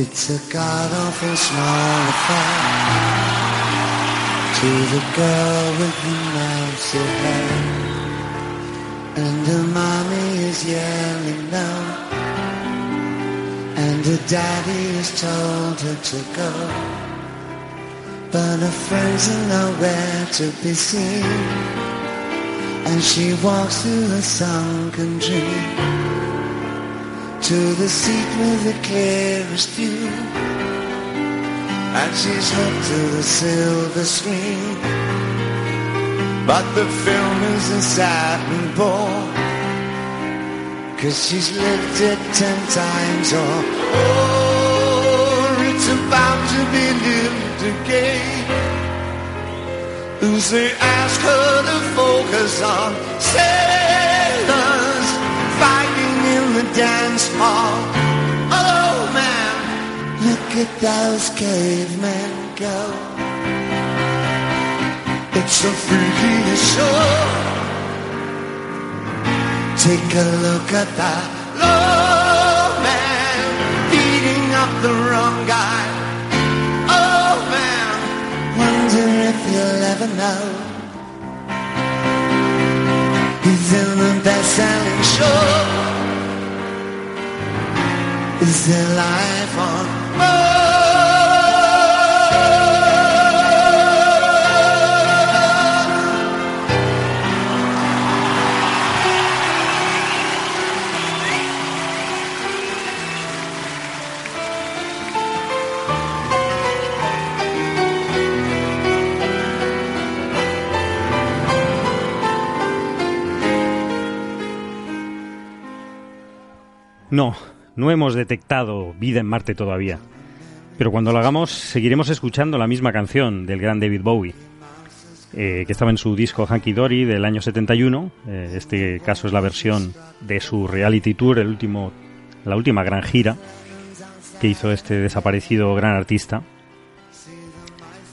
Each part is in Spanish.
It's a god awful small affair. To the girl with the mousy hair, and her mommy is yelling now, and her daddy has told her to go, but her friends are nowhere to be seen, and she walks through a sunken dream to the seat with the clearest view. And she's hooked to the silver screen. But the film is a satin ball. Cause she's lived it ten times or oh, it's about to be lived again. Who's they ask her to focus on? In the dance hall. Oh man, look at those cavemen go. It's a freaky show. Take a look at that low man beating up the wrong guy. Oh man, wonder if you'll ever know. He's in the best-selling show. Is there life on? No, no hemos detectado vida en Marte todavía. Pero cuando lo hagamos, seguiremos escuchando la misma canción del gran David Bowie, eh, que estaba en su disco Hanky Dory del año 71. Eh, este caso es la versión de su reality tour, el último, la última gran gira que hizo este desaparecido gran artista.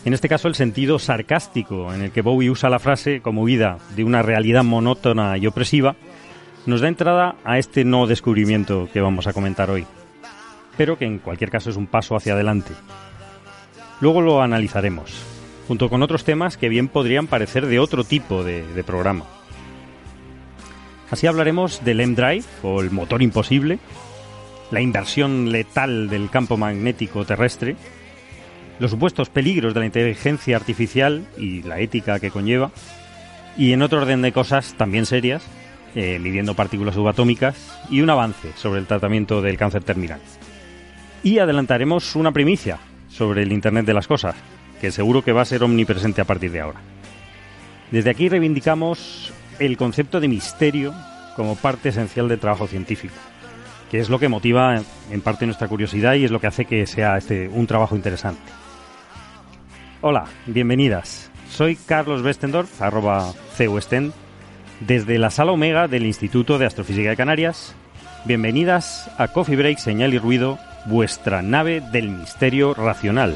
En este caso, el sentido sarcástico en el que Bowie usa la frase como huida de una realidad monótona y opresiva nos da entrada a este no descubrimiento que vamos a comentar hoy, pero que en cualquier caso es un paso hacia adelante. Luego lo analizaremos, junto con otros temas que bien podrían parecer de otro tipo de, de programa. Así hablaremos del M-Drive o el motor imposible, la inversión letal del campo magnético terrestre, los supuestos peligros de la inteligencia artificial y la ética que conlleva, y en otro orden de cosas también serias, eh, midiendo partículas subatómicas y un avance sobre el tratamiento del cáncer terminal. Y adelantaremos una primicia sobre el Internet de las Cosas, que seguro que va a ser omnipresente a partir de ahora. Desde aquí reivindicamos el concepto de misterio como parte esencial del trabajo científico, que es lo que motiva en parte nuestra curiosidad y es lo que hace que sea este un trabajo interesante. Hola, bienvenidas. Soy Carlos Westendorf, arroba CUSTEN, desde la sala Omega del Instituto de Astrofísica de Canarias. Bienvenidas a Coffee Break, Señal y Ruido, vuestra nave del misterio racional.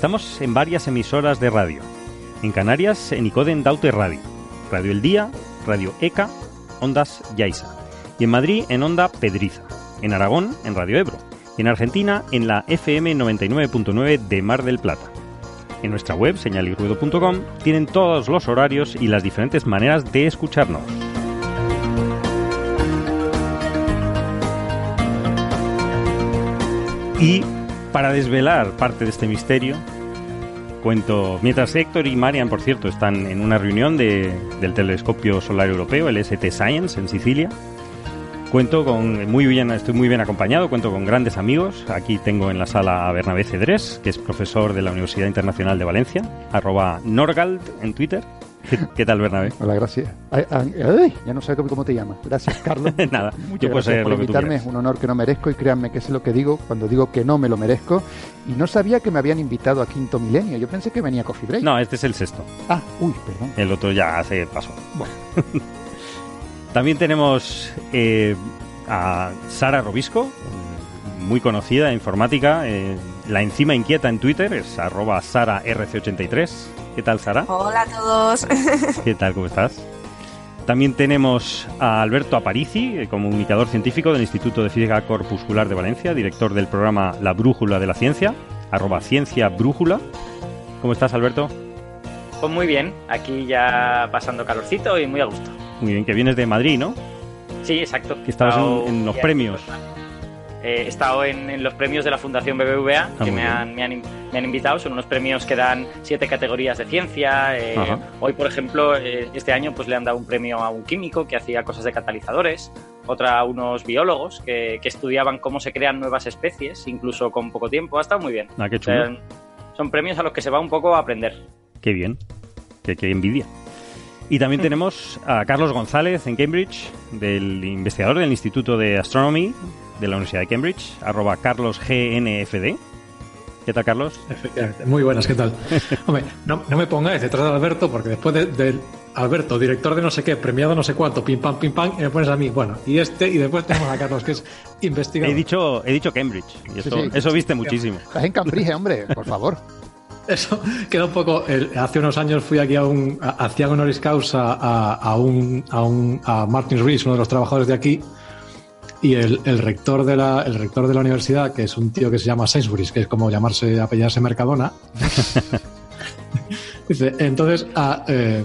Estamos en varias emisoras de radio. En Canarias, en Icoden Daute Radio, Radio El Día, Radio ECA, Ondas Yaiza. Y en Madrid, en Onda Pedriza. En Aragón, en Radio Ebro. Y en Argentina, en la FM 99.9 de Mar del Plata. En nuestra web, señalirruido.com, tienen todos los horarios y las diferentes maneras de escucharnos. Y para desvelar parte de este misterio, cuento, mientras Héctor y Marian, por cierto, están en una reunión de- del telescopio solar europeo, el ST Science, en Sicilia, cuento con, muy bien, estoy muy bien acompañado, cuento con grandes amigos. Aquí tengo en la sala a Bernabé Cedrés, que es profesor de la Universidad Internacional de Valencia, arroba Norgald en Twitter. ¿Qué, qué tal, Bernabé? Hola, gracias. Ay, ay, ay, ya no sé cómo, te llamas. Gracias, Carlos. Nada, Muchas yo puedo ser por lo que tú invitarme. Es un honor que no merezco y créanme que es lo que digo cuando digo que no me lo merezco. Y no sabía que me habían invitado a Quinto Milenio. Yo pensé que venía Coffee Break. No, este es el sexto. Ah, uy, perdón. El otro ya se pasó. También tenemos eh, a Sara Robisco, muy conocida informática. eh, la enzima inquieta en Twitter es arroba SaraRC83. ¿Qué tal, Sara? Hola a todos. ¿Qué tal? ¿Cómo estás? También tenemos a Alberto Aparici, eh, comunicador científico del Instituto de Física Corpuscular de Valencia, director del programa La Brújula de la Ciencia, arroba Ciencia Brújula. ¿Cómo estás, Alberto? Pues muy bien, aquí ya pasando calorcito y muy a gusto. Muy bien, que vienes de Madrid, ¿no? Sí, exacto. Que estabas en- los premios. Eh, he estado en, en los premios de la Fundación BBVA, Ah, que me han, me, han, in- me han invitado. Son unos premios que dan siete categorías de ciencia. eh, hoy, por ejemplo, eh, este año pues le han dado un premio a un químico que hacía cosas de catalizadores, otra a unos biólogos que, que estudiaban cómo se crean nuevas especies, incluso con poco tiempo. Ha estado muy bien. Ah, qué O sea, chulo. son premios a los que se va un poco a aprender. Qué bien. Qué, qué envidia. Y también tenemos a Carlos González en Cambridge, del investigador del Instituto de Astronomy de la Universidad de Cambridge, arroba carlosgnfd. ¿Qué tal, Carlos? Efectivamente. Muy buenas, ¿qué tal? Hombre, no, no me pongáis detrás de Alberto, porque después de- del Alberto, director de no sé qué, premiado no sé cuánto, pim pam, pim pam, y me pones a mí. Bueno, y este, y después tenemos a Carlos, que es investigador. He dicho, he dicho Cambridge. Y eso, Sí, sí. eso viste muchísimo. Estás en Cambridge, hombre, por favor. Eso queda un poco. el- hace unos años fui aquí a un. a- Hacía honoris causa a, a un, a un. a Martin Rees, uno de los trabajadores de aquí. Y el, el rector de la, el rector de la universidad, que es un tío que se llama Sainsbury's, que es como llamarse, apellidarse Mercadona. dice, entonces, ah, eh,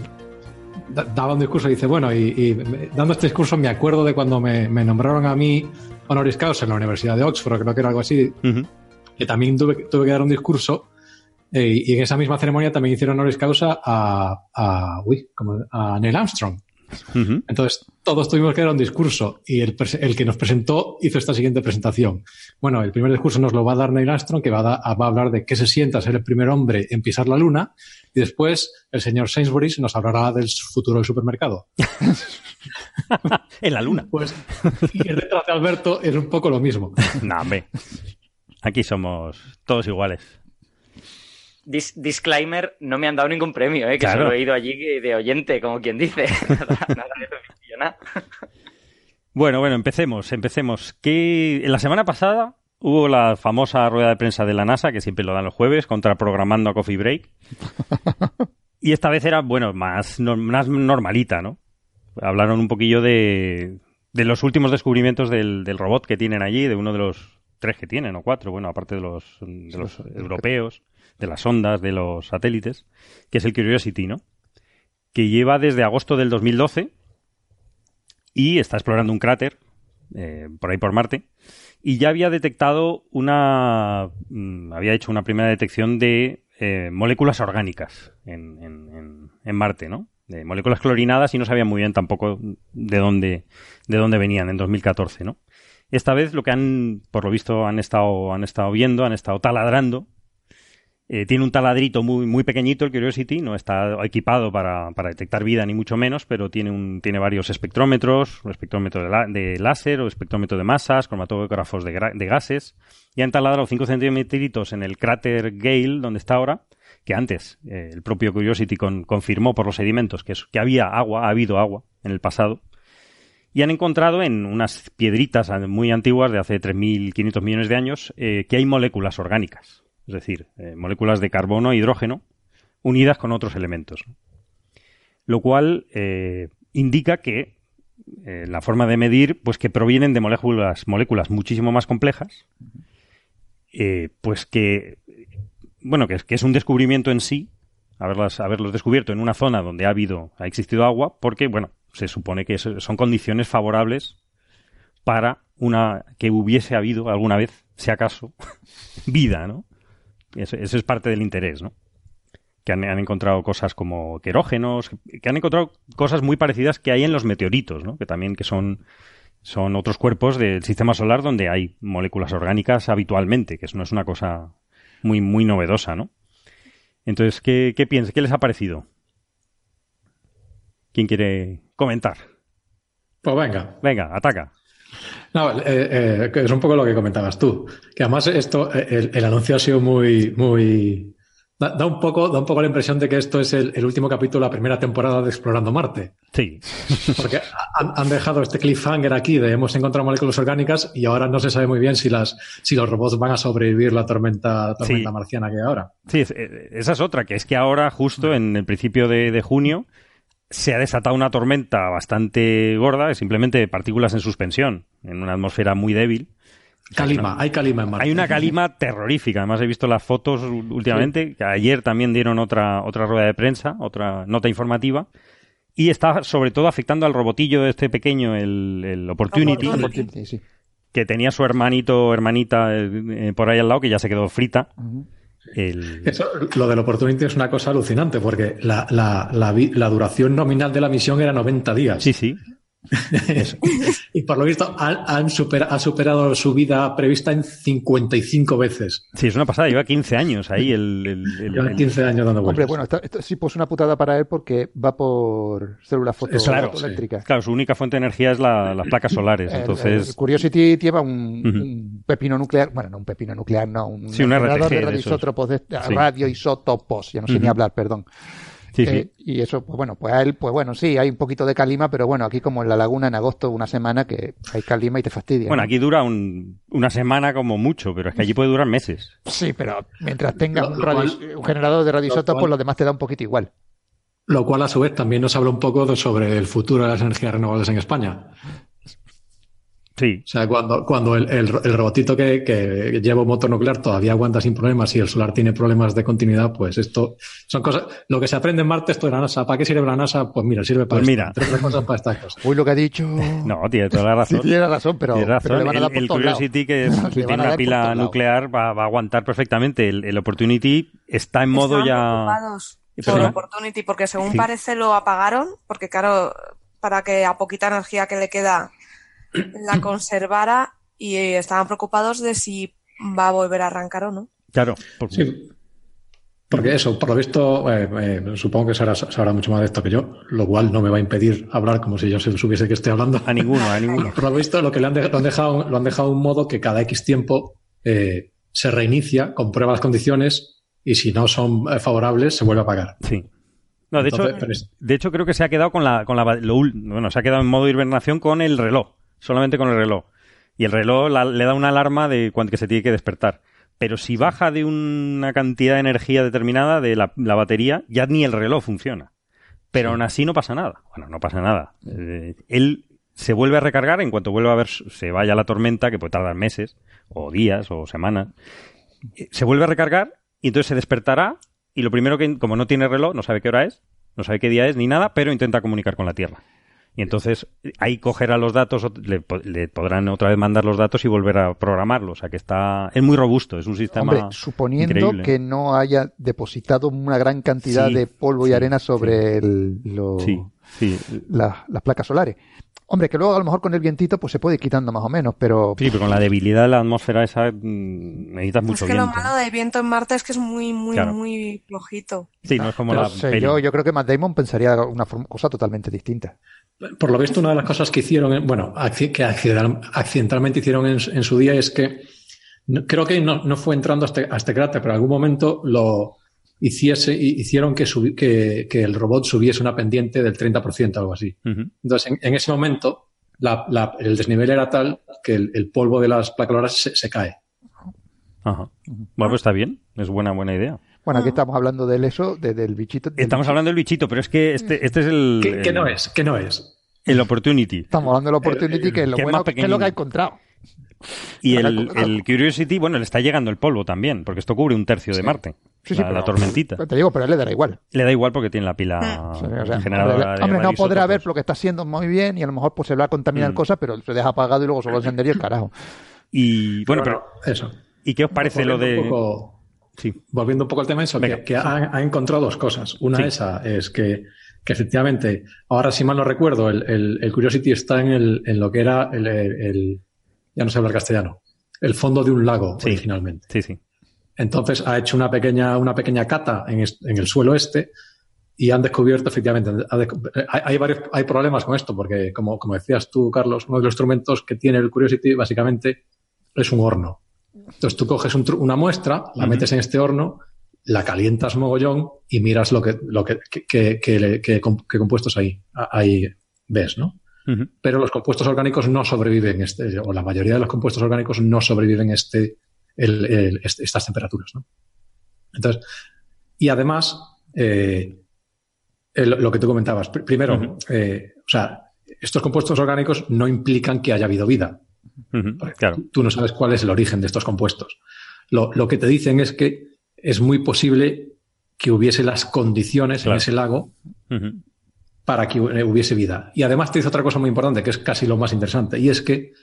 da- daba un discurso y dice, bueno, y, dando este discurso me acuerdo de cuando me, me nombraron a mí honoris causa en la Universidad de Oxford, creo que era algo así, Ujú. que también tuve, tuve que dar un discurso eh, y en esa misma ceremonia también hicieron honoris causa a, a, uy, como- a Neil Armstrong. Entonces, todos tuvimos que dar un discurso y el, que nos presentó hizo esta siguiente presentación. Bueno, el primer discurso nos lo va a dar Neil Armstrong, que va a, da- va a hablar de qué se sienta ser el primer hombre en pisar la luna, y después el señor Sainsbury's nos hablará del futuro del supermercado. en la luna. Pues, y el detrás de Alberto es un poco lo mismo. Hombre. Aquí somos todos iguales. Dis- disclaimer, no me han dado ningún premio, ¿eh? que Claro. solo he ido allí de oyente, como quien dice. nada, nada de nada. Bueno, bueno, empecemos, empecemos. Que en la semana pasada hubo la famosa rueda de prensa de la NASA, que siempre lo dan los jueves, contraprogramando a Coffee Break. Y esta vez era, bueno, más, no- más normalita, ¿no? Hablaron un poquillo de, de los últimos descubrimientos del, del robot que tienen allí, de uno de los tres que tienen, o cuatro, bueno, aparte de los, de los europeos, de las ondas, de los satélites, que es el Curiosity, ¿no? Que lleva desde agosto del 2012 y está explorando un cráter eh, por ahí por Marte y ya había detectado una mm, había hecho una primera detección de eh, moléculas orgánicas en, en- en- en Marte, ¿no? De moléculas clorinadas y no sabía muy bien tampoco de dónde de dónde venían en 2014, ¿no? Esta vez lo que han, por lo visto, han estado, han estado viendo, han estado taladrando. Eh, tiene un taladrito muy, muy pequeñito el Curiosity, no está equipado para, para detectar vida ni mucho menos, pero tiene, un, tiene varios espectrómetros, un espectrómetro de, láser o espectrómetro de masas, cromatógrafos de, gases, y han taladrado 5 centímetros en el cráter Gale, donde está ahora, que antes eh, el propio Curiosity con- confirmó por los sedimentos que, que había agua, ha habido agua en el pasado, y han encontrado en unas piedritas muy antiguas de hace 3.500 millones de años eh, que hay moléculas orgánicas, es decir, eh, moléculas de carbono e hidrógeno unidas con otros elementos. Lo cual eh, indica que eh, la forma de medir, pues que provienen de moléculas, moléculas muchísimo más complejas, eh, pues que, bueno, que es, un descubrimiento en sí, haberlos descubierto en una zona donde ha habido, ha existido agua, porque, bueno, se supone que son condiciones favorables para una que hubiese habido alguna vez, si acaso, vida, ¿no? Eso, es parte del interés, ¿no? Que han, han encontrado cosas como querógenos, que han encontrado cosas muy parecidas que hay en los meteoritos, ¿no? Que también que son, son otros cuerpos del sistema solar donde hay moléculas orgánicas habitualmente, que eso no es una cosa muy, muy novedosa, ¿no? Entonces, ¿qué, qué piensas? ¿Qué les ha parecido? ¿Quién quiere comentar? Pues venga. Venga, ataca. No, eh, eh, es un poco lo que comentabas tú. Que además esto, eh, el, el anuncio ha sido muy, muy. Da, da un poco, da un poco la impresión de que esto es el, el último capítulo de la primera temporada de Explorando Marte. Sí. Porque han, han dejado este cliffhanger aquí de hemos encontrado moléculas orgánicas y ahora no se sabe muy bien si las, si los robots van a sobrevivir la tormenta, tormenta Sí. marciana que hay ahora. Sí, es- eh, esa es otra, que es que ahora, justo en el principio de, de junio, se ha desatado una tormenta bastante gorda, simplemente partículas en suspensión, en una atmósfera muy débil. Calima, hay calima en Marte. Hay una calima terrorífica. Además, he visto las fotos últimamente. que Ayer también dieron otra, otra rueda de prensa, otra nota informativa. Y está sobre todo afectando al robotillo este pequeño, el, el Opportunity, Opportunity, sí. que tenía su hermanito o hermanita eh, por ahí al lado, que ya se quedó frita. El, Eso, lo del Opportunity es una cosa alucinante porque la, la, la, la duración nominal de la misión era 90 días. sí, sí. Y por lo visto han, han supera- ha superado su vida prevista en 55 veces. Sí, es una pasada. Lleva 15 años ahí el... el- el- Llevan el- 15 años dando vueltas. Hombre, bueno, esto, esto sí pues una putada para él porque va por células foto, Claro, fotoeléctricas. Claro, su única fuente de energía es la- las placas solares. El- Entonces, el Curiosity lleva un, Ujú. un pepino nuclear, bueno, no un pepino nuclear, no, un Sí, un RTG de de esos. radioisótopos, de, Sí. radioisótopos, ya no sé ni Ujú. hablar, perdón. Sí, sí. Eh, y eso, pues bueno, pues a él, pues bueno, sí, hay un poquito de calima, pero bueno, aquí como en la laguna en agosto, una semana que hay calima y te fastidia. Bueno, ¿no? aquí dura un- una semana como mucho, pero es que allí puede durar meses. Sí, pero mientras tengas Lo- un, lo radio- cual- un generador de radioisótopos, cual- lo demás te da un poquito igual. Lo cual, a su vez, también nos habla un poco de- sobre el futuro de las energías renovables en España. Sí, O sea, cuando, cuando el, el- el robotito que, que lleva un motor nuclear todavía aguanta sin problemas y el solar tiene problemas de continuidad, pues esto son cosas. Lo que se aprende en Marte, esto de la NASA. ¿Para qué sirve la NASA? Pues mira, sirve para Pues mira. otras cosas, para estas cosas. Uy, lo que ha dicho. no, tiene toda la Sí, razón. tiene razón, pero, Tiene razón. pero le van a el dar por el. Curiosity, que es- tiene una pila nuclear, va, va a aguantar perfectamente. El, el Opportunity está en modo Estaban ya... preocupados por ¿Perdona? Opportunity, porque según Sí. parece lo apagaron, porque claro, para que a poquita energía que le queda la conservara y estaban preocupados de si va a volver a arrancar o no. Claro, por- Sí. Porque eso, por lo visto, eh, eh, supongo que sabrá, sabrá mucho más de esto que yo, lo cual no me va a impedir hablar como si yo se- supiese que estoy hablando. a ninguno, a ninguno. Por lo visto, lo que le han, de- lo han dejado, lo han dejado un modo que cada X tiempo eh, se reinicia, comprueba las condiciones y si no son eh, favorables, se vuelve a apagar. Sí. No, de Entonces, hecho, es- de hecho creo que se ha quedado con la, con la, lo ul- bueno, se ha quedado en modo hibernación con el reloj, solamente con el reloj. Y el reloj la- le da una alarma de cuando que se tiene que despertar. Pero si baja de una cantidad de energía determinada de la, la batería, ya ni el reloj funciona. Pero aún así no pasa nada. Bueno, no pasa nada. Eh, él se vuelve a recargar en cuanto vuelva a ver, se vaya la tormenta, que puede tardar meses, o días, o semanas. Eh, Se vuelve a recargar y entonces se despertará y lo primero que, como no tiene reloj, no sabe qué hora es, no sabe qué día es ni nada, pero intenta comunicar con la Tierra. Y entonces ahí cogerá los datos, le, po- le podrán otra vez mandar los datos y volver a programarlo. O sea que está, es muy robusto, es un sistema Hombre, suponiendo increíble. que no haya depositado una gran cantidad Sí, de polvo y arena sobre el- lo- Sí, sí. la- las placas solares. Hombre, que luego a lo mejor con el vientito pues se puede ir quitando más o menos, pero... Sí, pero con la debilidad de la atmósfera esa mm, necesitas mucho es que viento. lo malo del viento en Marte es que es muy, muy, Claro. muy flojito. Sí, no es como la sé, yo, yo creo que Matt Damon pensaría una cosa totalmente distinta. Por lo visto, una de las cosas que hicieron, en- bueno, que accidental- accidentalmente hicieron en, su- en su día es que creo que no, no fue entrando a este, a este cráter, pero en algún momento lo hiciese, hi- hicieron que, subi- que, que el robot subiese una pendiente del 30%, algo así. Entonces, en, en ese momento, la- la- el desnivel era tal que el, el polvo de las placas se, se cae. Ajá. Bueno, pues está bien. Es buena, buena idea. Bueno, aquí estamos hablando del eso, de- del bichito. del Estamos bichito. hablando del bichito, pero es que este, este es el, ¿Qué, no es? ¿Qué no es? el Opportunity. Estamos hablando de la Opportunity, que es lo que bueno, que es lo que ha encontrado. Y el, claro. el Curiosity, bueno, le está llegando el polvo también, porque esto cubre un tercio de Marte. Sí, sí, la, la tormentita. Te digo, pero a él le dará igual. Le da igual porque tiene la pila Sí, o sea, generadora hombre, de hombre, no podrá ver lo que está haciendo muy bien y a lo mejor pues se va a contaminar Mm. cosas, pero se deja apagado y luego se va a encender y el carajo. Y bueno, Pero pero eso. ¿y qué os parece lo de un poco- Sí. volviendo un poco al tema eso, Venga. que, que ha, ha encontrado dos cosas. Una Sí. esa es que, que efectivamente, ahora si mal no recuerdo, el, el- el Curiosity está en, el, en lo que era el, el- el- ya no sé hablar castellano, el fondo de un lago Sí. originalmente. Sí, sí. Entonces ha hecho una pequeña, una pequeña cata en, el suelo este y han descubierto efectivamente, ha hay, hay varios, hay problemas con esto porque como, como decías tú, Carlos, uno de los instrumentos que tiene el Curiosity básicamente es un horno. Entonces tú coges un una muestra, la metes en este horno, la calientas mogollón y miras lo que, lo que compuestos ahí, ahí ves, ¿no? Pero los compuestos orgánicos no sobreviven, este, o la mayoría de los compuestos orgánicos no sobreviven este, el- el- este- estas temperaturas. ¿no? Entonces, y además, eh, el- lo que tú comentabas, pr- primero, eh, o sea, estos compuestos orgánicos no implican que haya habido vida. Claro. Tú no sabes cuál es el origen de estos compuestos. Lo, lo que te dicen es que es muy posible que hubiese las condiciones Claro. en ese lago. Para que hu- hubiese vida. Y además te dice otra cosa muy importante, que es casi lo más interesante, y es que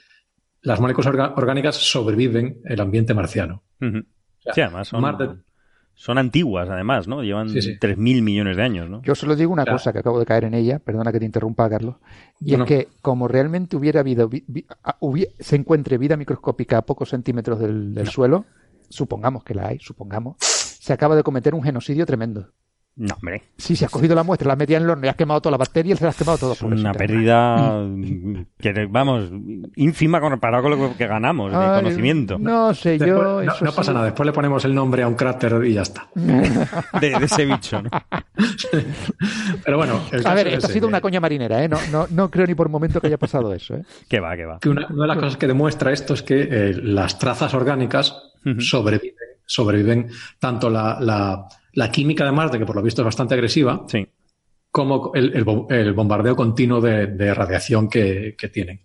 las moléculas orgánicas sobreviven en el ambiente marciano. Sea, Sí, además son, Marte- son antiguas, además, ¿no? Llevan Sí, sí. 3.000 millones de años, ¿no? Yo solo digo una Claro. cosa que acabo de caer en ella, perdona que te interrumpa, Carlos, y No, es no. que como realmente hubiera habido, vi- vi- a- hubie- se encuentre vida microscópica a pocos centímetros del, del suelo, supongamos que la hay, supongamos, se acaba de cometer un genocidio tremendo. No, hombre. Si se has cogido la muestra, la has metido en el horno y has quemado toda la bacteria, se la has quemado todo. Es una pérdida, que, vamos, ínfima comparado con lo que ganamos de Ay, conocimiento No sé, Después- yo... no, eso no sí. pasa nada, después le ponemos el nombre a un cráter y ya está. de, de ese bicho, ¿no? Pero bueno, el A ver, es esto ha sido una coña marinera, ¿eh? No, no, no creo ni por un momento que haya pasado eso, ¿eh? Que va, que va. que una, una de las cosas que demuestra esto es que eh, las trazas orgánicas sobreviven, sobreviven tanto la, la- la química de Marte, que por lo visto es bastante agresiva, Sí. como el, el bom- el bombardeo continuo de, de radiación que, que tienen.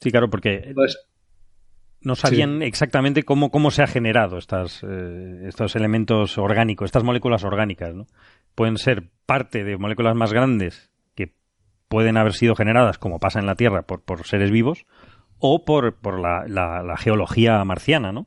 Sí, claro, porque Entonces, no sabían exactamente cómo, cómo se ha generado estas, eh, estos elementos orgánicos, estas moléculas orgánicas, ¿no? Pueden ser parte de moléculas más grandes que pueden haber sido generadas, como pasa en la Tierra, por, por seres vivos, o por, por la, la- la geología marciana, ¿no?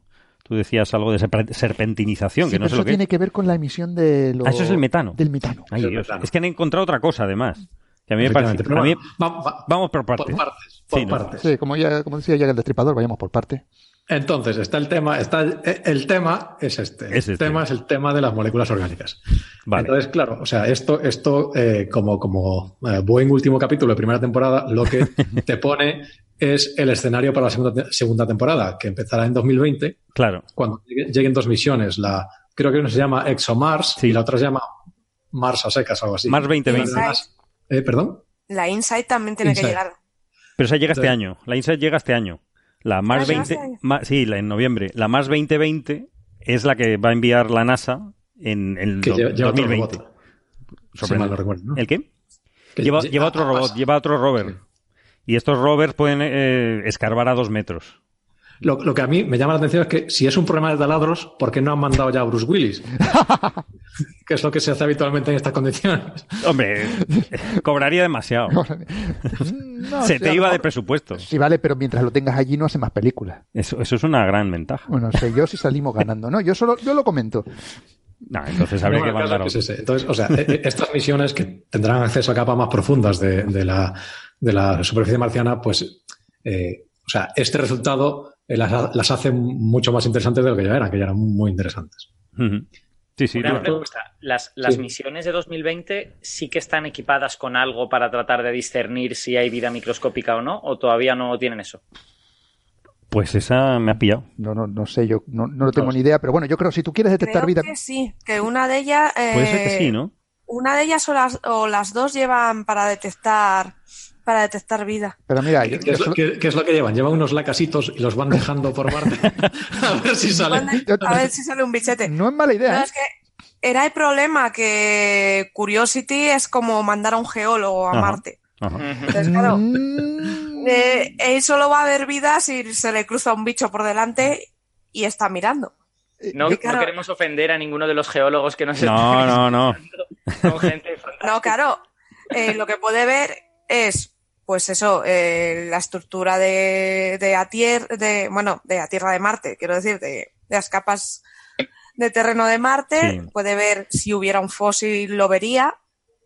Tú decías algo de serpe- serpentinización, Sí, que no pero sé eso lo que tiene que ver con la emisión de lo- Ah, eso es el metano. Del metano. Ay, El Dios. metano. Es que han encontrado otra cosa, además. Que a mí me parece... a mí- Vamos por por partes. partes. Por Sí, ¿no? partes. Sí, como, ya, como decía ya el destripador, vayamos por parte. Entonces, está el tema, está el, el tema es este. Es el este. tema es el tema de las moléculas orgánicas. Vale. Entonces, claro, o sea, esto, esto eh, como, como eh, buen último capítulo de primera temporada, lo que te pone es el escenario para la segunda, te- segunda temporada, que empezará en 2020, Claro. cuando llegue- lleguen dos misiones. La, creo que una se llama ExoMars Sí. y la otra se llama Mars a secas o algo así. Mars 2020. Insight. Eh, ¿Perdón? La Insight también tiene que llegar. Pero esa llega este Sí. año. La Insight llega este año. La Mars llega 20... este? Ma- sí, la, en noviembre. La Mars 2020 es la que va a enviar la NASA en el do- lleva, lleva otro 2020. robot. Si Sorprendente. mal no recuerdo, ¿no? ¿El qué? Que Lleva, lle- lleva ah, otro ah, robot, ah, lleva otro rover. Y estos rovers pueden eh, escarbar a dos metros. Lo, lo que a mí me llama la atención es que si es un problema de taladros, ¿por qué no han mandado ya a Bruce Willis? que es lo que se hace habitualmente en estas condiciones. Hombre, cobraría demasiado. No, Se te iba de presupuesto. Sí, vale, pero mientras lo tengas allí no hace más películas. Eso, eso es una gran ventaja. Bueno, sé yo si salimos ganando. No, yo solo yo lo comento. No, entonces habría que mandar es. Entonces, o sea, e- e- estas misiones que tendrán acceso a capas más profundas de, de la, de la superficie marciana, pues, eh, o sea, este resultado eh, las, las, hace mucho más interesantes de lo que ya eran, que ya eran muy interesantes. Sí, sí. Una pregunta. ¿Las, las sí. misiones de 2020 sí que están equipadas con algo para tratar de discernir si hay vida microscópica o no? ¿O todavía no tienen eso? Pues esa me ha pillado. No, no, no sé, yo no, no tengo ni idea, pero bueno, yo creo que si tú quieres detectar creo vida. Que sí, que una de ellas. Eh, Puede ser que sí, ¿no? Una de ellas o las, o las dos llevan para detectar para detectar vida. Pero mira, ¿Qué, qué, es lo, qué, ¿qué, es lo, que llevan? Llevan unos lacasitos y los van dejando por Marte. a ver si sale. A ver si sale un bichete. No es mala idea. No, ¿eh? es que era el problema que Curiosity es como mandar a un geólogo a Ajá. Marte. Ajá. Entonces, claro, eh, él solo va a ver vida si se le cruza un bicho por delante y está mirando. No, claro- no queremos ofender a ninguno de los geólogos que nos No, no, no. Son gente fantástica. No, claro, eh, lo que puede ver es, pues eso, eh, la estructura de, de, la tier- de, bueno, de la Tierra de Marte, quiero decir, de, de las capas de terreno de Marte, Sí. puede ver si hubiera un fósil, lo vería,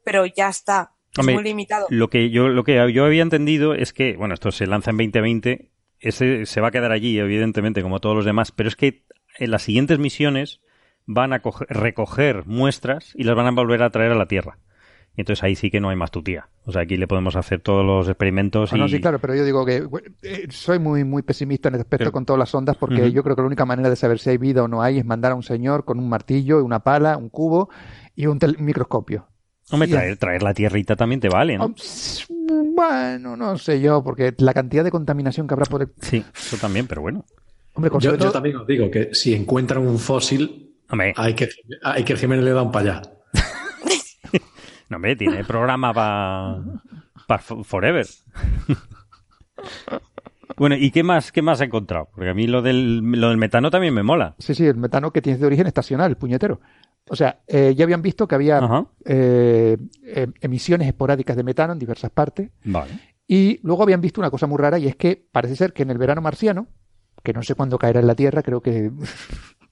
pero ya está, es muy limitado. Lo que yo lo que yo había entendido es que, bueno, esto se lanza en 2020, ese se va a quedar allí, evidentemente, como todos los demás, pero es que en las siguientes misiones van a coger- recoger muestras y las van a volver a traer a la Tierra. Y entonces ahí sí que no hay más tutía. O sea, aquí le podemos hacer todos los experimentos Ah, y... no, sí, claro, pero yo digo que eh, soy muy, muy pesimista en el aspecto Pero- con todas las ondas porque yo creo que la única manera de saber si hay vida o no hay es mandar a un señor con un martillo, una pala, un cubo y un tel- microscopio. Hombre, Sí, traer, traer la tierrita también te vale, ¿no? Bueno, no sé yo, porque la cantidad de contaminación que habrá por el... Sí, eso también, pero bueno. Hombre, con Yo, sobre yo todo- también os digo que si encuentran un fósil, Hombre, hay que, hay que Jiménez le dan para allá. No, hombre, tiene programa para Forever. bueno, ¿y qué más, qué más ha encontrado? Porque a mí lo del, lo del metano también me mola. Sí, sí, el metano que tiene de origen estacional, el puñetero. O sea, eh, ya habían visto que había eh, eh, emisiones esporádicas de metano en diversas partes. Vale. Y luego habían visto una cosa muy rara y es que parece ser que en el verano marciano, que no sé cuándo caerá en la Tierra, creo que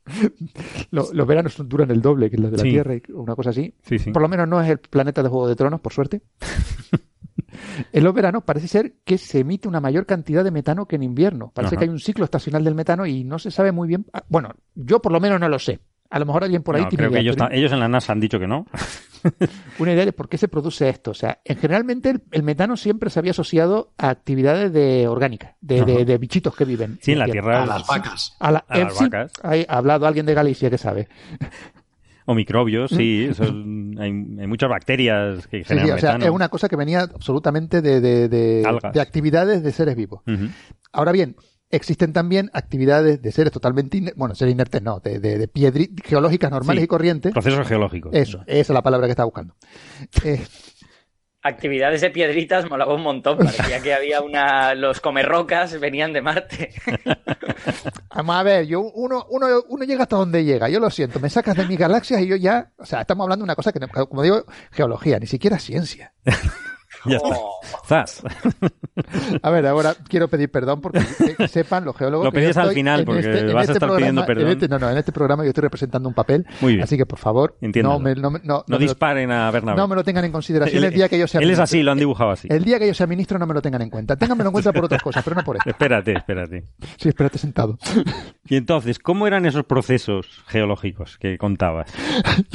lo- los veranos duran el doble que los de la Sí. Tierra, y una cosa así. Sí, sí. Por lo menos no es el planeta de Juego de Tronos, por suerte. en los veranos parece ser que se emite una mayor cantidad de metano que en invierno. Parece Ajá. que hay un ciclo estacional del metano y no se sabe muy bien. ah, Bueno, yo por lo menos no lo sé. A lo mejor alguien por ahí No, tiene creo que ellos, pero ellos en la NASA han dicho que no. una idea de por qué se produce esto. O sea, en generalmente el, el metano siempre se había asociado a actividades de orgánicas, de, de- Ajá. de bichitos que viven. Sí, en la Tierra. A las vacas. A, la- a eh, las sí, vacas. hay- ha hablado alguien de Galicia que sabe. O microbios, sí. Mm. son- hay, hay muchas bacterias que generan sí, o sea, metano. es una cosa que venía absolutamente de, de- de- Algas. de actividades de seres vivos. Ahora bien, existen también actividades de seres totalmente, iner- bueno, seres inertes no, de, de, de piedri- geológicas normales Sí. y corrientes. Procesos geológicos. Eso, esa es la palabra que estaba buscando. Eh, Actividades de piedritas molaba un montón. Parecía que había una. Los comerrocas venían de Marte. Vamos a ver, yo uno, uno, uno llega hasta donde llega, yo lo siento, me sacas de mis galaxias y yo ya, o sea, estamos hablando de una cosa que, no- como digo, geología, ni siquiera ciencia. Ya está. Oh. Zas. A ver, ahora quiero pedir perdón porque que- que sepan los geólogos. Lo yo pedías al final, porque este- vas a este estar programa- pidiendo en perdón. este- no, no, en este programa yo estoy representando un papel. Muy bien. Así que por favor, Entiéndalo. no me, no, me- no- No no me lo- disparen a Bernabé. no me lo tengan en consideración Él- el día que yo sea Él es así, lo han dibujado así. El día que yo sea ministro no me lo tengan en cuenta. Ténganmelo en cuenta por otras cosas, pero no por esto. Espérate, espérate. Sí, espérate sentado. Y entonces, ¿cómo eran esos procesos geológicos que contabas?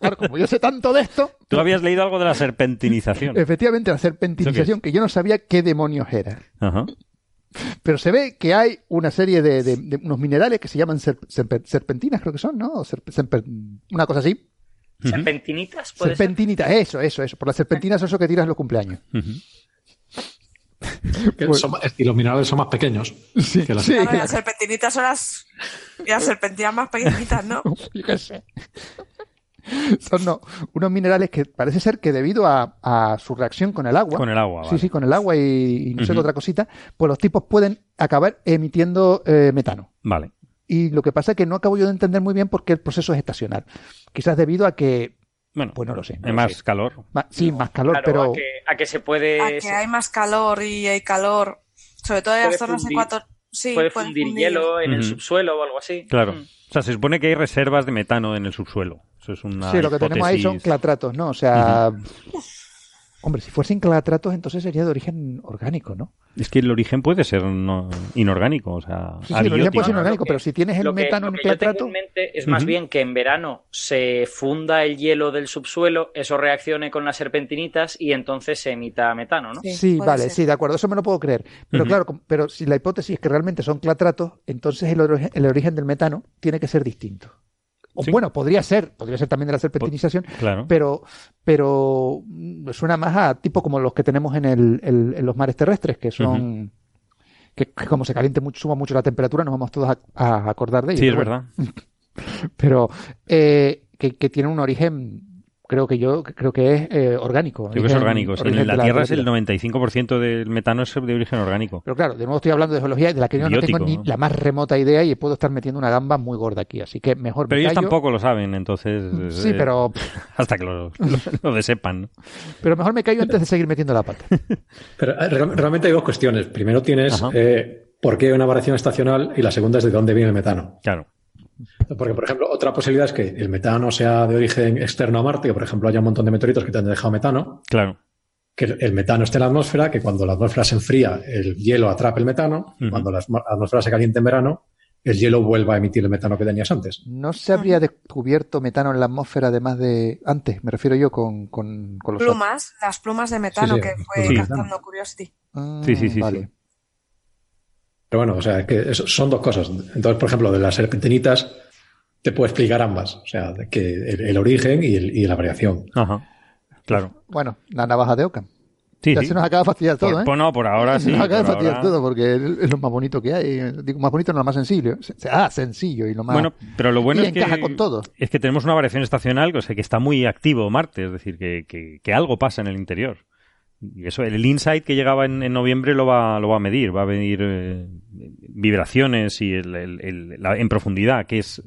Claro, como yo sé tanto de esto, Tú habías leído algo de la serpentinización. efectivamente la serpentinización, que yo no sabía qué demonios era. Ajá. Pero se ve que hay una serie de, de- de unos minerales que se llaman serp- serp- serpentinas, creo que son, ¿no? O serp- serp- una cosa así. ¿Serpentinitas? ¿Puede ser? Serpentinita, eso, eso, eso. Por las serpentinas eso que tiras en los cumpleaños. Pues- son- y los minerales son más pequeños. que las- Sí, Claro, las serpentinitas son las, las serpentinas más pequeñitas, ¿no? yo qué sé. Son no, unos minerales que parece ser que debido a, a su reacción con el agua, Con el agua, sí, vale. sí, con el agua y, y no sé qué otra cosita, pues los tipos pueden acabar emitiendo eh, metano. Vale. Y lo que pasa es que no acabo yo de entender muy bien por qué el proceso es estacional. Quizás debido a que, Bueno, pues no lo sé. no hay lo más sé. calor. Ma- sí, más calor, Claro, pero a, que, a que se puede. A que hay más calor y hay calor, sobre todo en las zonas ecuatoriales. Sí, puede puede fundir fundir. hielo en el Ujú. subsuelo o algo así. Claro. Mm. O sea, se supone que hay reservas de metano en el subsuelo. Eso es una sí, lo que tenemos ahí son hipótesis. clatratos, ¿no? O sea, Hombre, si fuesen clatratos, entonces sería de origen orgánico, ¿no? Es que el origen puede ser no- inorgánico, o sea, Sí, sí, el origen puede ser inorgánico, pero si tienes el que, metano en que yo tengo clatrato, en mente es más bien que en verano se funda el hielo del subsuelo, eso reaccione con las serpentinitas y entonces se emita metano, ¿no? Sí, vale, ser. sí, de acuerdo, eso me lo puedo creer. Pero claro, pero si la hipótesis es que realmente son clatratos, entonces el, ori- el origen del metano tiene que ser distinto. O Sí. bueno, podría ser, podría ser también de la serpentinización, Claro. pero, pero mm, suena más a tipo como los que tenemos en, el, el- en los mares terrestres, que son que, que como se caliente mucho, suma mucho la temperatura, nos vamos todos a, a acordar de ello. Sí, es bueno. verdad. Pero eh, que, que tiene un origen, creo que yo creo que es eh, orgánico. Creo que es origen- orgánico. sí. origen En la Tierra es el la- 95% del metano es de origen orgánico. Pero claro, de nuevo estoy hablando de geología de la que yo no tengo ni ¿no? la más remota idea y puedo estar metiendo una gamba muy gorda aquí. Así que mejor Pero me ellos callo. tampoco lo saben, entonces... Sí, eh, pero, Hasta que lo, lo, lo de sepan. ¿no? pero mejor me callo antes de seguir metiendo la pata. Pero eh, real- realmente hay dos cuestiones. Primero tienes eh, por qué hay una variación estacional y la segunda es de dónde viene el metano. Claro. Porque, por ejemplo, otra posibilidad es que el metano sea de origen externo a Marte, que por ejemplo haya un montón de meteoritos que te han dejado metano, Claro. que el- metano esté en la atmósfera, que cuando la atmósfera se enfría, el hielo atrape el metano, cuando la atmósfera se caliente en verano, el hielo vuelva a emitir el metano que tenías antes. No se habría descubierto metano en la atmósfera además de antes, me refiero yo con, con, con los Plumas, las plumas de metano sí, que fue sí. captando Curiosity. Ah, Sí, sí, sí, vale. Pero bueno, o sea, que eso- son dos cosas. Entonces, por ejemplo, de las serpentinitas te puedo explicar ambas, o sea, de que el, el origen y, el- y la variación. Ajá. Claro. Bueno, la navaja de Ockham. Sí, ya sí. se nos acaba de fastidiar todo, Por- ¿eh? pues no, por ahora se sí. nos acaba de fastidiar ahora- todo porque es es lo más bonito que hay. Digo, más bonito no lo más sencillo. Se- Ah, sencillo y lo más... Bueno, pero lo bueno y es que, encaja con todo. es que tenemos una variación estacional, o sea, que está muy activo Marte, es decir, que, que- que algo pasa en el interior. Y eso, el InSight que llegaba en, en noviembre lo va, lo va a medir, va a medir eh, vibraciones y el- el- el- la- en profundidad, que es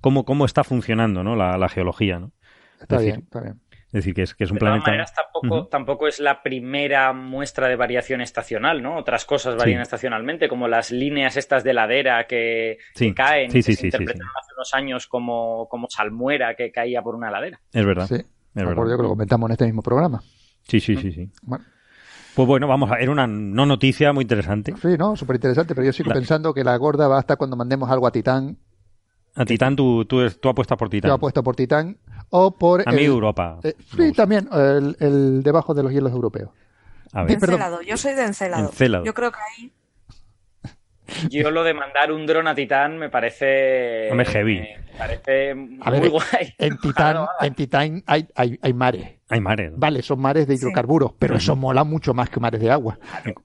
cómo, cómo está funcionando ¿no? la, la geología. ¿no? Está es decir, bien, está bien. Es decir, que es, que es un De todas planeta... maneras, tampoco, tampoco es la primera muestra de variación estacional, ¿no? Otras cosas varían Sí. estacionalmente, como las líneas estas de ladera que, Sí. que caen, Sí, que sí, se sí, sí, interpretaron hace unos años como, como salmuera que caía por una ladera. Es verdad. Sí, es me verdad. acuerdo yo que lo comentamos en este mismo programa. Sí, sí, sí, sí. Bueno, Pues bueno, vamos a ver una no noticia muy interesante. sí, no, súper interesante, pero yo sigo La- pensando que la gorda va hasta cuando mandemos algo a Titán. A Titán, tú, tú, tú apuestas por Titán. Yo apuesto por Titán o por... A mí el- Europa. eh, me sí, también, el, el debajo de los hielos europeos. A ver. Encelado, yo soy de Encelado. Encelado. Yo creo que ahí Yo lo de mandar un dron a Titán me parece... Hombre, heavy. Me parece A muy ver, guay. En Titán, en Titán hay, hay, hay mares. Hay mares. Vale, son mares de Sí. hidrocarburos, pero eso mola mucho más que mares de agua.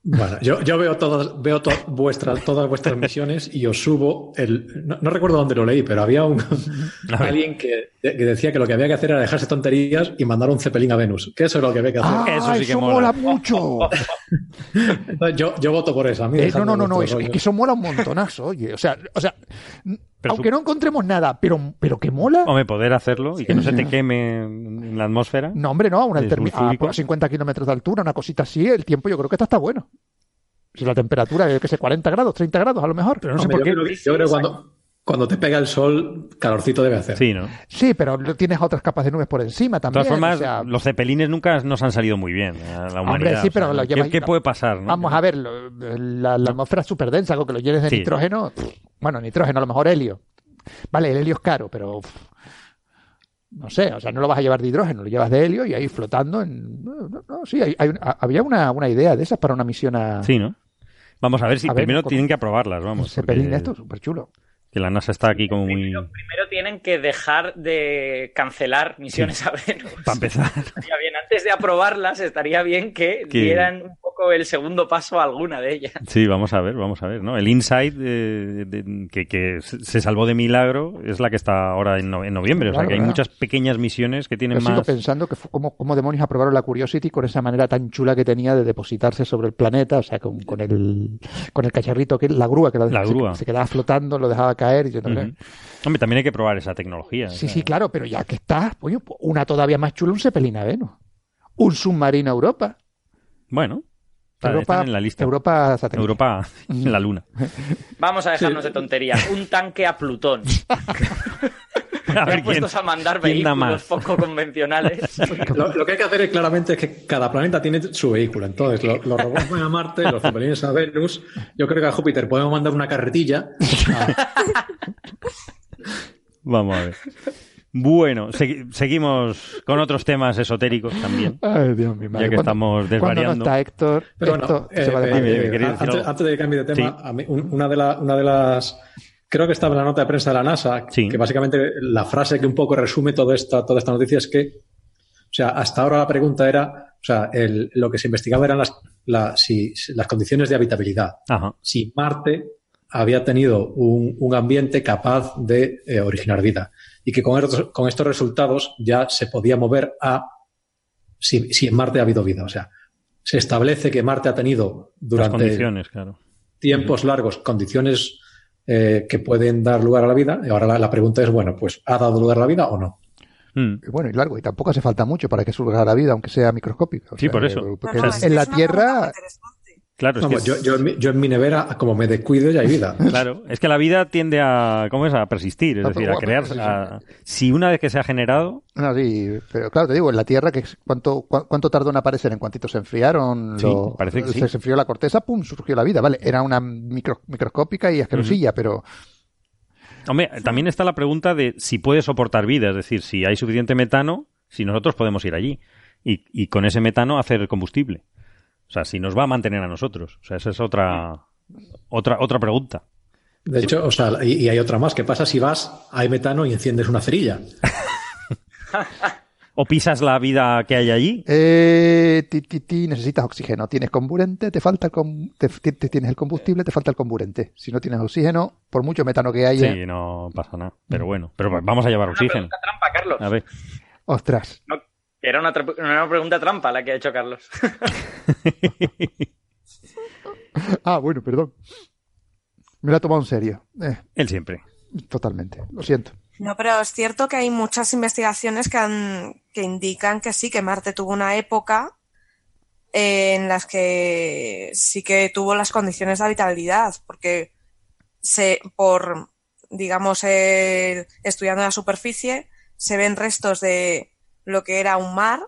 Bueno, yo, yo veo todas, veo to- vuestras, todas vuestras misiones y os subo el. No, no recuerdo dónde lo leí, pero había un alguien que, que decía que lo que había que hacer era dejarse tonterías y mandar un cepelín a Venus. Que eso es lo que había que hacer. ¡Ah, Eso eso, sí que mola. mola. mucho! Yo, yo voto por eso. A mí Eh, no, no, no, no, vuestros es, que eso mola un montonazo, oye. O sea, o sea Pero aunque su- no encontremos nada, pero, pero que mola. Hombre, poder hacerlo y que no se te queme en la atmósfera. No, hombre, no, una a fluido. por 50 kilómetros de altura, una cosita así, el tiempo yo creo que está, está bueno. Si la temperatura es, que sé, 40 grados, 30 grados a lo mejor. Pero no sé por yo qué. creo yo creo que cuando, cuando te pega el sol, calorcito debe hacer. Sí, ¿no? De Sí, pero tienes otras capas de nubes por encima también. todas formas, o sea, los cepelines nunca nos han salido muy bien a la humanidad. sí, pero O sea, lo ¿qué, qué puede pasar? no? Vamos a ver, lo- la, la atmósfera es súper densa, con que lo llenes de Sí. nitrógeno. pff, bueno, nitrógeno, a lo mejor helio. Vale, el helio es caro, pero. pff, no sé, o sea, no lo vas a llevar de hidrógeno, lo llevas de helio y ahí flotando en. No, no, no, sí, hay- hay había una, una idea de esas para una misión a. Sí, ¿no? Vamos a ver si A ver, primero tienen que aprobarlas, vamos. Zeppelin porque- de esto, súper chulo. Que la NASA está aquí como muy... Primero, primero tienen que dejar de cancelar misiones a Venus. Para empezar. Bien, antes de aprobarlas, estaría bien que, Que- dieran un poco el segundo paso a alguna de ellas. Sí, vamos a ver, vamos a ver, ¿no? El Insight eh, de- que, que se salvó de milagro es la que está ahora en, no- en noviembre. o sea, que hay claro. muchas pequeñas misiones que tienen Yo sigo más... pensando que fue como, como demonios aprobaron la Curiosity con esa manera tan chula que tenía de depositarse sobre el planeta, o sea, con, con el con el cacharrito, que la grúa que la- La se- grúa. Se, quedaba flotando, lo dejaba caer. Y yo, no, Ujú. Hombre, también hay que probar esa tecnología. Sí, o sea, sí, claro, pero ya que está, pues una todavía más chula, un Zeppelin a Venus. Un submarino a Europa. Bueno, está- Europa, están en la lista. Europa satélite. Europa en la Luna. Vamos a dejarnos de tonterías. Un tanque a Plutón. A ver a mandar vehículos más. poco convencionales. Lo, lo que hay que hacer es claramente es que cada planeta tiene su vehículo. Entonces, lo- los robots van a Marte, los zeppelines a Venus. Yo creo que a Júpiter podemos mandar una carretilla. Vamos a ver. Bueno, segui- seguimos con otros temas esotéricos también. Ay, Dios mío. Ya que estamos Cuando desvariando. no está Héctor, Pero esto bueno, se va de eh, eh, antes, antes de que cambie de tema, Sí. a mí, un- una, de la- una de las. Creo que estaba en la nota de prensa de la NASA, Sí. que básicamente la frase que un poco resume toda esta, toda esta noticia es que, o sea, hasta ahora la pregunta era, o sea, el- lo que se investigaba eran las, la- si- si- las condiciones de habitabilidad. Ajá. Si Marte había tenido un, un ambiente capaz de eh, originar vida y que con estos, con estos resultados ya se podía mover a si, si en Marte ha habido vida. O sea, se establece que Marte ha tenido durante condiciones, claro. tiempos largos condiciones eh, que pueden dar lugar a la vida. Y ahora la, la pregunta es, bueno, pues ¿ha dado lugar a la vida o no? Mm. Y Bueno, y largo, y tampoco hace falta mucho para que surja la vida, aunque sea microscópica. O Sí, sea, por eso. eh, Porque No, no, sea, es en la Tierra, Claro, es que, yo, yo en mi, yo en mi nevera, como me descuido, ya hay vida. claro, es que la vida tiende a, ¿cómo es? A persistir, es decir, a a- si una vez que se ha generado, no, sí, pero claro, te digo, en la Tierra, que ¿cuánto, cua- ¿cuánto tardó en aparecer? ¿En cuantito se enfriaron? Sí, parece que sí. Se enfrió la corteza, pum, surgió la vida, ¿vale? Era una micro- microscópica y asquerosilla, pero Hombre, también está la pregunta de si puede soportar vida, es decir, si hay suficiente metano, si nosotros podemos ir allí y, y con ese metano hacer combustible. O sea, si nos va a mantener a nosotros. O sea, esa es otra otra otra pregunta. De hecho, o sea, y, y hay otra más. ¿Qué pasa si vas, hay metano y enciendes una cerilla? O pisas la vida que hay allí. Eh, ti, ti, ti, necesitas oxígeno. Tienes comburente, te falta el com- te, te- te tienes el combustible, te falta el comburente. Si no tienes oxígeno, por mucho metano que haya, Sí, no pasa nada. Pero bueno, pero vamos a llevar Una oxígeno. trampa, Carlos. A ver. ostras. No, era una, pregunta trampa la que ha hecho Carlos. Ah, bueno, perdón. Me la he tomado en serio. Eh, Él siempre. totalmente. Lo siento. No, pero es cierto que hay muchas investigaciones que, han, que indican que sí, que Marte tuvo una época en las que sí que tuvo las condiciones de habitabilidad, porque se, por, digamos, estudiando la superficie, se ven restos de lo que era un mar,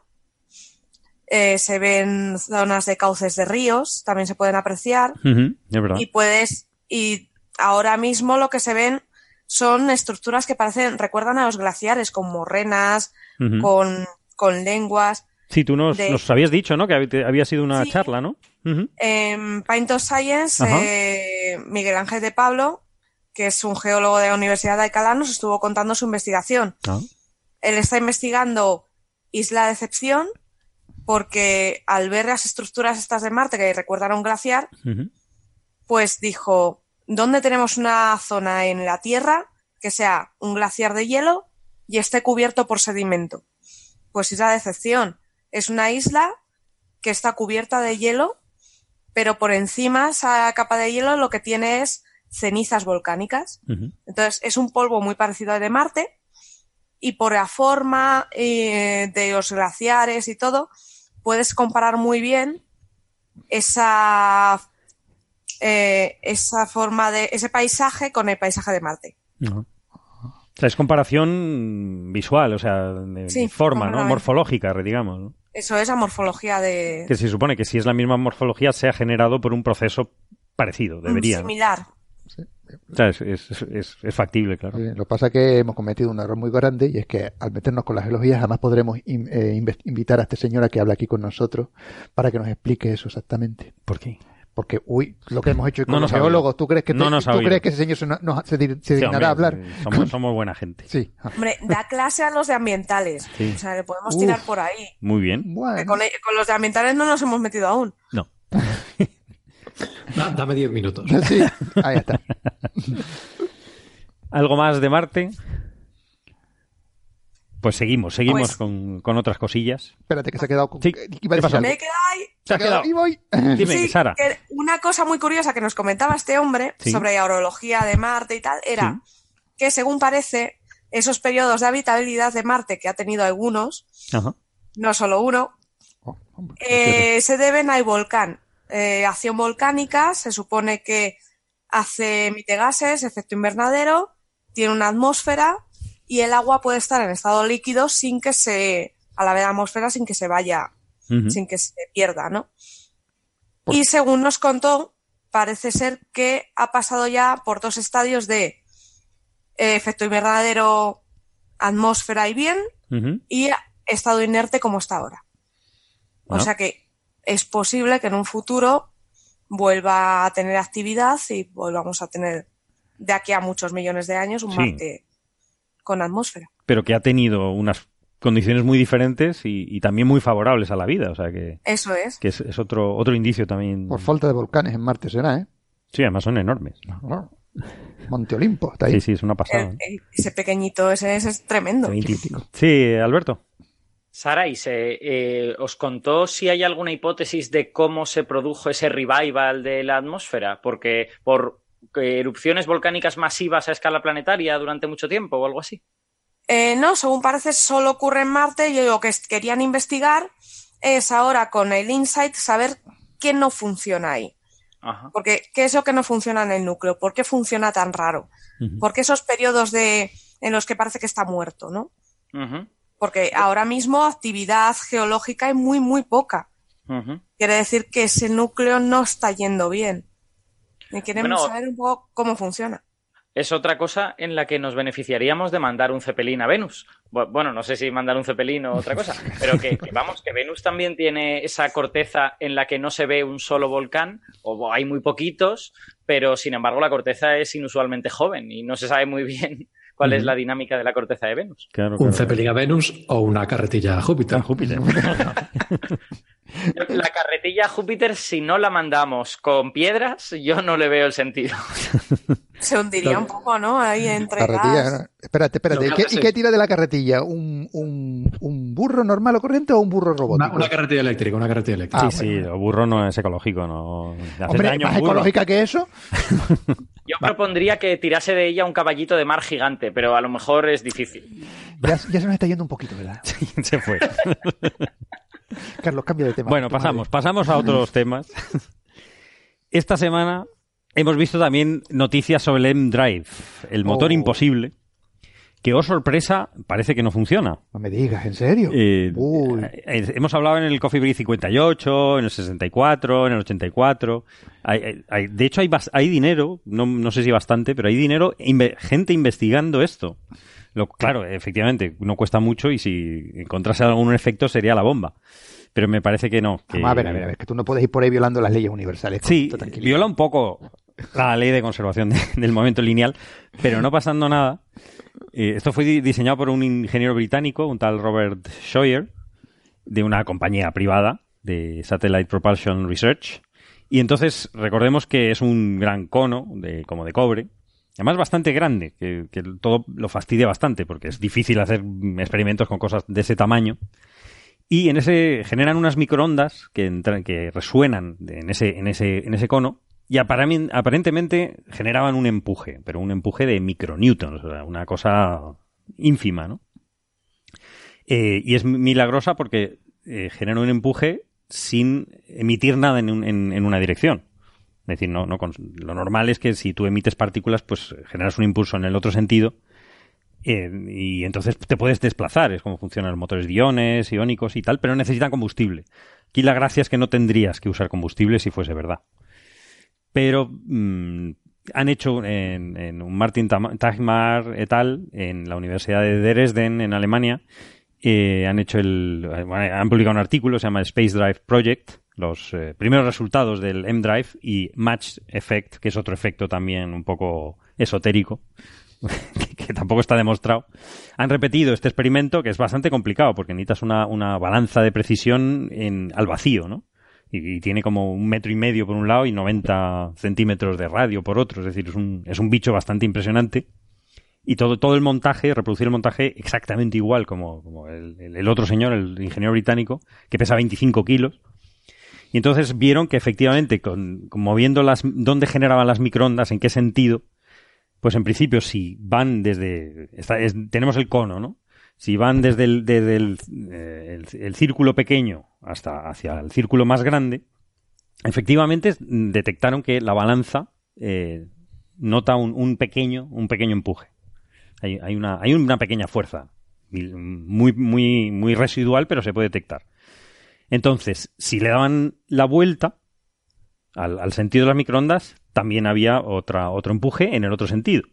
eh, se ven zonas de cauces de ríos, también se pueden apreciar, Ujú, es verdad. y puedes y ahora mismo lo que se ven son estructuras que parecen recuerdan a los glaciares con morrenas con, con lenguas Sí, tú nos, de- nos habías dicho, ¿no? Que hab- había sido una Sí. charla, ¿no? En Paint of Science eh, Miguel Ángel de Pablo que es un geólogo de la Universidad de Alcalá nos estuvo contando su investigación Ah. él está investigando Isla Decepción porque al ver las estructuras estas de Marte que recuerdan a un glaciar pues dijo, ¿dónde tenemos una zona en la Tierra que sea un glaciar de hielo y esté cubierto por sedimento? Pues Isla Decepción es una isla que está cubierta de hielo, pero por encima esa capa de hielo lo que tiene es cenizas volcánicas. Entonces es un polvo muy parecido al de Marte y por la forma eh, de los glaciares y todo, puedes comparar muy bien esa, eh, esa forma de ese paisaje con el paisaje de Marte. O sea, es comparación visual, o sea, de, Sí, forma, ¿no? Morfológica, digamos. ¿no? Eso es la morfología de Que se supone que si es la misma morfología, se ha generado por un proceso parecido, debería. ¿no? similar. O sea, es, es- es- es factible, claro. Lo que pasa es que hemos cometido un error muy grande y es que al meternos con la geología jamás podremos in- eh, invitar a este señor a que hable aquí con nosotros para que nos explique eso exactamente. ¿Por qué? Porque, uy, lo que hemos hecho con No los ha oído. geólogos, ¿tú crees que, te- No nos ha ¿tú crees que ese señor se, nos- se, dir- se Sí, dignará a hablar? Somos, somos buena gente. Sí. Ah, Hombre, da clase a los de ambientales. Sí. O sea, le podemos Uf. tirar por ahí. Muy bien. Bueno, con, con los de ambientales no nos hemos metido aún. No. Da- dame 10 minutos. sí, ahí está. ¿Algo más de Marte? Pues seguimos, seguimos Pues- con, con otras cosillas. Espérate, que se ha quedado con... Sí. Me he quedado ahí. Se ha quedado. Y voy. Dime, Sí, Sara. que una cosa muy curiosa que nos comentaba este hombre Sí. sobre la orología de Marte y tal era que según parece esos periodos de habitabilidad de Marte que ha tenido algunos, Ajá. no solo uno, Oh, hombre. eh, se deben al volcán. Eh, acción volcánica, se supone que hace emite gases, efecto invernadero, tiene una atmósfera y el agua puede estar en estado líquido sin que se, a la vez atmósfera, sin que se vaya, sin que se pierda, ¿no? Y según nos contó, parece ser que ha pasado ya por dos estadios de eh, efecto invernadero, atmósfera y bien, y estado inerte como está ahora. O sea que es posible que en un futuro vuelva a tener actividad y volvamos a tener de aquí a muchos millones de años un Sí. Marte con atmósfera. Pero que ha tenido unas condiciones muy diferentes y, y también muy favorables a la vida. O sea que, Eso es. que es, es otro, otro indicio también. Por falta de volcanes en Marte será, ¿eh? Sí, además son enormes. Monte Olimpo, está ahí. Sí, sí, es una pasada. El- el- ese pequeñito, ese, ese es tremendo. Sí, Alberto. Sara, ¿y se, eh, os contó si hay alguna hipótesis de cómo se produjo ese revival de la atmósfera? Porque por erupciones volcánicas masivas a escala planetaria durante mucho tiempo o algo así. Eh, no, según parece, solo ocurre en Marte y lo que querían investigar es ahora con el InSight saber qué no funciona ahí. Ajá. Porque, ¿qué es lo que no funciona en el núcleo? ¿Por qué funciona tan raro? ¿Por qué esos periodos de, en los que parece que está muerto, no? Porque ahora mismo actividad geológica hay muy, muy poca. Quiere decir que ese núcleo no está yendo bien. Y queremos Bueno, saber un poco cómo funciona. Es otra cosa en la que nos beneficiaríamos de mandar un cepelín a Venus. Bu- Bueno, no sé si mandar un cepelín o otra cosa, pero que, que vamos, que Venus también tiene esa corteza en la que no se ve un solo volcán, o hay muy poquitos, pero sin embargo la corteza es inusualmente joven y no se sabe muy bien cuál es la dinámica de la corteza de Venus. Claro, Un. Zeppelin a Venus o una carretilla a Júpiter. Júpiter. La carretilla a Júpiter, si no la mandamos con piedras, yo no le veo el sentido. Se hundiría un poco, ¿no? Ahí entre Carretilla, gas. ¿no? Espérate, espérate. ¿Y qué, y tira de la carretilla? ¿Un, un, un burro normal o corriente o un burro robótico? una carretilla eléctrica, una carretilla eléctrica. Ah, sí, sí, el burro no es ecológico, no. Hace Hombre, daño a más burro. ecológica que eso. Yo propondría que tirase de ella un caballito de mar gigante, pero a lo mejor es difícil. Ya, ya se nos está yendo un poquito, ¿verdad? Se fue. Carlos, cambia de tema. Bueno, madre. pasamos, pasamos a otros temas. Esta semana hemos visto también noticias sobre el M-Drive, el motor Oh. imposible, que, oh sorpresa, parece que no funciona. No me digas, ¿en serio? Eh, Uy. eh, hemos hablado en el Coffee Break 58, en el 64, en el 84. Hay- hay- de hecho, hay, hay dinero, no, no sé si bastante, pero hay dinero, inve- gente investigando esto. Lo, claro, efectivamente, no cuesta mucho y si encontrase algún efecto sería la bomba. Pero me parece que no. que- Vamos a ver, a ver, a ver, que tú no puedes ir por ahí violando las leyes universales. Sí, viola un poco la ley de conservación de- del momento lineal, pero no pasando nada. Eh, esto fue di- diseñado por un ingeniero británico, un tal Robert Scheuer, de una compañía privada de Satellite Propulsion Research. Y entonces recordemos que es un gran cono de, como de cobre, además bastante grande, que, que todo lo fastidia bastante porque es difícil hacer experimentos con cosas de ese tamaño. Y en ese generan unas microondas que, entran- que resuenan en ese, en ese, en ese cono y aparentemente generaban un empuje, pero un empuje de micronewtons, una cosa ínfima, ¿no? Eh, y es milagrosa porque eh, genera un empuje sin emitir nada en, un- en- en una dirección. Es decir, no, no lo normal es que si tú emites partículas, pues generas un impulso en el otro sentido eh, y entonces te puedes desplazar, es como funcionan los motores de iones, iónicos y tal, pero necesitan combustible. Aquí la gracia es que no tendrías que usar combustible si fuese verdad. Pero mm, han hecho en, un Martin Tagmar et al. en la Universidad de Dresden, en Alemania, eh, han hecho el, bueno, han publicado un artículo, se llama Space Drive Project, los eh, primeros resultados del M-Drive y Match Effect, que es otro efecto también un poco esotérico, que, que tampoco está demostrado. Han repetido este experimento que es bastante complicado porque necesitas una, una balanza de precisión en, al vacío, ¿no? Y, tiene como un metro y medio por un lado y 90 centímetros de radio por otro, es decir, es un, es un bicho bastante impresionante. Y todo, todo el montaje, reproducir el montaje exactamente igual como, como el, el- otro señor, el ingeniero británico, que pesa 25 kilos. Y entonces vieron que efectivamente, con, con moviendo las, dónde generaban las microondas, en qué sentido, pues en principio si van desde, está- es- tenemos el cono, ¿no? Si van desde eh, el- círculo pequeño hasta hacia el círculo más grande, efectivamente mm, detectaron que la balanza eh, nota un, pequeño, un pequeño empuje. Hay, hay, una, hay una pequeña fuerza, muy, muy, muy residual, pero se puede detectar. Entonces, si le daban la vuelta al, al sentido de las microondas, también había otra, otro empuje en el otro sentido.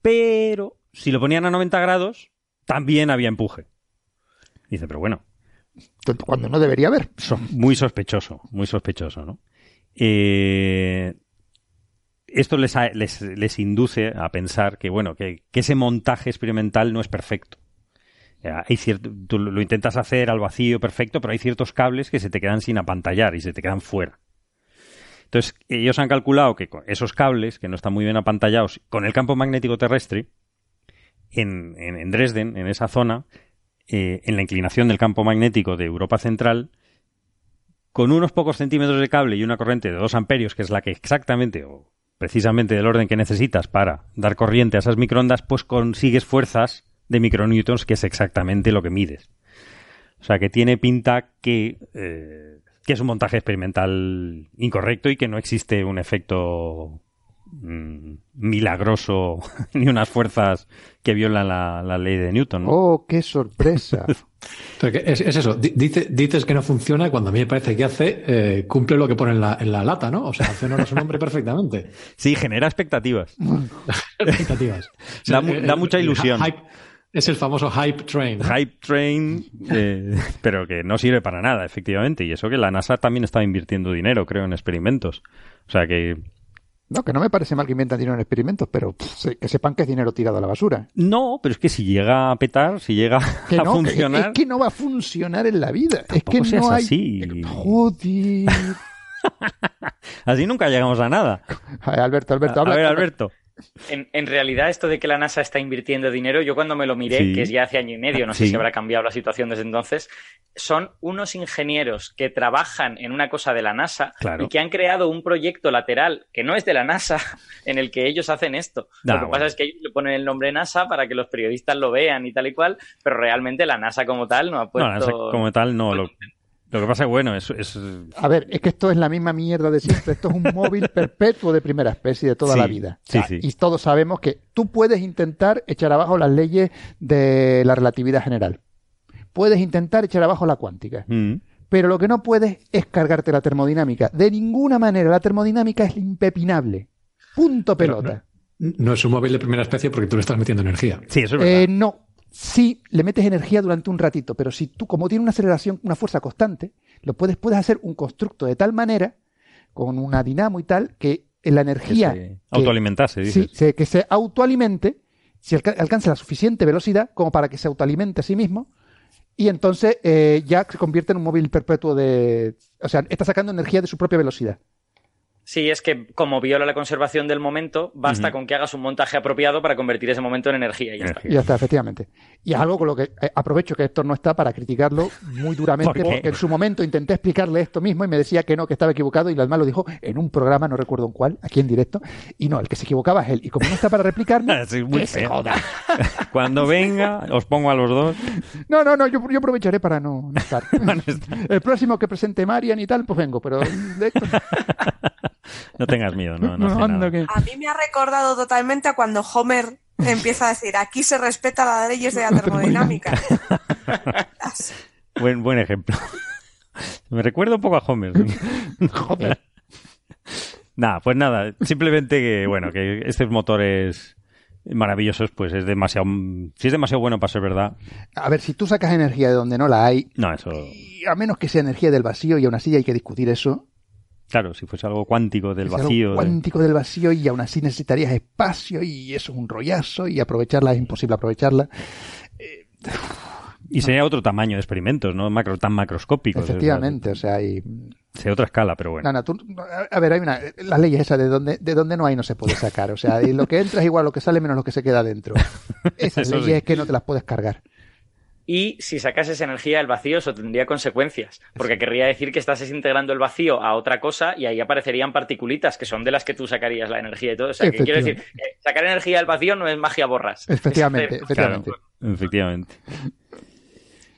Pero si lo ponían a 90 grados, también había empuje. Dice, pero bueno. Cuando no debería haber. muy sospechoso, muy sospechoso, ¿no? Eh, esto les, les, les, induce a pensar que, bueno, que, que, ese montaje experimental no es perfecto. Hay cierto, tú lo intentas hacer al vacío perfecto, pero hay ciertos cables que se te quedan sin apantallar y se te quedan fuera. Entonces, ellos han calculado que con esos cables, que no están muy bien apantallados, con el campo magnético terrestre, en, en, en Dresden, en esa zona, eh, en la inclinación del campo magnético de Europa Central, con unos pocos centímetros de cable y una corriente de 2 amperios, que es la que exactamente o precisamente del orden que necesitas para dar corriente a esas microondas, pues consigues fuerzas de micronewtons, que es exactamente lo que mides. O sea, que tiene pinta que, eh, que es un montaje experimental incorrecto y que no existe un efecto mm, milagroso ni unas fuerzas que violan la, la ley de Newton. ¿no? ¡Oh, qué sorpresa! es, es, eso, Dice, dices que no funciona cuando a mí me parece que hace, eh, cumple lo que pone en la, en la, lata, ¿no? O sea, hace honor a su nombre perfectamente. Sí, genera expectativas. expectativas. da, da, mucha ilusión. Hype, es el famoso hype train. Hype train, eh, pero que no sirve para nada, efectivamente. Y eso que la NASA también estaba invirtiendo dinero, creo, en experimentos. O sea que no, que no me parece mal que inventan dinero en experimentos, pero pff, que sepan que es dinero tirado a la basura. No, pero es que si llega a petar, si llega que a no, funcionar. Que, es que no va a funcionar en la vida. Tampoco es que no hay. así. Joder. así nunca llegamos a nada. Alberto, Alberto, habla. A ver, Alberto. En, en, realidad, esto de que la NASA está invirtiendo dinero, yo cuando me lo miré, Sí. que es ya hace año y medio, no sé si habrá cambiado la situación desde entonces, son unos ingenieros que trabajan en una cosa de la NASA Claro. y que han creado un proyecto lateral que no es de la NASA en el que ellos hacen esto. Da, lo que bueno. pasa es que ellos le ponen el nombre NASA para que los periodistas lo vean y tal y cual, pero realmente la NASA como tal no ha No, puesto... la NASA como tal, no. Lo, lo que pasa es bueno, es, es A ver, es que esto es la misma mierda de siempre. Esto es un móvil perpetuo de primera especie de toda Sí, la vida. sí, sí. Y todos sabemos que tú puedes intentar echar abajo las leyes de la relatividad general. Puedes intentar echar abajo la cuántica. Mm. Pero lo que no puedes es cargarte la termodinámica. De ninguna manera. La termodinámica es impepinable. Punto pelota. No es un móvil de primera especie porque tú le estás metiendo energía. Sí, eso es verdad. Eh, no. Sí, le metes energía durante un ratito, pero si tú, como tiene una aceleración, una fuerza constante, lo puedes, puedes hacer un constructo de tal manera, con una dinamo y tal, que la Que energía. se que- autoalimentase, dices. sí, se- que se autoalimente, si alca- alcanza la suficiente velocidad como para que se autoalimente a sí mismo, y entonces eh, ya se convierte en un móvil perpetuo de. O sea, está sacando energía de su propia velocidad. Sí, es que como viola la conservación del momento, basta con que hagas un montaje apropiado para convertir ese momento en energía y ya está. Energía. Y ya está, efectivamente. Y es algo con lo que eh, aprovecho que Héctor no está para criticarlo muy duramente, porque en su momento intenté explicarle esto mismo y me decía que no, que estaba equivocado, y además lo dijo en un programa, no recuerdo en cuál, aquí en directo, y no, el que se equivocaba es él. Y como no está para replicarme, Sí, muy se joda. Cuando venga, os pongo a los dos. No, no, no, yo, yo aprovecharé para no, no estar. El próximo que presente Marian y tal, pues vengo, pero de Héctor, No tengas miedo, no, no, nada. que- A mí me ha recordado totalmente a cuando Homer empieza a decir, aquí se respeta las leyes de la termodinámica. Buen, buen ejemplo. Me recuerda un poco a Homer. Joder. Nada, pues nada, simplemente que, bueno, que estos motores maravillosos, pues es demasiado. Si es demasiado bueno para ser verdad, A ver, si tú sacas energía de donde no la hay, no, eso. y a menos que sea energía del vacío, y aún así hay que discutir eso, Claro, si fuese algo cuántico del Es algo vacío. de- cuántico del vacío y aún así necesitarías espacio y eso es un rollazo y aprovecharla es imposible aprovecharla. Y sería otro tamaño de experimentos, ¿no? Macro, tan macroscópicos. Efectivamente, o sea, hay... Sería otra escala, pero bueno. No, no, tú- a ver, hay una... Las leyes esas de donde, de donde no hay no se puede sacar. O sea, y lo que entra es igual lo que sale menos lo que se queda dentro. Esas leyes sí. es que no te las puedes cargar. Y si sacases energía del vacío, eso tendría consecuencias, porque querría decir que estás integrando el vacío a otra cosa y ahí aparecerían particulitas, que son de las que tú sacarías la energía y todo. O sea, que quiero decir, que sacar energía del vacío no es magia borras. Efectivamente, Es hacer- efectivamente. Efectivamente.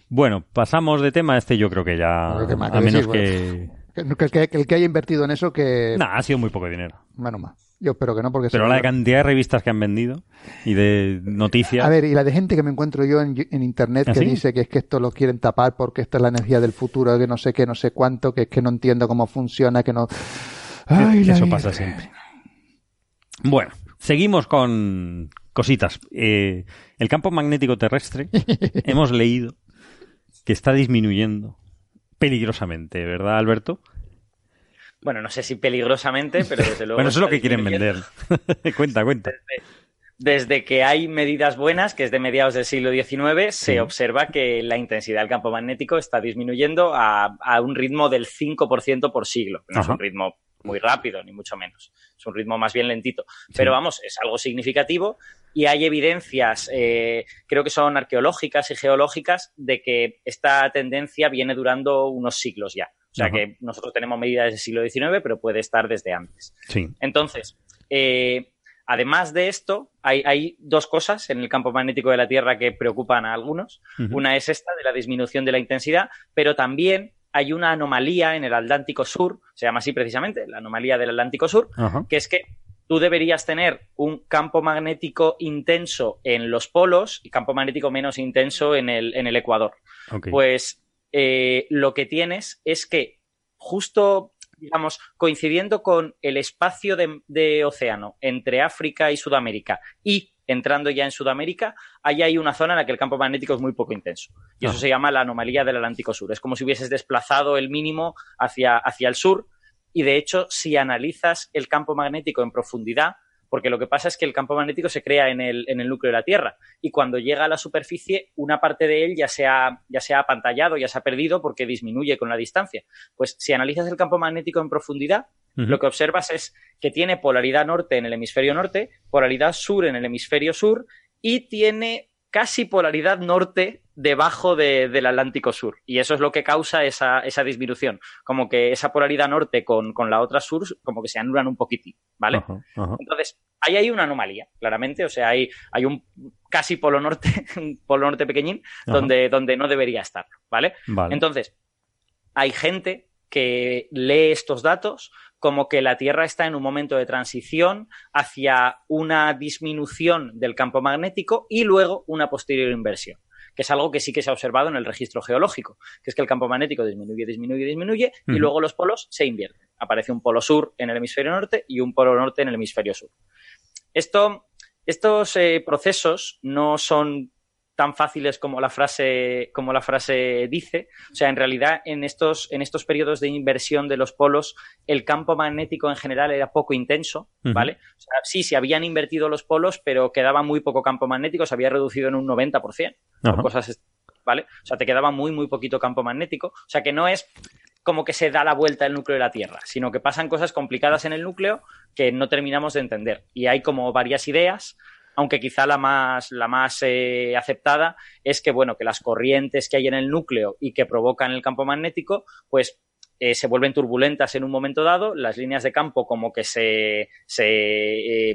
Bueno, pasamos de tema. Este yo creo que ya. Bueno, ¿qué más que a menos decir? que. Que, que- que- que el que haya invertido en eso, que... Nah, ha sido muy poco dinero. Bueno, más. Yo espero que no, porque Pero la cantidad de revistas que han vendido y de noticias. A ver, y la de gente que me encuentro yo en, en internet ¿Ah, que sí? dice que es que esto lo quieren tapar porque esta es la energía del futuro, que no sé qué, no sé cuánto, que es que no entiendo cómo funciona, que no. Ay, Eso vida. pasa siempre. Bueno, seguimos con cositas. Eh, el campo magnético terrestre, hemos leído que está disminuyendo peligrosamente, ¿verdad, Alberto? Bueno, no sé si peligrosamente, pero desde luego. bueno, eso es lo que quieren vender. cuenta, cuenta. Desde que hay medidas buenas, que es de mediados del siglo XIX, Sí. se observa que la intensidad del campo magnético está disminuyendo a, a un ritmo del 5% por siglo. No es un ritmo muy rápido, ni mucho menos. Es un ritmo más bien lentito. Pero vamos, es algo significativo y hay evidencias, eh, creo que son arqueológicas y geológicas, de que esta tendencia viene durando unos siglos ya. O sea Ajá. que nosotros tenemos medidas del siglo XIX, pero puede estar desde antes. Sí. Entonces, eh, además de esto, hay, hay dos cosas en el campo magnético de la Tierra que preocupan a algunos. Una es esta de la disminución de la intensidad, pero también hay una anomalía en el Atlántico Sur, se llama así precisamente, la anomalía del Atlántico Sur, que es que tú deberías tener un campo magnético intenso en los polos y campo magnético menos intenso en el, en el Ecuador. Pues eh, lo que tienes es que justo, digamos, coincidiendo con el espacio de, de océano entre África y Sudamérica y entrando ya en Sudamérica, ahí hay una zona en la que el campo magnético es muy poco intenso. Y eso Ah. se llama la anomalía del Atlántico Sur. Es como si hubieses desplazado el mínimo hacia, hacia el sur. Y de hecho, si analizas el campo magnético en profundidad, porque lo que pasa es que el campo magnético se crea en el, en el núcleo de la Tierra y cuando llega a la superficie, una parte de él ya se, ha, ya se ha apantallado, ya se ha perdido porque disminuye con la distancia. Pues si analizas el campo magnético en profundidad, lo que observas es que tiene polaridad norte en el hemisferio norte, polaridad sur en el hemisferio sur y tiene casi polaridad norte debajo de- del Atlántico Sur. Y eso es lo que causa esa, esa disminución. Como que esa polaridad norte con, con la otra sur, como que se anulan un poquitín, ¿ale? Ajá, ajá. Entonces, ahí hay una anomalía, claramente. O sea, hay, hay un casi polo norte, un polo norte pequeñín, Ajá. donde, donde no debería ¿vale? Vale. Entonces, hay gente que lee estos datos como que la Tierra está en un momento de transición hacia una disminución del campo magnético y luego una posterior inversión, que es algo que sí que se ha observado en el registro geológico, que es que el campo magnético disminuye, disminuye, disminuye y luego los polos se invierten. Aparece un polo sur en el hemisferio norte y un polo norte en el hemisferio sur. Esto, estos eh, procesos no son tan fáciles como la frase como la frase dice. O sea en realidad en estos en estos periodos de inversión de los polos el campo magnético en general era poco intenso vale o sea, sí se habían invertido los polos pero quedaba muy poco campo magnético se había reducido en un 90% o Ajá. cosas vale o sea te quedaba muy muy poquito campo magnético. O sea que no es como que se da la vuelta el núcleo de la Tierra, sino que pasan cosas complicadas en el núcleo que no terminamos de entender. Y hay como varias ideas, aunque quizá la más, la más eh, aceptada es que, bueno, que las corrientes que hay en el núcleo y que provocan el campo magnético, pues eh, se vuelven turbulentas en un momento dado, las líneas de campo como que se, se eh,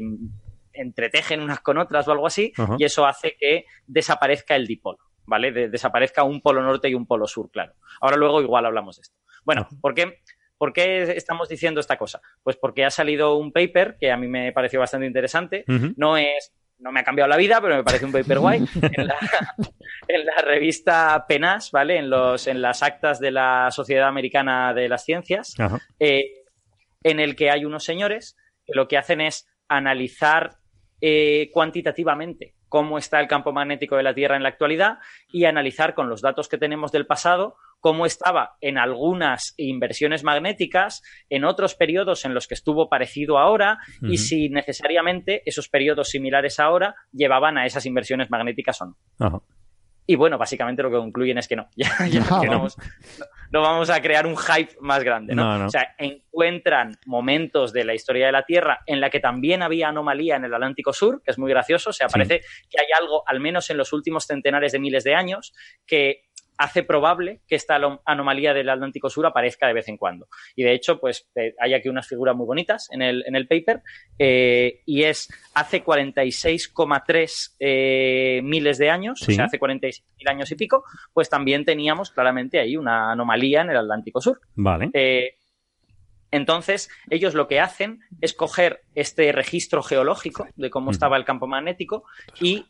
entretejen unas con otras o algo así, y eso hace que desaparezca el dipolo. ¿Vale? De- desaparezca un polo norte y un polo sur, claro. Ahora luego igual hablamos de esto. Bueno, ¿por qué, ¿por qué estamos diciendo esta cosa? Pues porque ha salido un paper que a mí me pareció bastante interesante. No es, no me ha cambiado la vida, pero me parece un paper guay. En la, en la revista PENAS, ¿vale? En, los, en las actas de la Sociedad Americana de las Ciencias, eh, en el que hay unos señores que lo que hacen es analizar eh, cuantitativamente cómo está el campo magnético de la Tierra en la actualidad y analizar con los datos que tenemos del pasado cómo estaba en algunas inversiones magnéticas, en otros periodos en los que estuvo parecido ahora y si necesariamente esos periodos similares ahora llevaban a esas inversiones magnéticas o no. Ajá. Y bueno, básicamente lo que concluyen es que no. Ya, ya Ah, no, vamos. no- no vamos a crear un hype más grande, ¿no? O sea, encuentran momentos de la historia de la Tierra en la que también había anomalía en el Atlántico Sur, que es muy gracioso. O sea, Sí. parece que hay algo, al menos en los últimos centenares de miles de años, que hace probable que esta anomalía del Atlántico Sur aparezca de vez en cuando. Y de hecho, pues eh, hay aquí unas figuras muy bonitas en el, en el paper, eh, y es hace 46,3 eh, miles de años, Sí. o sea, hace 46.000 años y pico, pues también teníamos claramente ahí una anomalía en el Atlántico Sur. Vale. Eh, Entonces, ellos lo que hacen es coger este registro geológico de cómo estaba el campo magnético y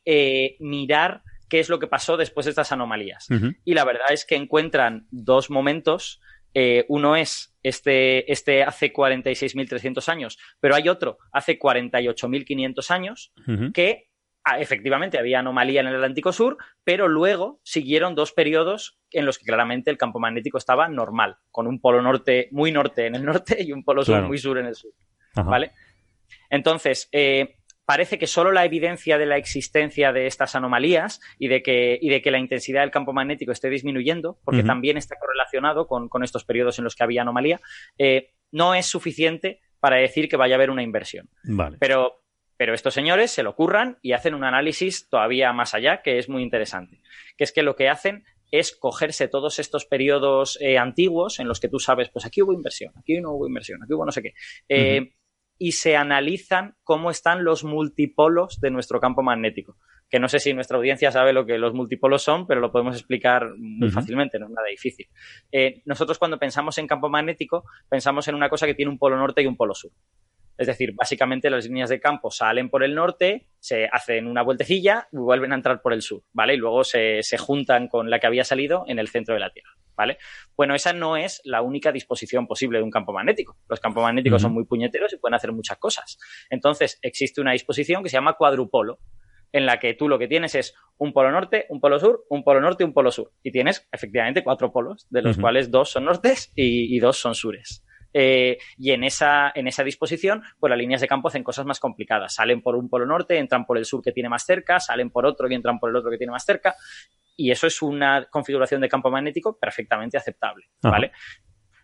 mirar qué es lo que pasó después de estas anomalías. Y la verdad es que encuentran dos momentos. Eh, uno es este, este hace 46.300 años, pero hay otro hace 48.500 años que ah, efectivamente había anomalía en el Atlántico Sur, pero luego siguieron dos periodos en los que claramente el campo magnético estaba normal, con un polo norte muy norte en el norte y un polo sur muy sur en el sur. ¿Vale? Entonces, eh, parece que solo la evidencia de la existencia de estas anomalías y de que, y de que la intensidad del campo magnético esté disminuyendo, porque también está correlacionado con, estos periodos en los que había anomalía, eh, no es suficiente para decir que vaya a haber una inversión. Pero, pero estos señores se lo curran y hacen un análisis todavía más allá, que es muy interesante. Que es que lo que hacen es cogerse todos estos periodos eh, antiguos en los que tú sabes, pues aquí hubo inversión, aquí no hubo inversión, aquí hubo no sé qué. Eh, y se analizan cómo están los multipolos de nuestro campo magnético. Que no sé si nuestra audiencia sabe lo que los multipolos son, pero lo podemos explicar muy fácilmente, no es nada difícil. Eh, nosotros cuando pensamos en campo magnético, pensamos en una cosa que tiene un polo norte y un polo sur. Es decir, básicamente las líneas de campo salen por el norte, se hacen una vueltecilla y vuelven a entrar por el sur, ¿vale? Y luego se, se juntan con la que había salido en el centro de la Tierra. ¿vale? Bueno, esa no es la única disposición posible de un campo magnético. Los campos magnéticos son muy puñeteros y pueden hacer muchas cosas. Entonces, existe una disposición que se llama cuadrupolo, en la que tú lo que tienes es un polo norte, un polo sur, un polo norte y un polo sur. Y tienes efectivamente cuatro polos, de los cuales dos son nortes y, dos son sures. Eh, y en esa, en esa disposición, pues las líneas de campo hacen cosas más complicadas. Salen por un polo norte, entran por el sur que tiene más cerca, salen por otro y entran por el otro que tiene más cerca y eso es una configuración de campo magnético perfectamente aceptable, ¿vale?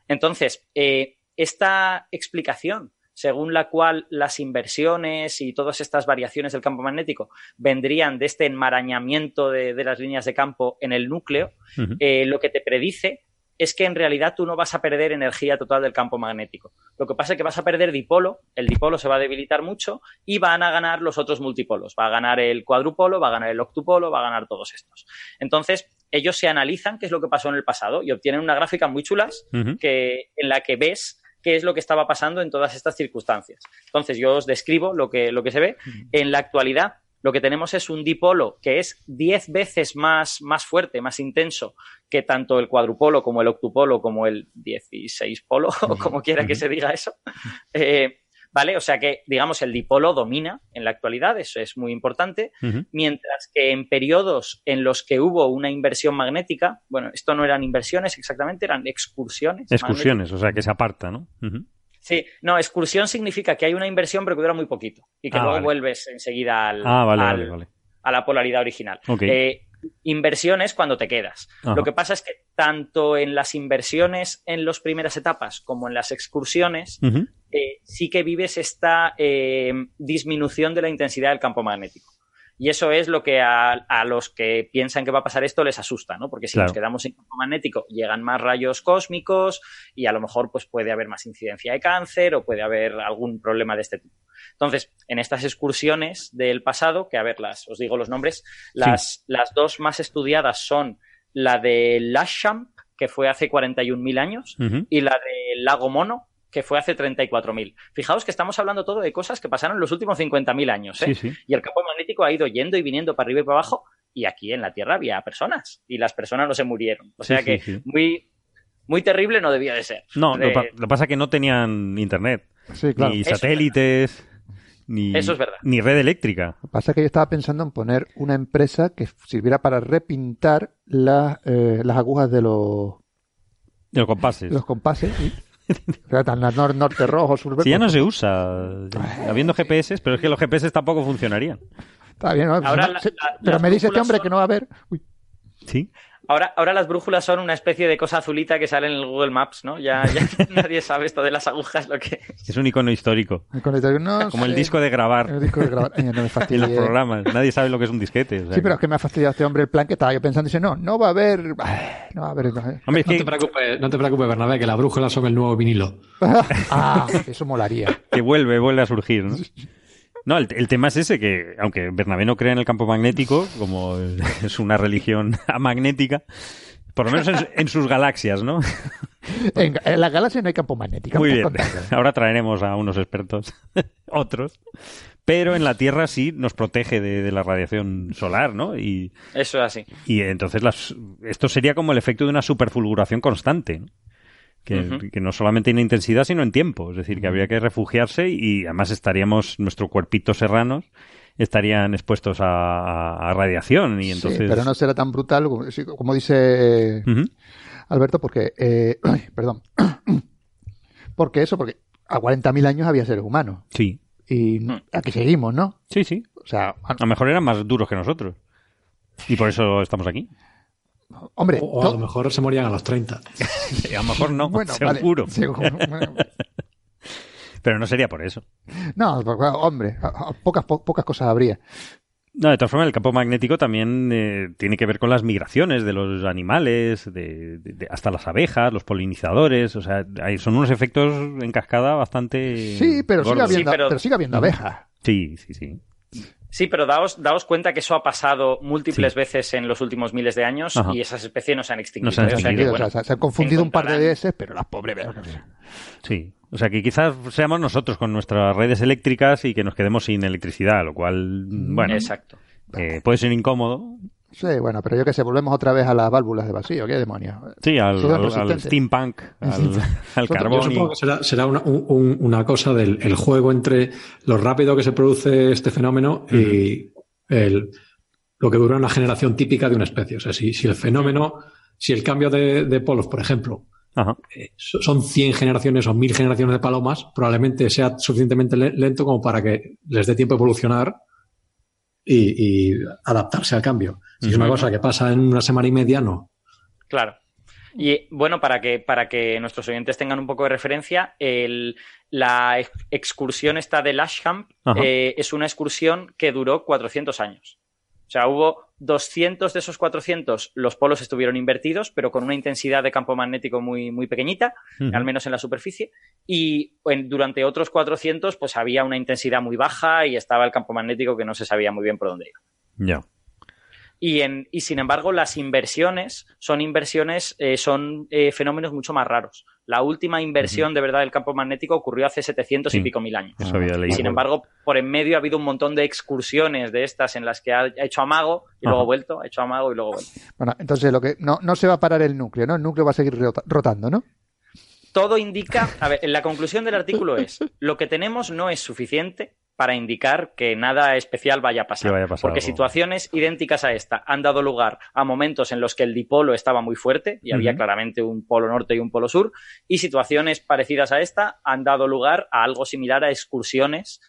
Entonces, eh, esta explicación según la cual las inversiones y todas estas variaciones del campo magnético vendrían de este enmarañamiento de, las líneas de campo en el núcleo, eh, lo que te predice es que en realidad tú no vas a perder energía total del campo magnético. Lo que pasa es que vas a perder dipolo, el dipolo se va a debilitar mucho y van a ganar los otros multipolos. Va a ganar el cuadrupolo, va a ganar el octupolo, va a ganar todos estos. Entonces, ellos se analizan qué es lo que pasó en el pasado y obtienen una gráfica muy chulas que, en la que ves qué es lo que estaba pasando en todas estas circunstancias. Entonces, yo os describo lo que, lo que se ve. En la actualidad, lo que tenemos es un dipolo que es 10 veces más, más fuerte, más intenso que tanto el cuadrupolo como el octupolo como el 16 polo, o como quiera que se diga eso. Eh, ¿Vale? O sea que, digamos, el dipolo domina en la actualidad, eso es muy importante, mientras que en periodos en los que hubo una inversión magnética, bueno, esto no eran inversiones exactamente, eran excursiones. Excursiones, o sea que se aparta, ¿no? Sí, no, excursión significa que hay una inversión pero que dura muy poquito y que ah, luego vuelves enseguida al, ah, a la polaridad original. Eh, inversiones cuando te quedas. Lo que pasa es que tanto en las inversiones en las primeras etapas como en las excursiones eh, sí que vives esta eh, disminución de la intensidad del campo magnético. Y eso es lo que a, los que piensan que va a pasar esto les asusta, ¿no? Porque si nos quedamos en campo magnético, llegan más rayos cósmicos y a lo mejor pues puede haber más incidencia de cáncer o puede haber algún problema de este tipo. Entonces, en estas excursiones del pasado, que a ver, las, os digo los nombres, las, las dos más estudiadas son la de Lasham, que fue hace 41.000 años, y la de Lago Mono, que fue hace 34.000. Fijaos que estamos hablando todo de cosas que pasaron en los últimos 50.000 años. ¿eh? Y el campo magnético ha ido yendo y viniendo para arriba y para abajo. Y aquí en la Tierra había personas. Y las personas no se murieron. O sea que muy, muy terrible no debía de ser. No, lo, que pasa es que no tenían internet. Ni satélites. Ni, Eso es verdad. Ni red eléctrica. Lo que pasa es que yo estaba pensando en poner una empresa que sirviera para repintar eh, las agujas de los... De los compases. los compases. Tan norte rojo, sur Si ya no se usa, habiendo GPS, pero es que los GPS tampoco funcionarían. Está bien, pero me dice este hombre que no va a haber. Sí. Ahora, ahora las brújulas son una especie de cosa azulita que sale en el Google Maps, ¿no? Ya, nadie sabe esto de las agujas lo que es. Es un icono histórico. Como el disco de grabar. El disco de grabar. no me y los programas. Nadie sabe lo que es un disquete. sí, pero es que me ha fastidiado este hombre el plan que estaba yo pensando. Dice, no, no va a haber... No va a haber... no, te preocupes, no te preocupes, Bernabé, que las brújulas son el nuevo vinilo. ah, eso molaría. Que vuelve, vuelve a surgir, ¿no? No, el, tema es ese, que aunque Bernabé no cree en el campo magnético, como es una religión amagnética, Por lo menos en, en sus galaxias, ¿no? En, en las galaxias no hay campo magnético. Muy bien. Ahora traeremos a unos expertos, otros. Pero en la Tierra sí nos protege de, de la radiación solar, ¿no? Y, Eso es así. y entonces las, esto sería como el efecto de una superfulguración constante, ¿no? Que, no solamente en intensidad, sino en tiempo. Es decir, que habría que refugiarse y además estaríamos, nuestros cuerpitos serranos estarían expuestos a, radiación y entonces... Sí, pero no será tan brutal como, dice. Alberto, porque, eh, perdón, porque eso, porque a 40.000 años había seres humanos Sí, y aquí seguimos, ¿no? sí, sí. O sea, A lo mejor eran más duros que nosotros. Y por eso estamos aquí. Hombre, O, o a lo mejor se morían a los 30. Y a lo mejor no, bueno, vale, seguro. seguro. Bueno, Pero no sería por eso. no, porque, hombre, pocas, po- pocas cosas habría. No, de todas formas, el campo magnético también eh, tiene que ver con las migraciones de los animales, de, de- de- hasta las abejas, los polinizadores. O sea, hay- son unos efectos en cascada bastante. Sí, pero sigue habiendo, Sí, pero- pero sigue habiendo abejas. Sí, sí, sí. Sí, pero daos, daos cuenta que eso ha pasado múltiples veces en los últimos miles de años Ajá. y esas especies no se han extinguido. No se han. O sea que, extinguido, bueno, O sea, se, se han confundido un par de veces, pero las pobres. Sí. O sea, que quizás seamos nosotros con nuestras redes eléctricas y que nos quedemos sin electricidad, lo cual, bueno, Exacto. eh, puede ser incómodo. Sí, bueno, pero yo que sé, volvemos otra vez a las válvulas de vacío. ¿Qué demonios? Sí, al, al- steampunk, al, carbón. Yo supongo que será, será una, un- un- una cosa del el juego entre lo rápido que se produce este fenómeno y el, lo que dura una generación típica de una especie. O sea, si, si el fenómeno, si el cambio de, de polos, por ejemplo, Ajá. eh, so- son 100 generaciones o 1000 generaciones de palomas, probablemente sea suficientemente le- lento como para que les dé tiempo a evolucionar y, y adaptarse al cambio. Si es una cosa que pasa en una semana y media, no. Claro. Y bueno, para que, para que nuestros oyentes tengan un poco de referencia, el- la ex- excursión esta de Lashkamp Ajá. eh, es una excursión que duró 400 años. O sea, hubo 200 de esos 400, los polos estuvieron invertidos, pero con una intensidad de campo magnético muy, muy pequeñita, al menos en la superficie. Y en- durante otros 400, pues había una intensidad muy baja y estaba el campo magnético que no se sabía muy bien por dónde iba. Ya. Y, en, y sin embargo, las inversiones son inversiones, eh, son eh, fenómenos mucho más raros. La última inversión de verdad del campo magnético ocurrió hace 700 Sí. y pico mil años. Eso había Y leído. sin embargo, por en medio ha habido un montón de excursiones de estas en las que ha hecho amago y luego Ajá. vuelto, ha hecho amago y luego vuelto. Bueno, entonces lo que no, no se va a parar el núcleo, ¿no? El núcleo va a seguir rota- rotando, ¿no? Todo indica, a ver, la conclusión del artículo es, lo que tenemos no es suficiente para indicar que nada especial vaya a pasar. Que vaya a pasar porque algo. situaciones idénticas a esta han dado lugar a momentos en los que el dipolo estaba muy fuerte y había claramente un polo norte y un polo sur, y situaciones parecidas a esta han dado lugar a algo similar a excursiones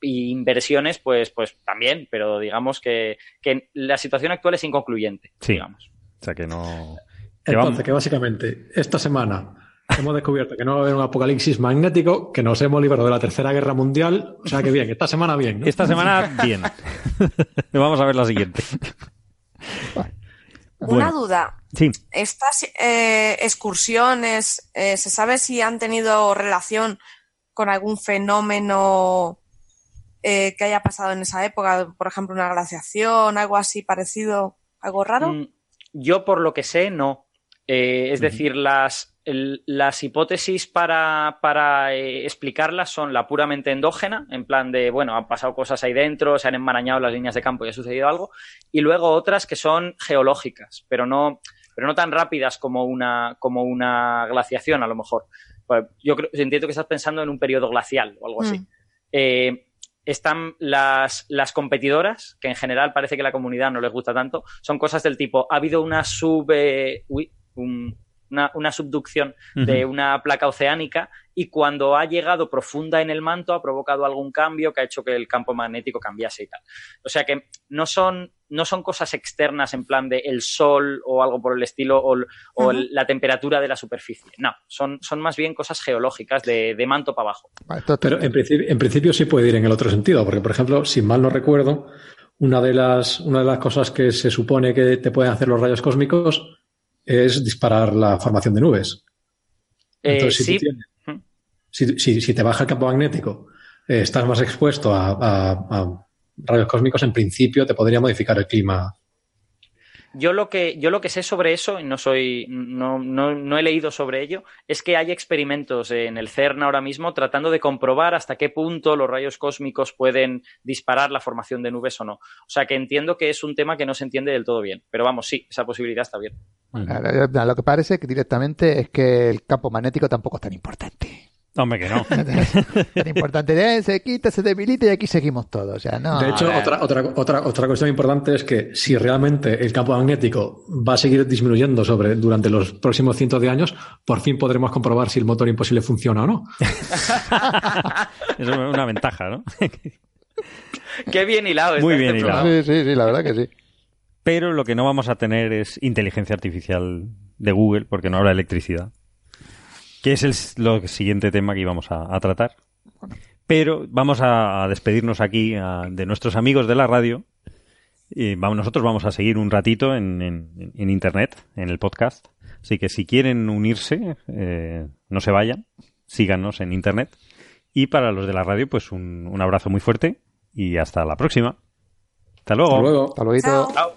y inversiones, pues, pues también, pero digamos que, que la situación actual es inconcluyente, Sí. digamos. O sea, que no... Entonces, que básicamente esta semana hemos descubierto que no va a haber un apocalipsis magnético, que nos hemos librado de la Tercera Guerra Mundial. O sea que bien, esta semana bien. ¿no? Esta semana, bien. Vamos a ver la siguiente. Una Bueno. duda. Sí. Estas eh, excursiones, eh, ¿se sabe si han tenido relación con algún fenómeno eh, que haya pasado en esa época? Por ejemplo, una glaciación, algo así parecido, algo raro. Mm, Yo, por lo que sé, no. Eh, es decir, las, el- las hipótesis para, para eh, explicarlas son la puramente endógena, en plan de, bueno, han pasado cosas ahí dentro, se han enmarañado las líneas de campo y ha sucedido algo, y luego otras que son geológicas, pero no, pero no tan rápidas como una, como una glaciación, a lo mejor. Pues yo creo, entiendo que estás pensando en un periodo glacial o algo así. Mm. Eh, están las, las competidoras, que en general parece que a la comunidad no les gusta tanto, son cosas del tipo, ha habido una sub... eh, uy, un- una, una subducción de una placa oceánica y cuando ha llegado profunda en el manto ha provocado algún cambio que ha hecho que el campo magnético cambiase y tal. O sea que no son, no son cosas externas en plan de el sol o algo por el estilo o, la temperatura de la superficie. No, son, son más bien cosas geológicas de, de manto para abajo. Pero en principio, en principio sí puede ir en el otro sentido, porque, por ejemplo, si mal no recuerdo, una de las, una de las cosas que se supone que te pueden hacer los rayos cósmicos es disparar la formación de nubes. Eh, Entonces, si, sí, tienes- si, si- si te baja el campo magnético, eh, estás más expuesto a, a- a rayos cósmicos, en principio te podría modificar el clima. Yo lo que, yo lo que sé sobre eso, y no soy, no, no, no he leído sobre ello, es que hay experimentos en el CERN ahora mismo tratando de comprobar hasta qué punto los rayos cósmicos pueden disparar la formación de nubes o no. O sea que entiendo que es un tema que no se entiende del todo bien. Pero vamos, sí, esa posibilidad está bien. Lo que parece que directamente es que el campo magnético tampoco es tan importante. Hombre, que no. tan importante se quita, se debilita y aquí seguimos todos. O sea, no, de hecho, otra, otra, otra, otra cuestión importante es que si realmente el campo magnético va a seguir disminuyendo sobre, durante los próximos cientos de años, por fin podremos comprobar si el motor imposible funciona o no. es una ventaja, ¿no? Qué bien hilado. Muy bien hilado. Sí, sí, sí, la verdad que sí. Pero lo que no vamos a tener es inteligencia artificial de Google porque no habrá electricidad que es el siguiente tema que íbamos a, tratar. Pero vamos a, despedirnos aquí de nuestros amigos de la radio. Y vamos, nosotros vamos a seguir un ratito en, Internet, en el podcast. Así que si quieren unirse, eh, no se vayan, síganos en Internet. Y para los de la radio, pues un, abrazo muy fuerte y hasta la próxima. Hasta luego. Hasta luego. Hasta luego.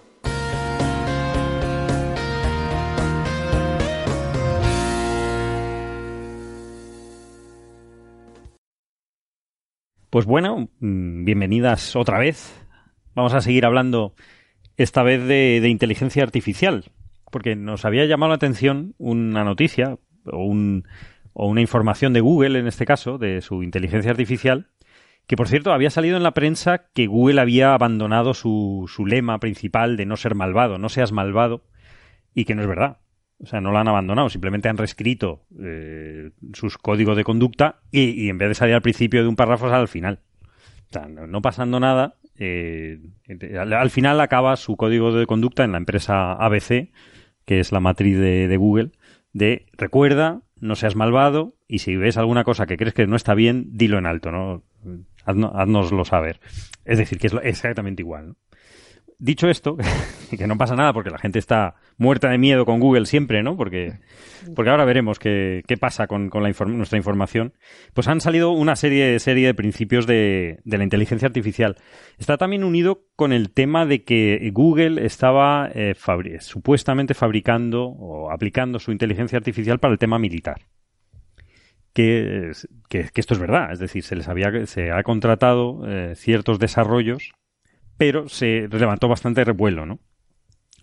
Pues bueno, mm, bienvenidas otra vez. Vamos a seguir hablando esta vez de, inteligencia artificial, porque nos había llamado la atención una noticia o, un, o una información de Google, en este caso, de su inteligencia artificial, que por cierto había salido en la prensa que Google había abandonado su, su lema principal de no ser malvado, no seas malvado, y que no es verdad. O sea, no lo han abandonado, simplemente han reescrito eh, sus códigos de conducta y, en vez de salir al principio de un párrafo sale al final. O sea, no, pasando nada, eh, al, final acaba su código de conducta en la empresa ABC, que es la matriz de, Google, de recuerda, no seas malvado y si ves alguna cosa que crees que no está bien, dilo en alto, ¿no? Haznoslo saber. Es decir, que es exactamente igual, ¿no? Dicho esto, que no pasa nada porque la gente está muerta de miedo con Google siempre, ¿no? Porque, porque ahora veremos qué, qué pasa con, con la nuestra información. Pues han salido una serie, serie de principios de, de, la inteligencia artificial. Está también unido con el tema de que Google estaba eh, supuestamente fabricando o aplicando su inteligencia artificial para el tema militar. Que, que, esto es verdad, es decir, se les había se ha contratado eh, ciertos desarrollos pero se levantó bastante revuelo, ¿no?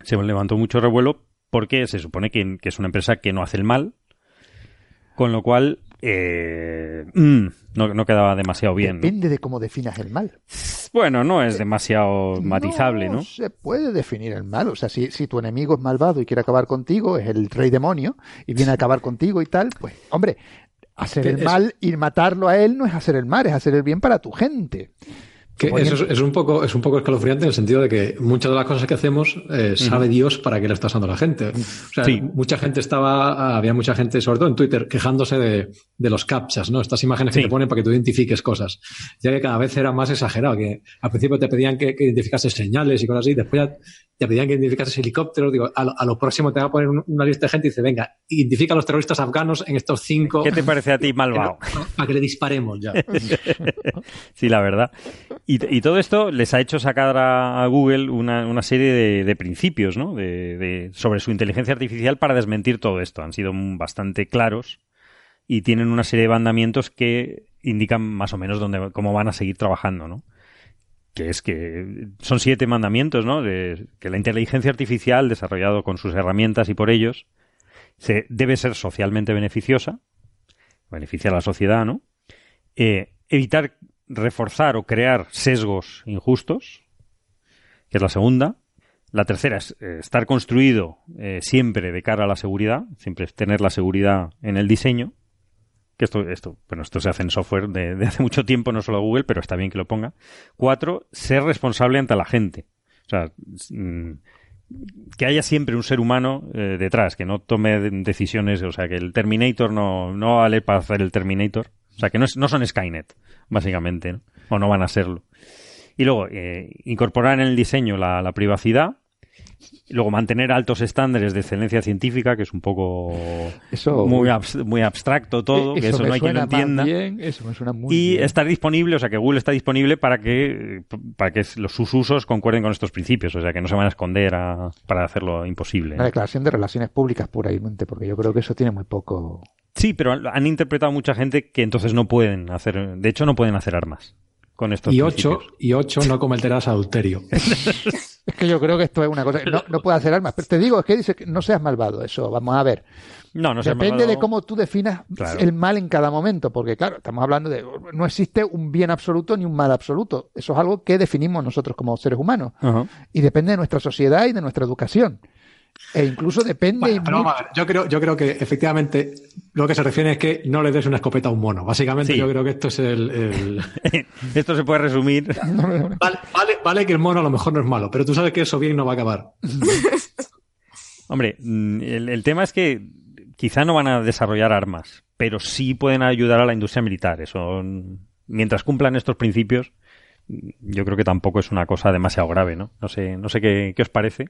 Se levantó mucho revuelo porque se supone que, es una empresa que no hace el mal, con lo cual eh, mm, no, quedaba demasiado bien. Depende de cómo definas el mal. Bueno, no es demasiado matizable, ¿no? No se puede definir el mal. O sea, si, si tu enemigo es malvado y quiere acabar contigo, es el rey demonio, y viene a acabar contigo y tal, pues, hombre, hacer el mal y matarlo a él no es hacer el mal, es hacer el bien para tu gente. Que eso es, un poco, es un poco escalofriante en el sentido de que muchas de las cosas que hacemos eh, sabe Dios para qué le está usando la gente. O sea, mucha gente estaba, había mucha gente, sobre todo en Twitter, quejándose de, de los captchas, ¿no? Estas imágenes que te ponen para que tú identifiques cosas. Ya que cada vez era más exagerado, que al principio te pedían que, que identificases señales y cosas así, después ya te pedían que identificases helicópteros. Digo, a lo, próximo te va a poner una lista de gente y dice, venga, identifica a los terroristas afganos en estos cinco. ¿Qué te parece a ti, malvado? para que le disparemos ya. sí, la verdad. Y, todo esto les ha hecho sacar a, Google una, serie de, principios, ¿no? De, sobre su inteligencia artificial para desmentir todo esto. Han sido bastante claros y tienen una serie de mandamientos que indican más o menos dónde, cómo van a seguir trabajando, ¿no? que es que son siete mandamientos, ¿no? De que la inteligencia artificial, desarrollado con sus herramientas y por ellos, se, debe ser socialmente beneficiosa, beneficia a la sociedad, ¿no? Eh, evitar reforzar o crear sesgos injustos, que es la segunda. La tercera es eh, estar construido eh, siempre de cara a la seguridad, siempre tener la seguridad en el diseño que esto, esto, bueno, esto se hace en software de, hace mucho tiempo, no solo Google, pero está bien que lo ponga. Cuatro, ser responsable ante la gente. O sea, mm, que haya siempre un ser humano eh, detrás, que no tome decisiones, o sea, que el Terminator no, no vale para hacer el Terminator. O sea, que no, es, no son Skynet, básicamente, o no van a serlo. Y luego, eh, incorporar en el diseño la, la privacidad Luego mantener altos estándares de excelencia científica, que es un poco Eso- muy, abs- muy abstracto todo, que eso no hay quien lo entienda. bien, eso me suena muy y bien. estar disponible, o sea, que Google está disponible para que para que los, sus usos concuerden con estos principios, o sea, que no se van a esconder a- para hacerlo imposible. Una declaración de relaciones públicas puramente, porque yo creo que eso tiene muy poco. Sí, pero han, interpretado mucha gente que entonces no pueden hacer, de hecho no pueden hacer armas con estos Y ocho, y ocho no cometerás adulterio. Es que yo creo que esto es una cosa. No, no puede hacer armas. Pero te digo, es que dice que no seas malvado. Eso, vamos a ver. No, no seas Depende malvado. de cómo tú definas Claro. el mal en cada momento, porque claro, estamos hablando de no existe un bien absoluto ni un mal absoluto. Eso es algo que definimos nosotros como seres humanos y depende de nuestra sociedad y de nuestra educación. E incluso depende Bueno, pero mucho- vamos a ver, yo creo, yo creo que efectivamente lo que se refiere es que no le des una escopeta a un mono. Básicamente Sí. yo creo que esto es el... el- Esto se puede resumir. Vale, vale, vale que el mono a lo mejor no es malo, pero tú sabes que eso bien no va a acabar. Hombre, mm, el, el tema es que quizá no van a desarrollar armas, pero sí pueden ayudar a la industria militar. Eso, mm, mientras cumplan estos principios, mm, yo creo que tampoco es una cosa demasiado grave, ¿no? No sé, no sé qué, qué os parece.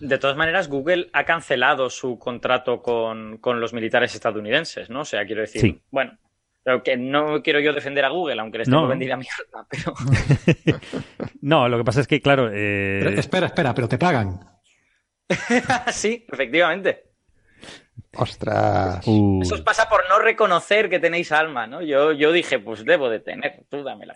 De todas maneras, Google ha cancelado su contrato con, con los militares estadounidenses, ¿no? O sea, quiero decir, Sí. bueno, pero que no quiero yo defender a Google, aunque les No. tengo vendida mierda, pero No, lo que pasa es que, claro, eh, Pero espera, espera, pero te pagan. sí, efectivamente. Ostras. uh, Eso os pasa por no reconocer que tenéis alma, ¿no? Yo, yo dije, pues debo de tener, tú dámela.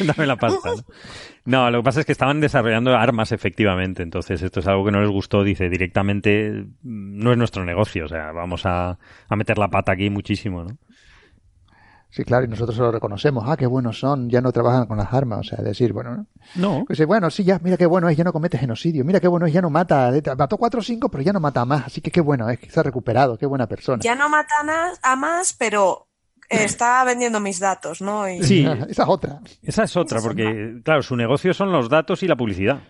dame la pasta. ¿no? No, lo que pasa es que estaban desarrollando armas efectivamente, entonces esto es algo que no les gustó, dice directamente, mm, no es nuestro negocio, o sea, vamos a, a meter la pata aquí muchísimo, ¿no? Sí, claro, y nosotros se lo reconocemos. Ah, qué buenos son, ya no trabajan con las armas. O sea, decir, bueno, ¿no? No. Dice, bueno, sí, ya, mira qué bueno es, ya no comete genocidio. Mira qué bueno es, ya no mata. Mató cuatro o cinco, pero ya no mata a más. Así que qué bueno es, que se ha recuperado, qué buena persona. Ya no mata a más, pero está vendiendo mis datos, ¿no? Y, Sí. Esa es otra. Esa es otra, porque, claro, su negocio son los datos y la publicidad.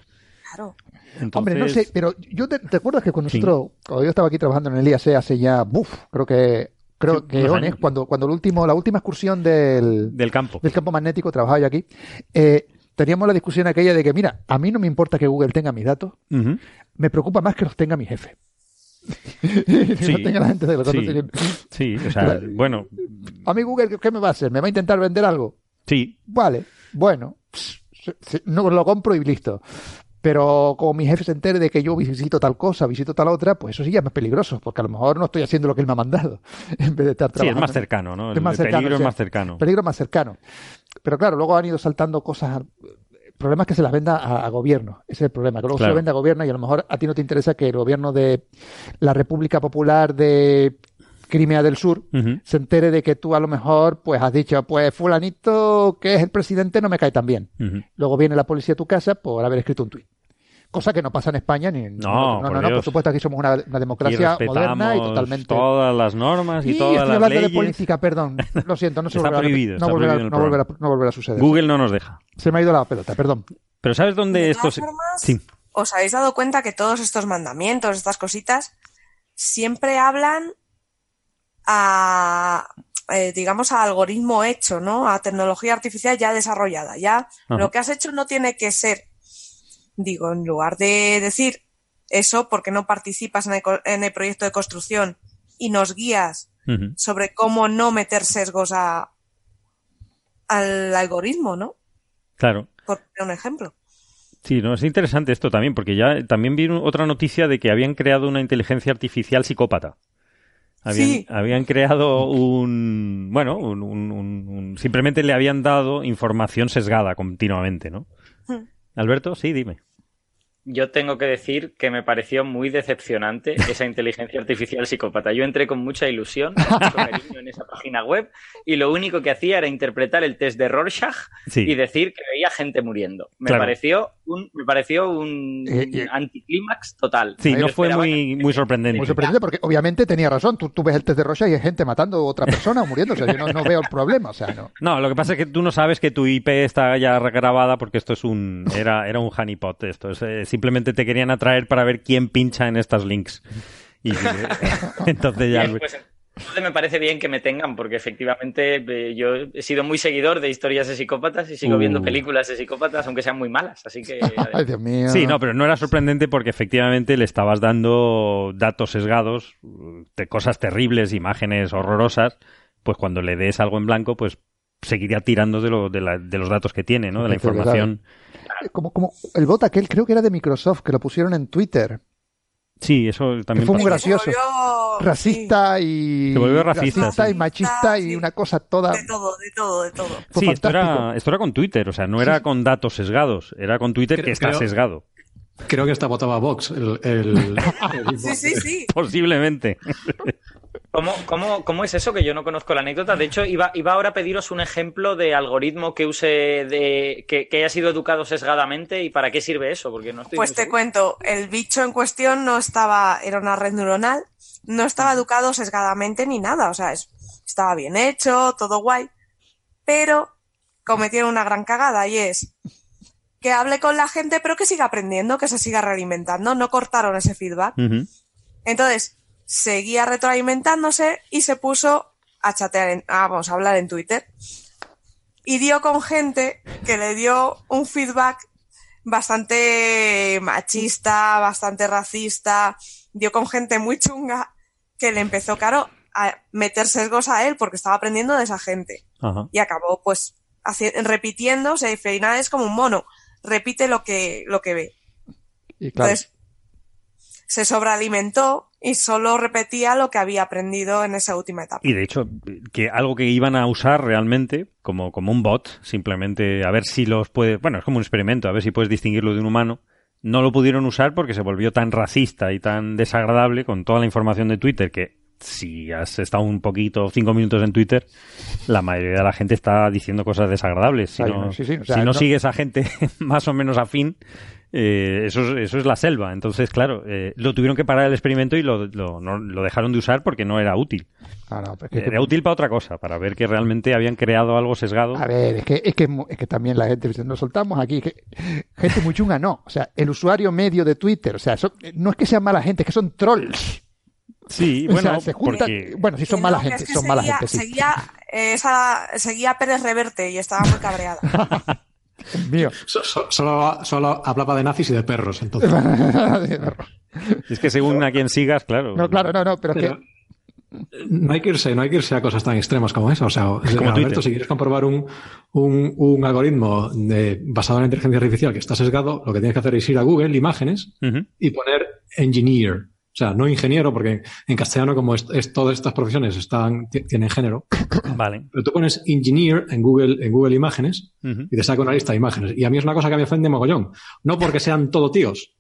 Claro. Entonces, Hombre, no sé, pero yo te, ¿te acuerdas que cuando Sí. nosotros, cuando yo estaba aquí trabajando en el IAC hace ya, buf, creo que, creo Sí, que Ones, cuando, cuando el último, la última excursión del, Del campo. del campo magnético, trabajaba yo aquí, eh, teníamos la discusión aquella de que, mira, a mí no me importa que Google tenga mis datos, me preocupa más que los tenga mi jefe. Sí. los tenga la gente de los Sí. datos. Sí, o sea, Claro. bueno, A mí Google, ¿qué me va a hacer? ¿Me va a intentar vender algo? sí, Vale, bueno, no lo compro y listo. Pero como mi jefe se entere de que yo visito tal cosa, visito tal otra, pues eso sí ya es más peligroso, porque a lo mejor no estoy haciendo lo que él me ha mandado, en vez de estar sí, es trabajando. más cercano, ¿no? El, Es más el cercano, peligro es más cercano. Peligro más cercano. Pero claro, luego han ido saltando cosas, problemas que se las venda a, a gobierno. Ese es el problema, que luego se Claro. lo vende a gobierno y a lo mejor a ti no te interesa que el gobierno de la República Popular de Crimea del Sur se entere de que tú a lo mejor pues has dicho, pues fulanito que es el presidente no me cae tan bien. Luego viene la policía a tu casa por haber escrito un tuit. Cosa que no pasa en España ni en No, no, por no, no, por supuesto aquí somos una, una Y democracia moderna y totalmente todas las normas y, y todas estoy las hablando leyes. de política, perdón. Lo siento, no se Está volverá, prohibido, no, está volverá, prohibido no, volverá, programa. no volverá a suceder. Google no nos deja. Se me ha ido la pelota, perdón. Pero ¿sabes dónde De esto se... formas, Sí. ¿os habéis dado cuenta que todos estos mandamientos, estas cositas, siempre hablan a, eh, digamos, a algoritmo hecho, ¿no? A tecnología artificial ya desarrollada. Ya Ajá. lo que has hecho no tiene que ser, digo, en lugar de decir eso porque no participas en el, co- en el proyecto de construcción y nos guías sobre cómo no meter sesgos a, al algoritmo, ¿no? Claro. Por un ejemplo. Sí, no, es interesante esto también, porque ya también vi otra noticia de que habían creado una inteligencia artificial psicópata. Habían, Sí. habían creado un. Bueno, un, un- un- un- simplemente le habían dado información sesgada continuamente, ¿no? Hmm. Alberto, sí, dime. Yo tengo que decir que me pareció muy decepcionante esa inteligencia artificial psicópata. Yo entré con mucha ilusión, con mucho cariño en esa página web y lo único que hacía era interpretar el test de Rorschach Sí. y decir que veía gente muriendo. Me Claro. pareció un, me pareció un Eh, eh. anticlímax total. Sí, no fue muy, que- muy sorprendente. Muy sorprendente porque obviamente tenía razón. Tú, tú ves el test de Rocha y hay gente matando a otra persona o muriéndose. Yo no, no veo el problema. O sea, no. No, lo que pasa es que tú no sabes que tu IP está ya grabada porque esto es un era era un honeypot esto es, eh, simplemente te querían atraer para ver quién pincha en estas links y entonces ya después, me parece bien que me tengan, porque efectivamente eh, yo he sido muy seguidor de historias de psicópatas y sigo Uh. viendo películas de psicópatas, aunque sean muy malas. Así que. Ay, Dios mío. Sí, no, pero no era sorprendente porque efectivamente le estabas dando datos sesgados, de cosas terribles, imágenes horrorosas, pues cuando le des algo en blanco, pues seguiría tirando de, lo, de, la- de los datos que tiene, ¿no? De la información. Eh, Como, como el bot aquel, creo que era de Microsoft, que lo pusieron en Twitter. Sí, eso también fue muy gracioso. Se volvió- Racista y. Se volvió racista, sí. y machista y una cosa toda. De todo, de todo, de todo. Fue Sí, esto era, esto era con Twitter, o sea, no era con datos sesgados, era con Twitter Creo- que está creo- sesgado. Creo que esta votaba Vox. El, el- el- Sí, sí, sí. Posiblemente. ¿Cómo, cómo, cómo es eso? Que yo no conozco la anécdota. De hecho, iba, iba ahora a pediros un ejemplo de algoritmo que use de. que, que haya sido educado sesgadamente y para qué sirve eso, porque no estoy. Pues te seguro. cuento, el bicho en cuestión no estaba, era una red neuronal, no estaba educado sesgadamente ni nada, o sea, es- estaba bien hecho, todo guay, pero cometieron una gran cagada y es que hable con la gente, pero que siga aprendiendo, que se siga realimentando, no cortaron ese feedback. Entonces, seguía retroalimentándose y se puso a chatear, en, ah, vamos a hablar en Twitter. Y dio con gente que le dio un feedback bastante machista, bastante racista, dio con gente muy chunga que le empezó, claro, a meter sesgos a él porque estaba aprendiendo de esa gente. Ajá. Y acabó, pues, repitiendo, o sea, final es como un mono, repite lo que, lo que ve. Y claro, Entonces, se sobrealimentó y solo repetía lo que había aprendido en esa última etapa. Y de hecho, que algo que iban a usar realmente como, como un bot, simplemente a ver si los puede, bueno, es como un experimento, a ver si puedes distinguirlo de un humano, no lo pudieron usar porque se volvió tan racista y tan desagradable con toda la información de Twitter que si has estado un poquito, cinco minutos en Twitter, la mayoría de la gente está diciendo cosas desagradables. Si Ay, no, sí, sí, o sea, si no no- sigues a gente más o menos afín, eh, eso, es, eso es la selva. Entonces, claro, eh, lo tuvieron que parar el experimento y lo, lo, no- lo dejaron de usar porque no era útil. Ah, no, pero es que- Era útil para otra cosa, para ver que realmente habían creado algo sesgado. A ver, es que, es que, es que también la gente dice, nos soltamos aquí. que- gente muy chunga, no. O sea, el usuario medio de Twitter, o sea, son- no es que sean mala gente, es que son trolls. Sí, O bueno, sea, se juntan. porque Bueno, sí, son mala no, que gente, es que son mala seguía, gente, sí. Seguía, eh, esa, seguía Pérez Reverte y estaba muy cabreada. Mío. so- so- solo, solo hablaba de nazis y de perros, entonces. es que según a quien sigas, claro. No, claro, no, no, pero que. No hay que irse, no hay que irse a cosas tan extremas como esa. O sea, como Alberto, Twitter. si quieres comprobar un, un, un algoritmo de- basado en la inteligencia artificial que está sesgado, lo que tienes que hacer es ir a Google, imágenes, y poner engineer. O sea, no ingeniero, porque en castellano, como es, es- todas estas profesiones están, ti- tienen género, Vale. pero tú pones engineer en Google, en Google Imágenes y te saca una lista de imágenes. Y a mí es una cosa que me ofende mogollón. No porque sean todo tíos,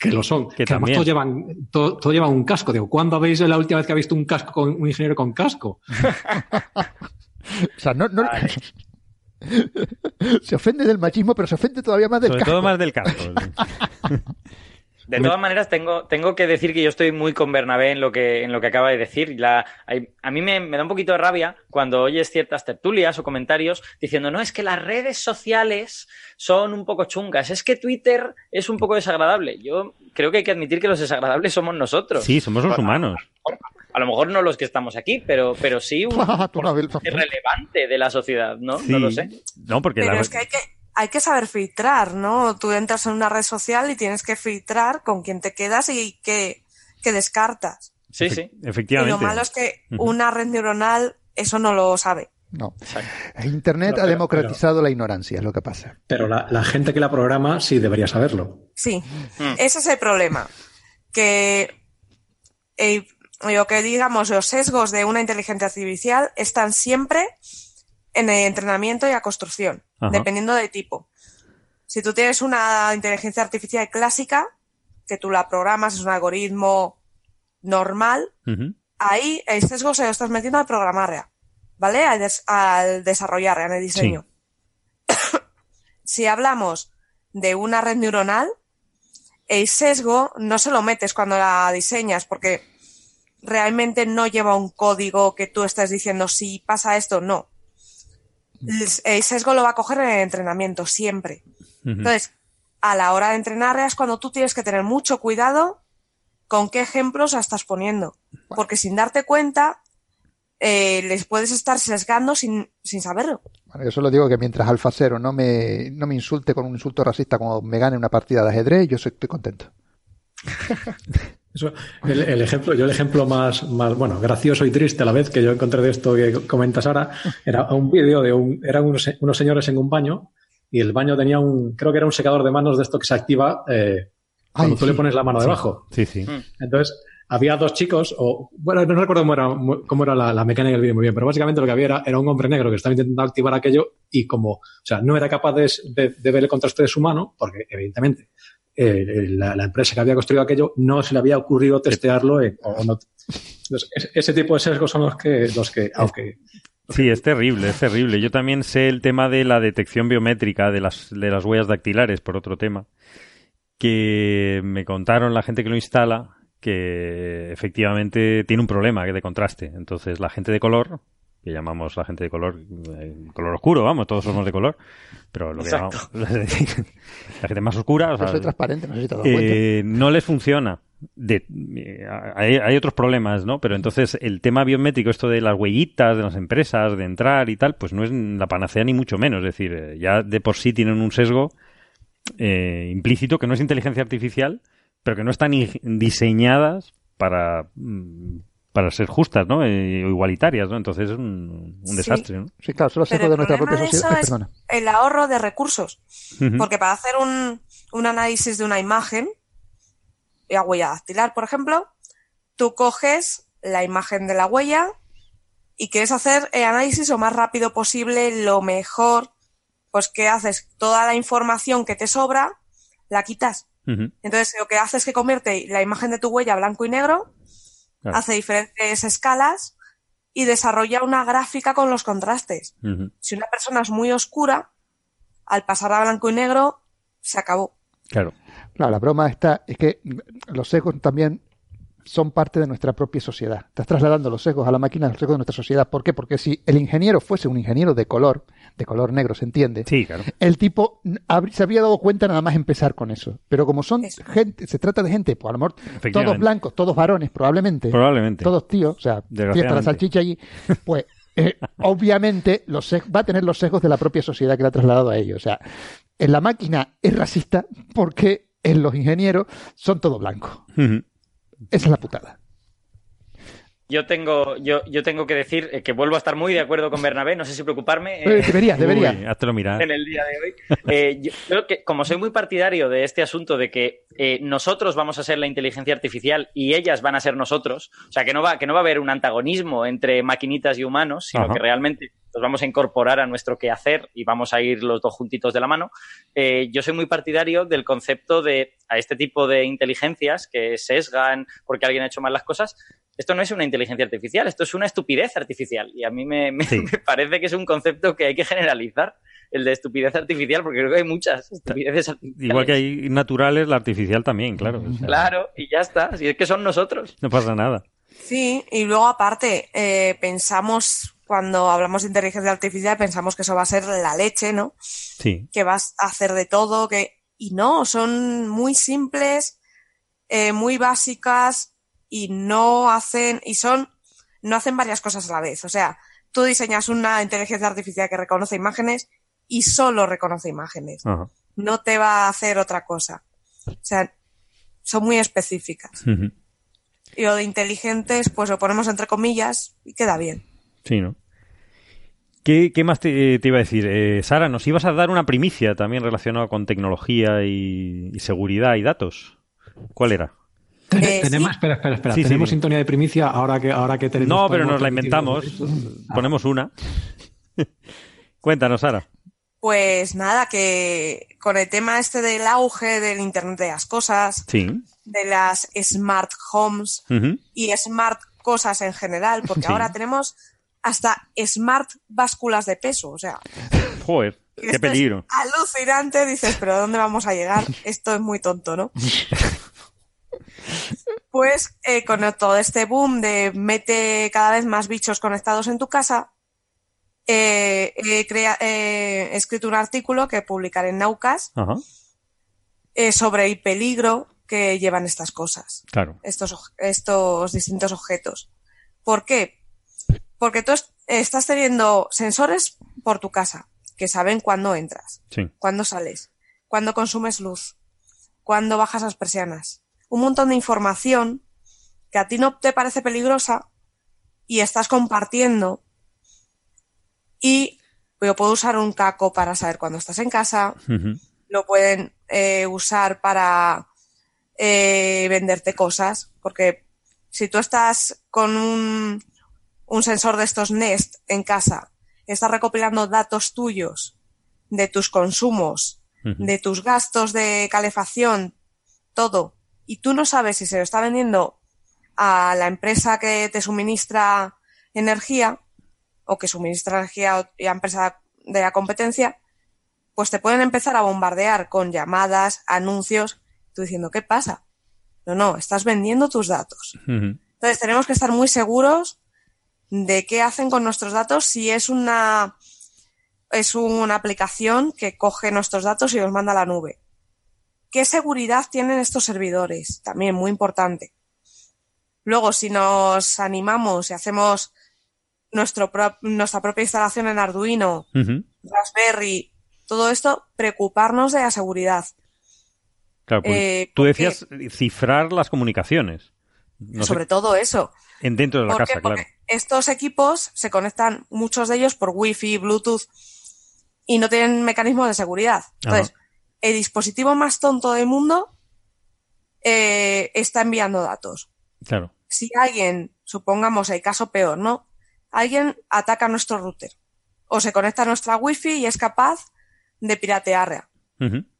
que lo son, Que que, además todos llevan, todo, todo llevan un casco. Digo, ¿cuándo habéis la última vez que habéis visto un casco con un ingeniero con casco? O sea, no. no se ofende del machismo, pero se ofende todavía más del Sobre casco. todo más del casco. De todas maneras, tengo, tengo que decir que yo estoy muy con Bernabé en lo que, en lo que acaba de decir. La, hay- a mí me, me da un poquito de rabia cuando oyes ciertas tertulias o comentarios diciendo, no, es que las redes sociales son un poco chungas, es que Twitter es un poco desagradable. Yo creo que hay que admitir que los desagradables somos nosotros. Sí, somos los humanos. A lo mejor no los que estamos aquí, pero, pero sí un relevante de la sociedad, ¿no? Sí. No lo sé. No, porque Pero la- es que hay que hay que saber filtrar, ¿no? Tú entras en una red social y tienes que filtrar con quién te quedas y qué, qué descartas. Sí, efe- sí. Y efectivamente. lo malo es que una red neuronal eso no lo sabe. No. Exacto. Internet ha pero- democratizado la ignorancia, es lo que pasa. Pero la, la gente que la programa sí debería saberlo. Sí, Mm. ese es el problema. Que eh, lo que digamos, los sesgos de una inteligencia artificial están siempre en el entrenamiento y la construcción, Ajá. dependiendo del tipo. Si tú tienes una inteligencia artificial clásica, que tú la programas, es un algoritmo normal, ahí el sesgo se lo estás metiendo al programar, ¿vale? Al, des- al desarrollar, en el diseño. si hablamos de una red neuronal, el sesgo no se lo metes cuando la diseñas, porque realmente no lleva un código que tú estés diciendo si pasa esto, no. El sesgo lo va a coger en el entrenamiento, siempre. Entonces, a la hora de entrenar es cuando tú tienes que tener mucho cuidado con qué ejemplos la estás poniendo. Porque sin darte cuenta, eh, les puedes estar sesgando sin, sin saberlo. Bueno, yo solo digo que mientras Alfa Cero no me, no me insulte con un insulto racista como me gane una partida de ajedrez, yo soy, estoy contento. Eso, el, el ejemplo, yo el ejemplo más, más, bueno, gracioso y triste a la vez que yo encontré de esto que comentas ahora, era un vídeo de un, eran unos, unos señores en un baño y el baño tenía un, creo que era un secador de manos de esto que se activa eh, cuando Ay, tú sí. le pones la mano Sí. debajo. Sí, sí. Entonces, había dos chicos, o bueno, no recuerdo cómo era, cómo era la, la mecánica del vídeo muy bien, pero básicamente lo que había era, era un hombre negro que estaba intentando activar aquello y como, o sea, no era capaz de, de- de ver el contraste de su mano, porque evidentemente eh, la, la empresa que había construido aquello no se le había ocurrido testearlo en- o no. Entonces, ese, ese tipo de sesgos son los que, los que aunque Sí, es terrible, es terrible. Yo también sé el tema de la detección biométrica de las, de las huellas dactilares, por otro tema, que me contaron la gente que lo instala que efectivamente tiene un problema de contraste. Entonces, la gente de color, que llamamos la gente de color, eh, color oscuro, vamos, todos somos de color, pero lo que llamamos, la gente más oscura, o sea, soy transparente, no sé si te has dado cuenta. eh, no les funciona. De, hay, hay otros problemas, ¿no? Pero entonces el tema biométrico, esto de las huellitas de las empresas, de entrar y tal, pues no es la panacea ni mucho menos. Es decir, eh, ya de por sí tienen un sesgo eh, implícito que no es inteligencia artificial, pero que no están diseñadas para, mm, para ser justas, ¿no? Eh, o igualitarias, ¿no? Entonces es un, un Sí. desastre, ¿no? Sí, claro, solo de el nuestra propia sociedad. eso Ay, es perdona. el ahorro de recursos. Porque para hacer un, un análisis de una imagen, la huella dactilar, por ejemplo, tú coges la imagen de la huella y quieres hacer el análisis lo más rápido posible, lo mejor, pues ¿qué haces? Toda la información que te sobra, la quitas. Entonces lo que hace es que convierte la imagen de tu huella a blanco y negro, Claro. hace diferentes escalas y desarrolla una gráfica con los contrastes. Si una persona es muy oscura, al pasar a blanco y negro, se acabó. Claro. Claro, la broma está, es que los sesgos también son parte de nuestra propia sociedad. Estás trasladando los sesgos a la máquina, los sesgos de nuestra sociedad. ¿Por qué? Porque si el ingeniero fuese un ingeniero de color, de color negro, ¿se entiende? Sí, claro. El tipo se habría dado cuenta nada más empezar con eso. Pero como son Eso. gente, se trata de gente, pues a lo mejor todos blancos, todos varones, probablemente. Probablemente. Todos tíos, o sea, fiesta la salchicha allí, pues eh, obviamente los va a tener los sesgos de la propia sociedad que le ha trasladado a ellos. O sea, en la máquina es racista porque en los ingenieros son todos blancos. Ujú. Esa es la putada. Yo tengo, yo, yo tengo que decir eh, que vuelvo a estar muy de acuerdo con Bernabé, no sé si preocuparme. Eh, eh, deberías, deberías. Uy, háztelo mirar. en el día de hoy. Eh, yo creo que, como soy muy partidario de este asunto de que eh, nosotros vamos a ser la inteligencia artificial y ellas van a ser nosotros, o sea, que no va, que no va a haber un antagonismo entre maquinitas y humanos, sino Ajá. que realmente los vamos a incorporar a nuestro quehacer y vamos a ir los dos juntitos de la mano. Eh, yo soy muy partidario del concepto de a este tipo de inteligencias que sesgan porque alguien ha hecho mal las cosas. Esto no es una inteligencia artificial, esto es una estupidez artificial. Y a mí me, me- Sí. me parece que es un concepto que hay que generalizar, el de estupidez artificial, porque creo que hay muchas estupideces artificiales. Igual que hay naturales, la artificial también, claro. o sea, Claro, y ya está. Si es que son nosotros. No pasa nada. Sí, y luego aparte, eh, pensamos, cuando hablamos de inteligencia artificial, pensamos que eso va a ser la leche, ¿no? Sí. Que vas a hacer de todo, que... Y no, son muy simples, eh, muy básicas y no hacen, y son, no hacen varias cosas a la vez. O sea, tú diseñas una inteligencia artificial que reconoce imágenes y solo reconoce imágenes. Ajá. No te va a hacer otra cosa. O sea, son muy específicas. Y lo de inteligentes, pues lo ponemos entre comillas y queda bien. Sí, ¿no? ¿Qué, qué más te, te iba a decir? Eh, Sara, nos ibas a dar una primicia también relacionada con tecnología y, y seguridad y datos. ¿Cuál era? Eh, tenemos, sí. espera, espera, espera. Sí, tenemos sintonía de primicia ahora que ahora que tenemos. No, pero nos la inventamos. Ponemos una. Cuéntanos, Sara. Pues nada, que con el tema este del auge del Internet de las cosas, Sí. de las smart homes y smart cosas en general, porque Sí. ahora tenemos hasta smart básculas de peso, o sea, Joder, qué es peligro. alucinante, dices, pero ¿dónde vamos a llegar? Esto es muy tonto, ¿no? Pues eh, con todo este boom de mete cada vez más bichos conectados en tu casa, eh, crea- eh, he escrito un artículo que publicaré en Naucas Ajá, sobre el peligro que llevan estas cosas, claro. estos, distintos objetos. ¿Por qué? Porque tú es- estás teniendo sensores por tu casa que saben cuándo entras, Sí. cuándo sales, cuándo consumes luz, cuándo bajas las persianas. Un montón de información que a ti no te parece peligrosa y estás compartiendo. Y yo puedo usar un caco para saber cuándo estás en casa, lo pueden eh, usar para eh, venderte cosas, porque si tú estás con un, un sensor de estos Nest en casa, estás recopilando datos tuyos de tus consumos, de tus gastos de calefacción, todo, y tú no sabes si se lo está vendiendo a la empresa que te suministra energía o que suministra energía a la empresa de la competencia, pues te pueden empezar a bombardear con llamadas, anuncios, tú diciendo, ¿qué pasa? No, no, estás vendiendo tus datos. Entonces tenemos que estar muy seguros de qué hacen con nuestros datos si es una es una aplicación que coge nuestros datos y los manda a la nube. ¿Qué seguridad tienen estos servidores? También muy importante. Luego, si nos animamos y hacemos nuestro pro- nuestra propia instalación en Arduino. Raspberry, todo esto, preocuparnos de la seguridad. Claro, pues Eh, tú porque- decías cifrar las comunicaciones. No sé, sobre todo eso. en dentro de la casa, Porque claro. estos equipos se conectan, muchos de ellos, por Wi-Fi, Bluetooth, y no tienen mecanismo de seguridad. Entonces, el dispositivo más tonto del mundo eh, está enviando datos. Claro. Si alguien, supongamos el caso peor, ¿no? Alguien ataca nuestro router o se conecta a nuestra Wi-Fi y es capaz de piratearla.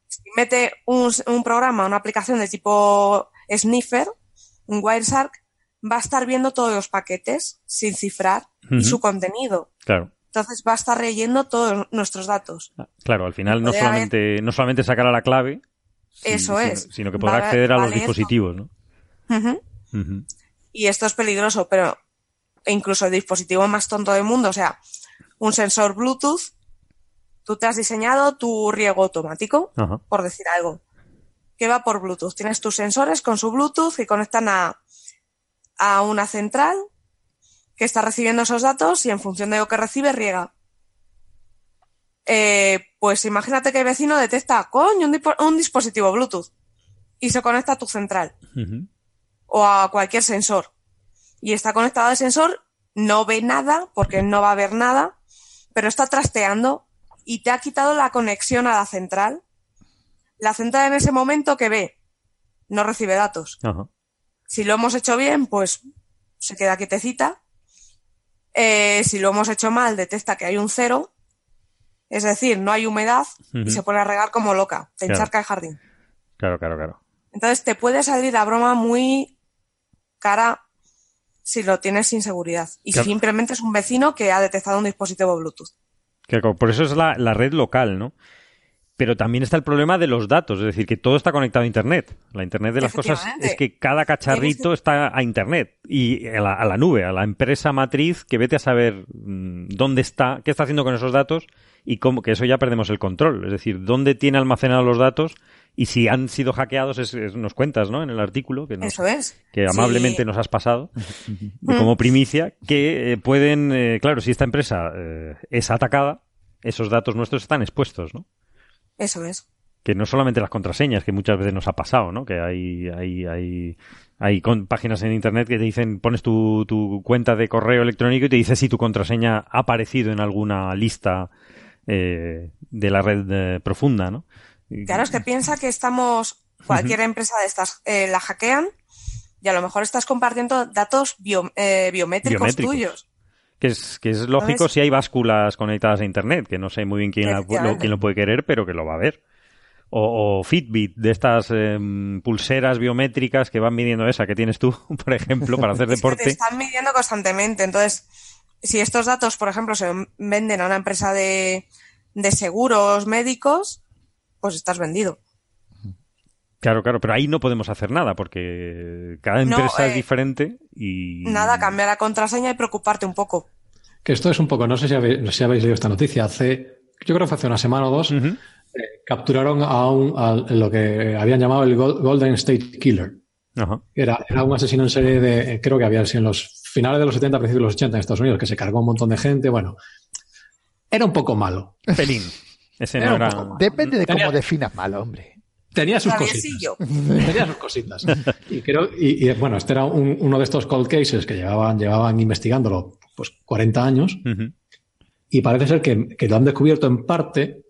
Si mete un, un programa, una aplicación de tipo Sniffer, un Wireshark, va a estar viendo todos los paquetes sin cifrar y su contenido. Claro. Entonces va a estar leyendo todos nuestros datos. Claro, al final no haber- solamente, no solamente sacará la clave, Eso sino, es. sino que podrá acceder a los dispositivos, ¿no? Y esto es peligroso, pero incluso el dispositivo más tonto del mundo, o sea, un sensor Bluetooth, tú te has diseñado tu riego automático, por decir algo, que va por Bluetooth. Tienes tus sensores con su Bluetooth que conectan a, a una central que está recibiendo esos datos y en función de lo que recibe riega. Eh, pues imagínate que el vecino detecta, coño, un, un dispositivo Bluetooth y se conecta a tu central o a cualquier sensor. Y está conectado al sensor, no ve nada, porque no va a ver nada, pero está trasteando y te ha quitado la conexión a la central. La central en ese momento que ve, no recibe datos. Si lo hemos hecho bien, pues se queda quietecita. Eh, si lo hemos hecho mal, detecta que hay un cero, es decir, no hay humedad y se pone a regar como loca, te Claro. encharca el jardín. Claro, claro, claro. Entonces te puede salir la broma muy cara si lo tienes sin seguridad. Y Claro. simplemente es un vecino que ha detectado un dispositivo Bluetooth. Que co- por eso es la, la red local, ¿no? Pero también está el problema de los datos, es decir, que todo está conectado a Internet. La Internet de las cosas es que cada cacharrito está a Internet y a la, a la nube, a la empresa matriz que vete a saber mm, dónde está, qué está haciendo con esos datos y cómo, que eso ya perdemos el control. Es decir, dónde tiene almacenados los datos y si han sido hackeados, es- es- nos cuentas, ¿no? En el artículo que nos, Eso es. que amablemente Sí. nos has pasado como primicia, que eh, pueden, eh, claro, si esta empresa eh, es atacada, esos datos nuestros están expuestos, ¿no? Eso es. Que no solamente las contraseñas, que muchas veces nos ha pasado, ¿no? Que hay, hay, hay, hay con- páginas en internet que te dicen, pones tu, tu cuenta de correo electrónico y te dice si tu contraseña ha aparecido en alguna lista eh, de la red eh, profunda, ¿no? Claro, es que piensa que estamos, cualquier empresa de estas eh, la hackean y a lo mejor estás compartiendo datos bio- eh, biométricos, Biométricos. tuyos. Que es, que es lógico si hay básculas conectadas a Internet, que no sé muy bien quién, la- lo, quién lo puede querer, pero que lo va a ver. O, o Fitbit, de estas em, pulseras biométricas que van midiendo esa que tienes tú, por ejemplo, para hacer que te deporte. están midiendo constantemente. Entonces, si estos datos, por ejemplo, se venden a una empresa de, de seguros médicos, pues estás vendido. Claro, claro, pero ahí no podemos hacer nada porque cada No, empresa es eh, diferente y... Nada, cambia la contraseña y preocuparte un poco. Que esto es un poco, no sé si habéis, si habéis leído esta noticia, hace, yo creo que fue hace una semana o dos, eh, capturaron a, un, a lo que habían llamado el Gol- Golden State Killer. Ajá. Era, era un asesino en serie de, eh, creo que había sido en los finales de los 70, principios de los 80 en Estados Unidos, que se cargó un montón de gente, bueno, era un poco malo. Pelín. Ese no Era un era... poco malo. Depende de Tenía- cómo definas mal, hombre. Tenía sus cositas. Tenía sus cositas. Y creo, y, y, bueno, este era un- uno de estos cold cases que llevaban, llevaban investigándolo pues 40 años Ujú. y parece ser que, que lo han descubierto en parte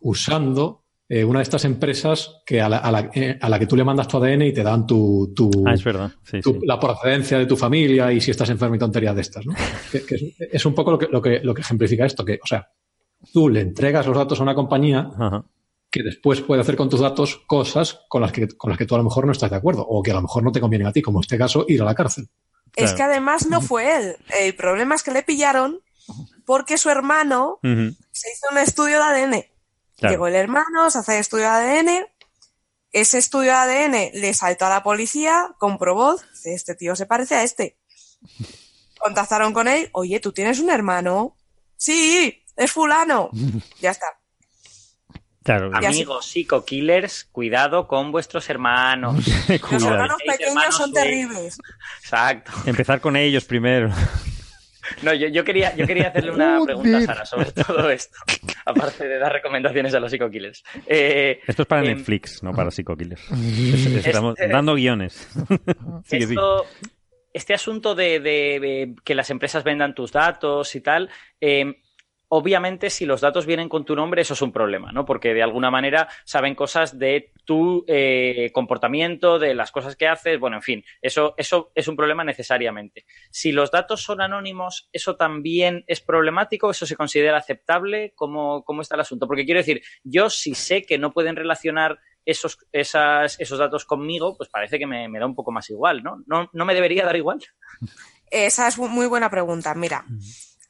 usando eh, una de estas empresas que a la, a la- eh, a la que tú le mandas tu ADN y te dan tu, tu, Ah, es verdad. Sí, tu- sí. la procedencia de tu familia y si estás enfermo y tonterías de estas, ¿no? Que, que es, es un poco lo que, lo, que, lo que ejemplifica esto, que, o sea, tú le entregas los datos a una compañía Ajá. Que después puede hacer con tus datos cosas con las que, con las que tú a lo mejor no estás de acuerdo o que a lo mejor no te convienen a ti, como en este caso, ir a la cárcel. Es que además no fue él. El problema es que le pillaron porque su hermano se hizo un estudio de ADN. Claro. Llegó el hermano, se hace el estudio de ADN. Ese estudio de ADN le saltó a la policía, comprobó, dice, este tío se parece a este. Contactaron con él, oye, ¿tú tienes un hermano? Sí, es fulano. Ya está. Claro. Amigos psico-killers, cuidado con vuestros hermanos. Los hermanos pequeños hermanos son terribles. Exacto. Empezar con ellos primero. No, yo, yo quería, yo quería hacerle una pregunta a Sara sobre todo esto, aparte de dar recomendaciones a los psico-killers. Eh, Esto es para Em, Netflix, no para Psycho-Killers. Es- Estamos Este- dando guiones. Esto- este asunto de, de- de que las empresas vendan tus datos y tal, eh, obviamente si los datos vienen con tu nombre, eso es un problema, ¿no? Porque de alguna manera saben cosas de tu eh, comportamiento, de las cosas que haces, bueno, en fin, eso, eso es un problema necesariamente. Si los datos son anónimos, ¿eso también es problemático? ¿Eso se considera aceptable? ¿Cómo, cómo está el asunto? Porque quiero decir, yo si sé que no pueden relacionar esos, esas, esos datos conmigo, pues parece que me, me da un poco más igual, ¿no? ¿no? ¿No me debería dar igual? Esa es muy buena pregunta. Mira,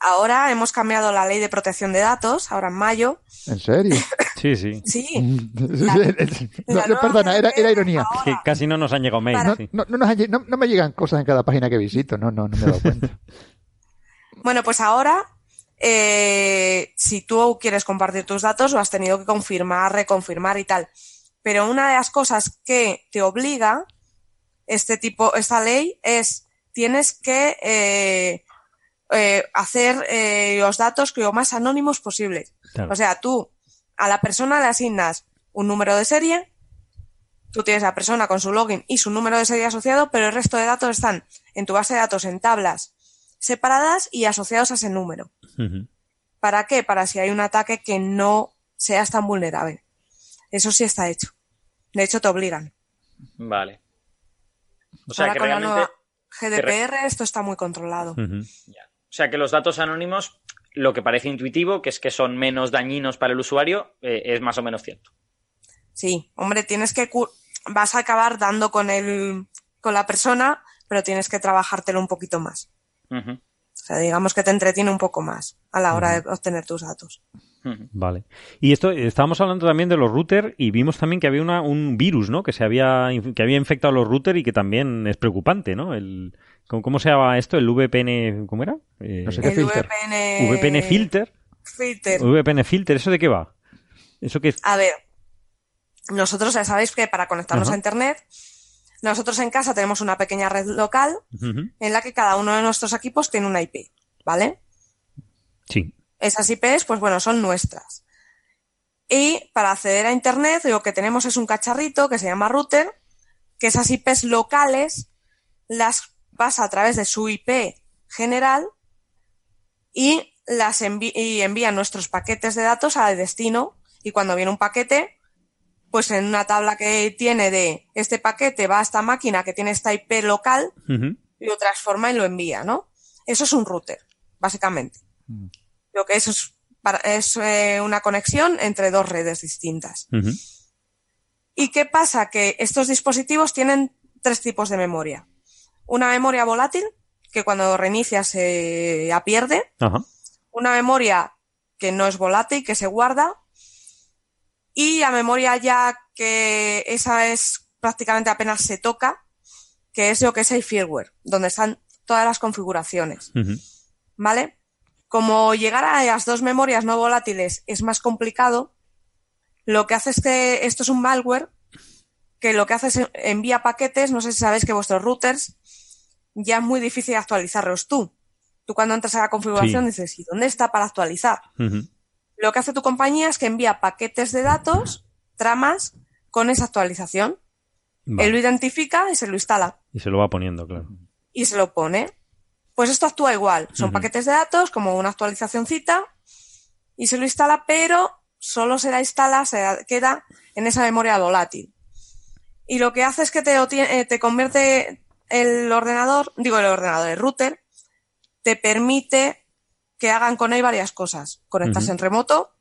ahora hemos cambiado la ley de protección de datos, ahora en mayo. ¿En serio? Sí, sí. Sí, no, la no, perdona, era, era ironía. Que casi no nos han llegado mails. No, sí. no, no nos han lle- no- no me llegan cosas en cada página que visito, no, no, no me he dado cuenta. Bueno, pues ahora, eh, si tú quieres compartir tus datos, lo has tenido que confirmar, reconfirmar y tal. Pero una de las cosas que te obliga este tipo, esta ley es tienes que eh, eh, hacer eh, los datos lo más anónimos posibles. Claro. O sea, tú a la persona le asignas un número de serie, tú tienes a la persona con su login y su número de serie asociado, pero el resto de datos están en tu base de datos en tablas separadas y asociados a ese número. ¿Para qué? Para si hay un ataque que no seas tan vulnerable. Eso sí está hecho. De hecho, te obligan. Vale. O sea, Ahora que con la nueva GDPR esto está muy controlado. O sea, que los datos anónimos, lo que parece intuitivo, que es que son menos dañinos para el usuario, eh, es más o menos cierto. Sí, hombre, tienes que vas a acabar dando con el con la persona, pero tienes que trabajártelo un poquito más. O sea, digamos que te entretiene un poco más a la hora de obtener tus datos. Vale. Y esto, estábamos hablando también de los routers y vimos también que había una, un virus, ¿no? Que se había, que había infectado los routers y que también es preocupante, ¿no? El, ¿cómo, cómo se llama esto? El VPN, ¿cómo era? Eh, No sé qué El filter. VPN... VPN filter. filter. VPN filter, ¿eso de qué va? Eso que es... A ver, nosotros ya sabéis que para conectarnos Ajá. a Internet, nosotros en casa tenemos una pequeña red local en la que cada uno de nuestros equipos tiene una IP, ¿vale? Sí. Esas IPs, pues bueno, son nuestras. Y para acceder a Internet, lo que tenemos es un cacharrito que se llama router, que esas IPs locales las pasa a través de su IP general y las envi- y envía nuestros paquetes de datos al destino. Y cuando viene un paquete, pues en una tabla que tiene de este paquete va a esta máquina que tiene esta IP local, Ujú. lo transforma y lo envía, ¿no? Eso es un router, básicamente. Lo que es es, para- es, eh, una conexión entre dos redes distintas. ¿Y qué pasa? Que estos dispositivos tienen tres tipos de memoria. Una memoria volátil, que cuando reinicia se pierde. Una memoria que no es volátil, que se guarda. Y la memoria ya que esa es prácticamente apenas se toca, que es lo que es el firmware, donde están todas las configuraciones. ¿Vale? Como llegar a las dos memorias no volátiles es más complicado, lo que hace es que esto es un malware que lo que hace es envía paquetes, no sé si sabéis que vuestros routers ya es muy difícil actualizarlos tú. Tú cuando entras a la configuración Sí. dices, ¿y dónde está para actualizar? Lo que hace tu compañía es que envía paquetes de datos, tramas, con esa actualización. Vale. Él lo identifica y se lo instala. Y se lo va poniendo, claro. y se lo pone. Pues esto actúa igual. Son paquetes de datos, como una actualizacióncita, y se lo instala, pero solo se la instala, se queda en esa memoria volátil. Y lo que hace es que te, eh, te convierte el ordenador, digo el ordenador, el router, te permite que hagan con él varias cosas. Conectarse en remoto,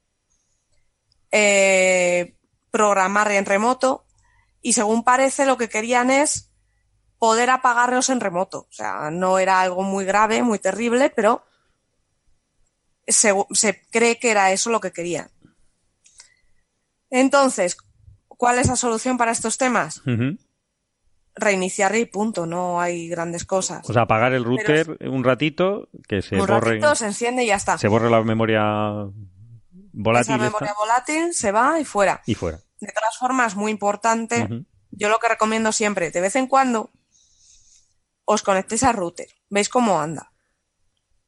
eh, programar en remoto, y según parece lo que querían es poder apagarlos en remoto. O sea, no era algo muy grave, muy terrible, pero se, se cree que era eso lo que querían. Entonces, ¿cuál es la solución para estos temas? Ujú. Reiniciar y punto, no hay grandes cosas. O sea, apagar el router un ratito, que se Un borre, ratito se enciende y ya está. se borre la memoria volátil Esa memoria volátil se va y fuera. y fuera. De todas formas, muy importante, yo lo que recomiendo siempre, de vez en cuando, os conectéis al router, veis cómo anda,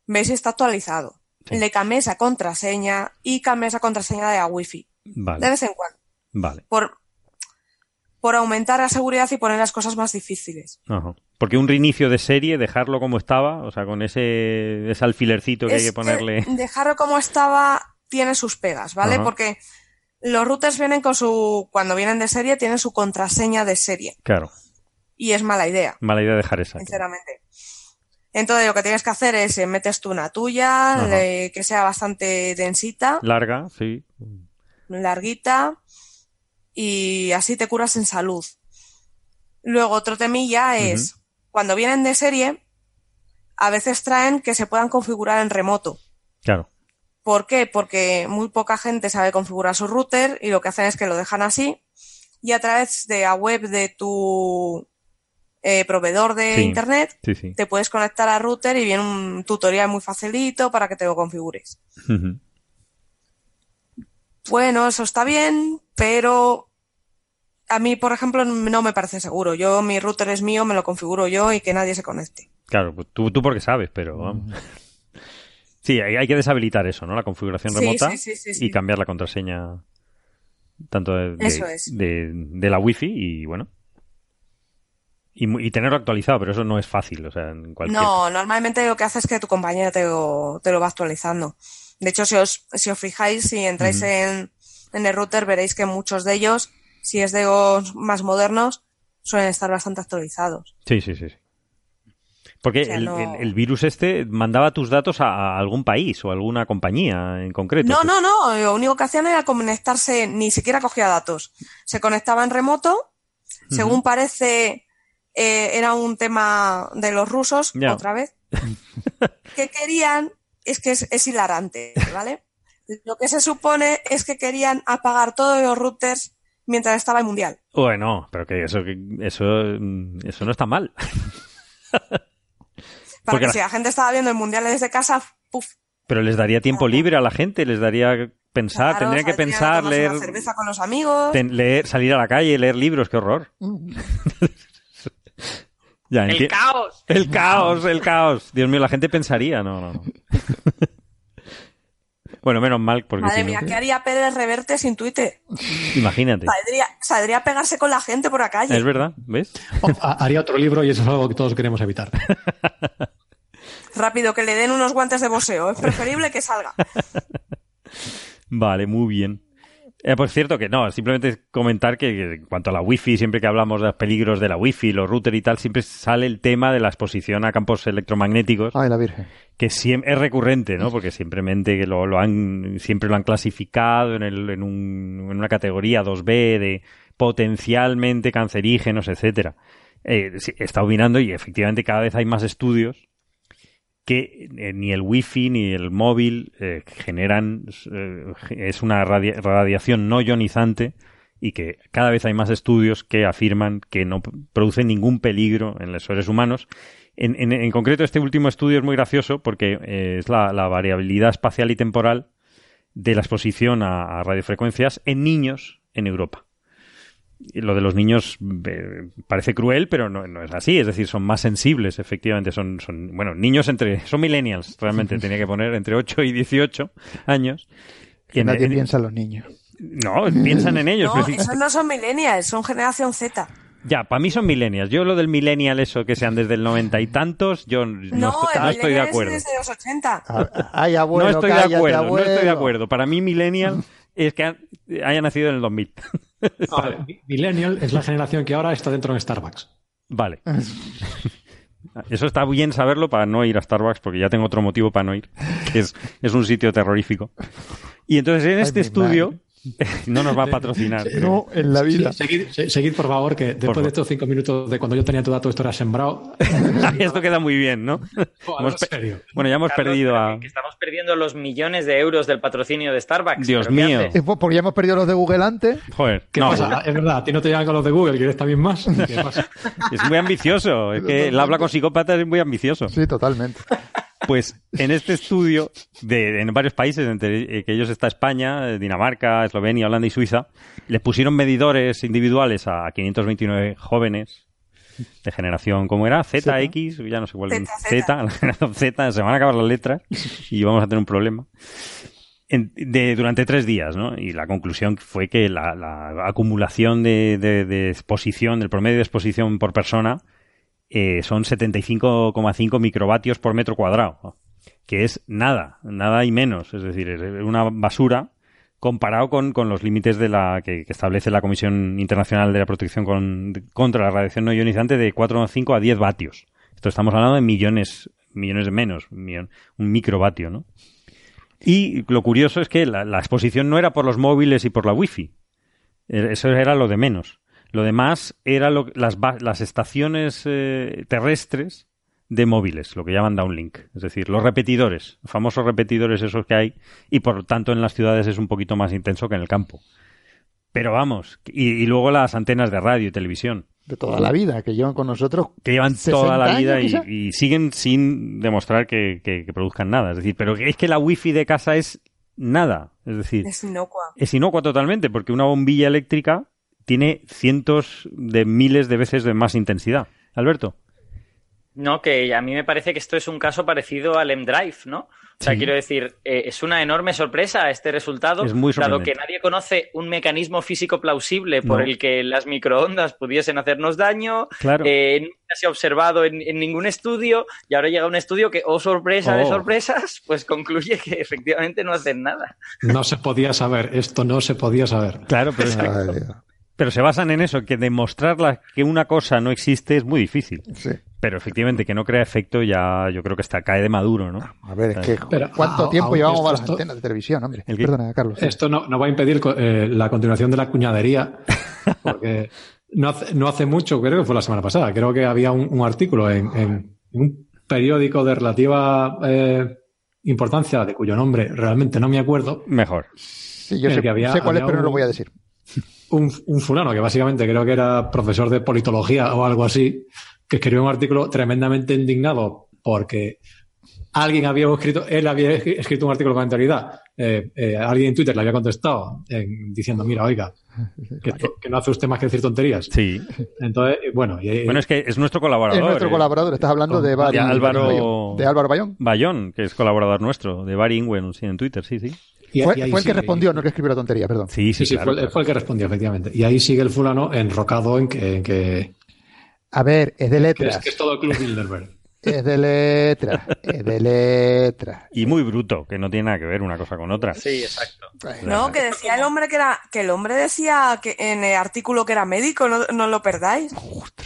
veis si está actualizado, Sí. le cambiéis esa contraseña y cambiéis esa contraseña de la wifi, de Vale, vez en cuando, vale. por, por aumentar la seguridad y poner las cosas más difíciles. Ajá. Porque un reinicio de serie, dejarlo como estaba, o sea, con ese, ese alfilercito que hay que ponerle. dejarlo como estaba tiene sus pegas, ¿vale? Ajá. Porque los routers vienen con su, cuando vienen de serie, tienen su contraseña de serie Claro, y es mala idea. mala idea dejar esa. sinceramente. Entonces lo que tienes que hacer es eh, metes tú una tuya, le- que sea bastante densita, Larga, sí. larguita, y así te curas en salud. Luego otro temilla es, cuando vienen de serie, a veces traen que se puedan configurar en remoto. Claro. ¿Por qué? Porque muy poca gente sabe configurar su router y lo que hacen es que lo dejan así y a través de la web de tu eh, proveedor de Sí. internet Sí, sí. te puedes conectar al router y viene un tutorial muy facilito para que te lo configures. Bueno, eso está bien, pero a mí, por ejemplo, no me parece seguro. Yo, mi router es mío, me lo configuro yo y que nadie se conecte. Claro, pues tú, tú porque sabes, pero vamos. Sí, hay, hay que deshabilitar eso, ¿no? La configuración Sí, remota sí, sí, sí, sí. y cambiar la contraseña tanto de, de- Eso es. de- de la wifi y bueno. Y, tenerlo actualizado, pero eso no es fácil, o sea, en cualquier... No, normalmente lo que hace es que tu compañera te lo, te lo va actualizando. De hecho, si os, si os fijáis, si entráis en, en el router, veréis que muchos de ellos, si es de los más modernos, suelen estar bastante actualizados. Sí, sí, sí. sí. Porque O sea, el, no- el- el virus este mandaba tus datos a, a algún país o a alguna compañía en concreto. No, no, no. Lo único que hacían era conectarse, ni siquiera cogía datos. Se conectaba en remoto. Según parece, eh, era un tema de los rusos, otra vez. que querían, es que es, es hilarante, ¿vale? Lo que se supone es que querían apagar todos los routers mientras estaba el mundial. Bueno, pero que eso, que eso, mm, eso no está mal. Para Porque que la- si la gente estaba viendo el mundial desde casa, puf. Pero les daría tiempo libre a la gente, les daría pensar, claro, tendrían que pensar, leer, una cerveza con los amigos. ten- leer, salir a la calle, leer libros, qué horror. ya, El caos. El caos, el caos. Dios mío, la gente pensaría, no, no, no. bueno, menos mal, porque Madre si no- mía, ¿qué haría Pérez Reverte sin Twitter? imagínate. Saldría, saldría a pegarse con la gente por la calle. Es verdad, ¿ves? Oh, ha- haría otro libro y eso es algo que todos queremos evitar. Rápido, que le den unos guantes de boxeo. Es preferible que salga. Vale, muy bien. Eh, por cierto, que no, simplemente comentar que, que en cuanto a la wifi, siempre que hablamos de los peligros de la wifi, los routers y tal, siempre sale el tema de la exposición a campos electromagnéticos, Ay, la Virgen. que siempre es recurrente, ¿no? Porque simplemente lo, lo han, siempre lo han clasificado en, el, en, un, en una categoría 2B de potencialmente cancerígenos, etcétera. Eh, he estado mirando y efectivamente cada vez hay más estudios que eh, ni el wifi ni el móvil eh, generan eh, es una radia- radiación no ionizante y que cada vez hay más estudios que afirman que no producen ningún peligro en los seres humanos. En, en- concreto, este último estudio es muy gracioso porque es la, variabilidad espacial y temporal de la exposición a radiofrecuencias en niños en Europa. Y lo de los niños eh, parece cruel, pero no, no es así. Es decir, son más sensibles, efectivamente. Son, son bueno, niños entre. Son millennials, realmente. Tenía que poner entre 8 y 18 años. Que en- nadie en- piensa en los niños. No, piensan en ellos. No, esos no son millennials, son generación Z. Ya, para mí son millennials. Yo lo del millennial, eso que sean desde el noventa y tantos, yo no, No, estoy, el no estoy de acuerdo. es desde los 80. Ah, Ay, abuelo, no estoy de cállate, acuerdo, no estoy de acuerdo. Para mí millennial es que haya nacido en el 2000. Vale, mi- Millennial es la generación que ahora está dentro de Starbucks. Vale. Eso está bien saberlo para no ir a Starbucks, porque ya tengo otro motivo para no ir. que Es, es un sitio terrorífico. Y entonces en este estudio no nos va a patrocinar. No, en la vida. Sí, seguid, se- seguid, por favor, que después favor. de estos cinco minutos de cuando yo tenía tu dato, esto era sembrado. Esto queda muy bien, ¿no? Serio. Bueno, ya hemos Carlos, perdido a... que- estamos perdiendo los millones de euros del patrocinio de Starbucks. Dios ¿Pero qué mío. Porque ya hemos perdido los de Google antes. Joder, ¿Qué no, pasa? Es verdad, a ti no te llegan con los de Google, ¿quieres también más? ¿Qué pasa? es muy ambicioso. Es que él habla con psicópatas es muy ambicioso. Sí, totalmente. Pues en este estudio, de, en varios países, entre eh, que ellos está España, Dinamarca, Eslovenia, Holanda y Suiza, les pusieron medidores individuales a 529 jóvenes de generación, ¿cómo era? Z. X, ya no sé cuál. Z, Z, la generación Z, se van a acabar las letras y vamos a tener un problema. En- de, durante tres días, ¿no? Y la conclusión fue que la, la acumulación de, de- de exposición, del promedio de exposición por persona, eh, son 75,5 microvatios por metro cuadrado, que es nada, nada y menos, es decir, es una basura comparado con, con los límites de la que, establece la Comisión Internacional de la Protección con- contra la Radiación No Ionizante de 4,5 a 10 vatios. Esto estamos hablando de millones, millones de menos, un microvatio, ¿no? Y lo curioso es que la, la exposición no era por los móviles y por la wifi. Eh, Eso era lo de menos. Lo demás era lo- las, las estaciones eh, terrestres de móviles, lo que llaman downlink. Es decir, los repetidores, los famosos repetidores esos que hay, y por lo tanto en las ciudades es un poquito más intenso que en el campo. Pero vamos, y, y luego las antenas de radio y televisión, De toda la vida, que llevan con nosotros. que llevan 60 toda la vida años, y, siguen sin demostrar que, que- que produzcan nada. Es decir, pero es que la wifi de casa es nada. Es decir, Es inocua. es inocua totalmente, porque una bombilla eléctrica tiene cientos de miles de veces de más intensidad. Alberto. No, que a mí me parece que esto es un caso parecido al M-Drive, ¿no? O sea, Sí. quiero decir, eh, es una enorme sorpresa este resultado, Es muy dado que nadie conoce un mecanismo físico plausible por No. el que las microondas pudiesen hacernos daño, Claro. eh, nunca se ha observado en, en ningún estudio, y ahora llega un estudio que, oh sorpresa de Oh. sorpresas, pues concluye que efectivamente no hacen nada. No se podía saber, esto no se podía saber. Claro, pero. Pero se basan en eso, que demostrarla que una cosa no existe es muy difícil. Sí. Pero efectivamente, que no crea efecto ya yo creo que está cae de maduro, ¿no? A ver, es que Pero, ¿cuánto tiempo llevamos esto- con las esto- antenas de televisión, hombre? Perdona, Carlos. Esto no, no va a impedir eh, la continuación de la cuñadería, porque no hace, no hace mucho, creo que fue la semana pasada, creo que había un, un artículo en, en un periódico de relativa eh, importancia, de cuyo nombre realmente no me acuerdo, Mejor. Sí, yo sé, que había- sé cuál es, pero no lo voy a decir. Un, un fulano que básicamente creo que era profesor de politología o algo así, que escribió un artículo tremendamente indignado porque alguien había escrito, él había escrito un artículo con anterioridad, eh, eh, alguien en Twitter le había contestado eh, diciendo, mira, oiga, que, no hace usted más que decir tonterías. Sí. Entonces, bueno, y, Bueno, es que es nuestro colaborador. Es nuestro eh, colaborador, estás hablando de, Bari, de Álvaro- Bayón. De Álvaro Bayón. Bayón, que es colaborador nuestro, de Barry Ingwen, sí, en Twitter, sí, sí. Y- Fue, y ahí fue el que respondió, no el que escribió la tontería, perdón. Sí, sí, Sí, sí, claro, fue, el- fue el que respondió, efectivamente. Y ahí sigue el fulano enrocado en que, en que, A ver, es de que es, letras. que es todo el Club Bilderberg. Es de letras. Es de letras. Y muy bruto, que no tiene nada que ver una cosa con otra. Sí, exacto. No, que decía el hombre que era, que el hombre decía que en el artículo que era médico, no, no lo perdáis.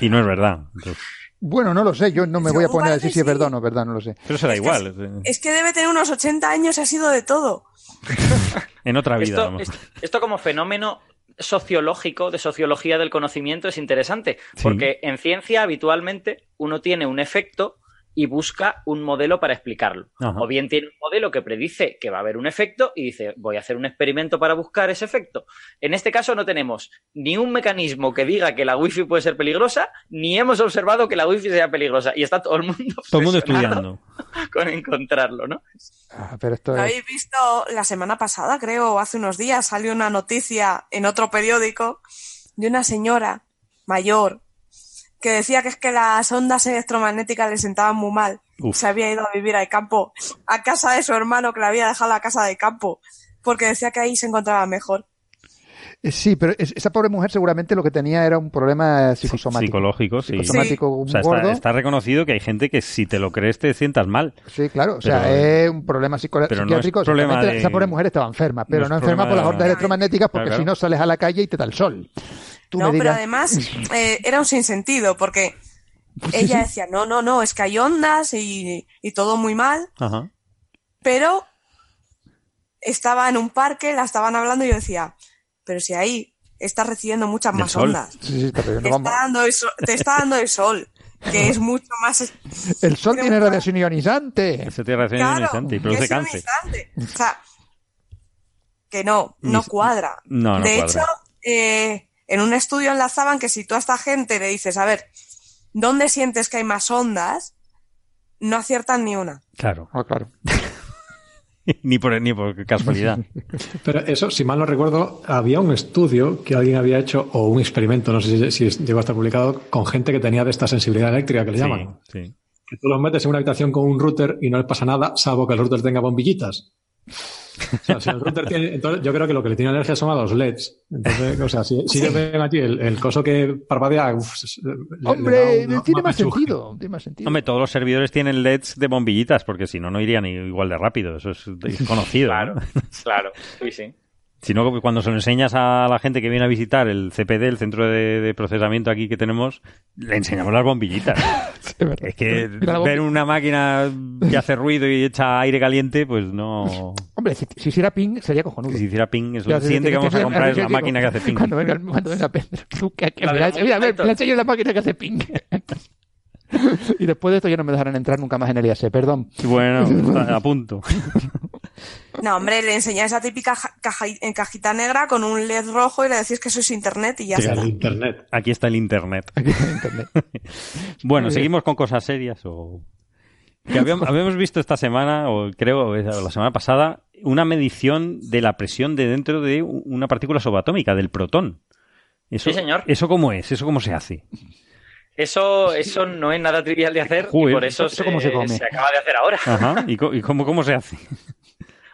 Y no es verdad. Entonces, Bueno, no lo sé, yo no me voy a poner a decir si es verdad o no es verdad, no lo sé. pero será Es que igual. eh, Es que debe tener unos 80 años y ha sido de todo. En otra vida. Esto, vamos. es- esto como fenómeno sociológico, de sociología del conocimiento, es interesante, Sí. porque en ciencia habitualmente uno tiene un efecto y busca un modelo para explicarlo. Ajá. O bien tiene un modelo que predice que va a haber un efecto y dice, voy a hacer un experimento para buscar ese efecto. En este caso no tenemos ni un mecanismo que diga que la wifi puede ser peligrosa, ni hemos observado que la wifi sea peligrosa. Y está todo el mundo, Todo el mundo estudiando. con encontrarlo, ¿no? Ah, pero esto ¿Lo es... habéis visto la semana pasada, creo, o hace unos días? Salió una noticia en otro periódico de una señora mayor que decía que es que las ondas electromagnéticas le sentaban muy mal. Uf. Se había ido a vivir al campo, a casa de su hermano que le había dejado la casa de campo, porque decía que ahí se encontraba mejor. Eh, Sí, pero es- esa pobre mujer seguramente lo que tenía era un problema psicosomático. Psicológico, sí. Psicosomático O sea, gordo. está, está reconocido que hay gente que si te lo crees te sientas mal. Sí, claro, o sea, es un problema psico- pero no es psiquiátrico. problema Exactamente, de- Esa pobre mujer estaba enferma, pero no enferma por las de- ondas electromagnéticas porque Claro, si no sales a la calle y te da el sol. Tú no, me pero además eh, era un sinsentido, porque ella decía, no, no, no, es que hay ondas y, y todo muy mal, Ajá. pero estaba en un parque, la estaban hablando y yo decía, pero si ahí estás recibiendo muchas más sol. ondas, Sí, sí, pero te está, dando el sol, te está dando el sol, que es mucho más... El sol tiene radiación ionizante. Eso tiene Claro, ionizante y que produce cáncer. ionizante. O sea, que no, no cuadra. No, no de cuadra. hecho, eh, en un estudio enlazaban que si tú a esta gente le dices, a ver, ¿dónde sientes que hay más ondas? No aciertan ni una. Claro. Ah, claro. ni, por, ni por casualidad. Pero eso, si mal no recuerdo, había un estudio que alguien había hecho, o un experimento, no sé si, si llegó a estar publicado, con gente que tenía de esta sensibilidad eléctrica que le sí, llaman. sí. Que tú los metes en una habitación con un router y no les pasa nada, salvo que el router tenga bombillitas. O sea, si el router tiene, entonces yo creo que lo que le tiene alergia son a los LEDs. Entonces, o sea, si, si ellos ven allí el, el coso que parpadea, uf, se- le- le Hombre, tiene más sentido. Tiene más sentido. Hombre, todos los servidores tienen LEDs de bombillitas, porque si no, no irían igual de rápido. Eso es conocido. Claro, ¿no? claro, sí, sí. Si no, cuando se lo enseñas a la gente que viene a visitar el CPD, el centro de, de procesamiento aquí que tenemos, le enseñamos las bombillitas. Sí, es que ver una máquina que hace ruido y echa aire caliente, pues no. Hombre, si, si hiciera ping sería cojonudo. Si hiciera ping, es lo siguiente que vamos a comprar es la digo, máquina que hace ping. Cuando venga, cuando venga Pedro, tú, que, que La mira, mira, le enseño la máquina que hace ping. y después de esto ya no me dejarán entrar nunca más en el IAS, perdón. Bueno, a punto. No, hombre, le enseñáis esa típica ja- caja, en cajita negra con un LED rojo y le decís que eso es internet y ya Sí, está. el internet. Aquí está el internet. Aquí en internet. Bueno, seguimos con cosas serias o que habíamos, habíamos visto esta semana o creo la semana pasada una medición de la presión de dentro de una partícula subatómica del protón. Eso, Sí, señor. ¿Eso cómo es? ¿Eso cómo se hace? Eso, eso no es nada trivial de hacer Joder, y por eso, ¿eso cómo se come? acaba de hacer ahora. Ajá. ¿Y, y cómo, cómo se hace?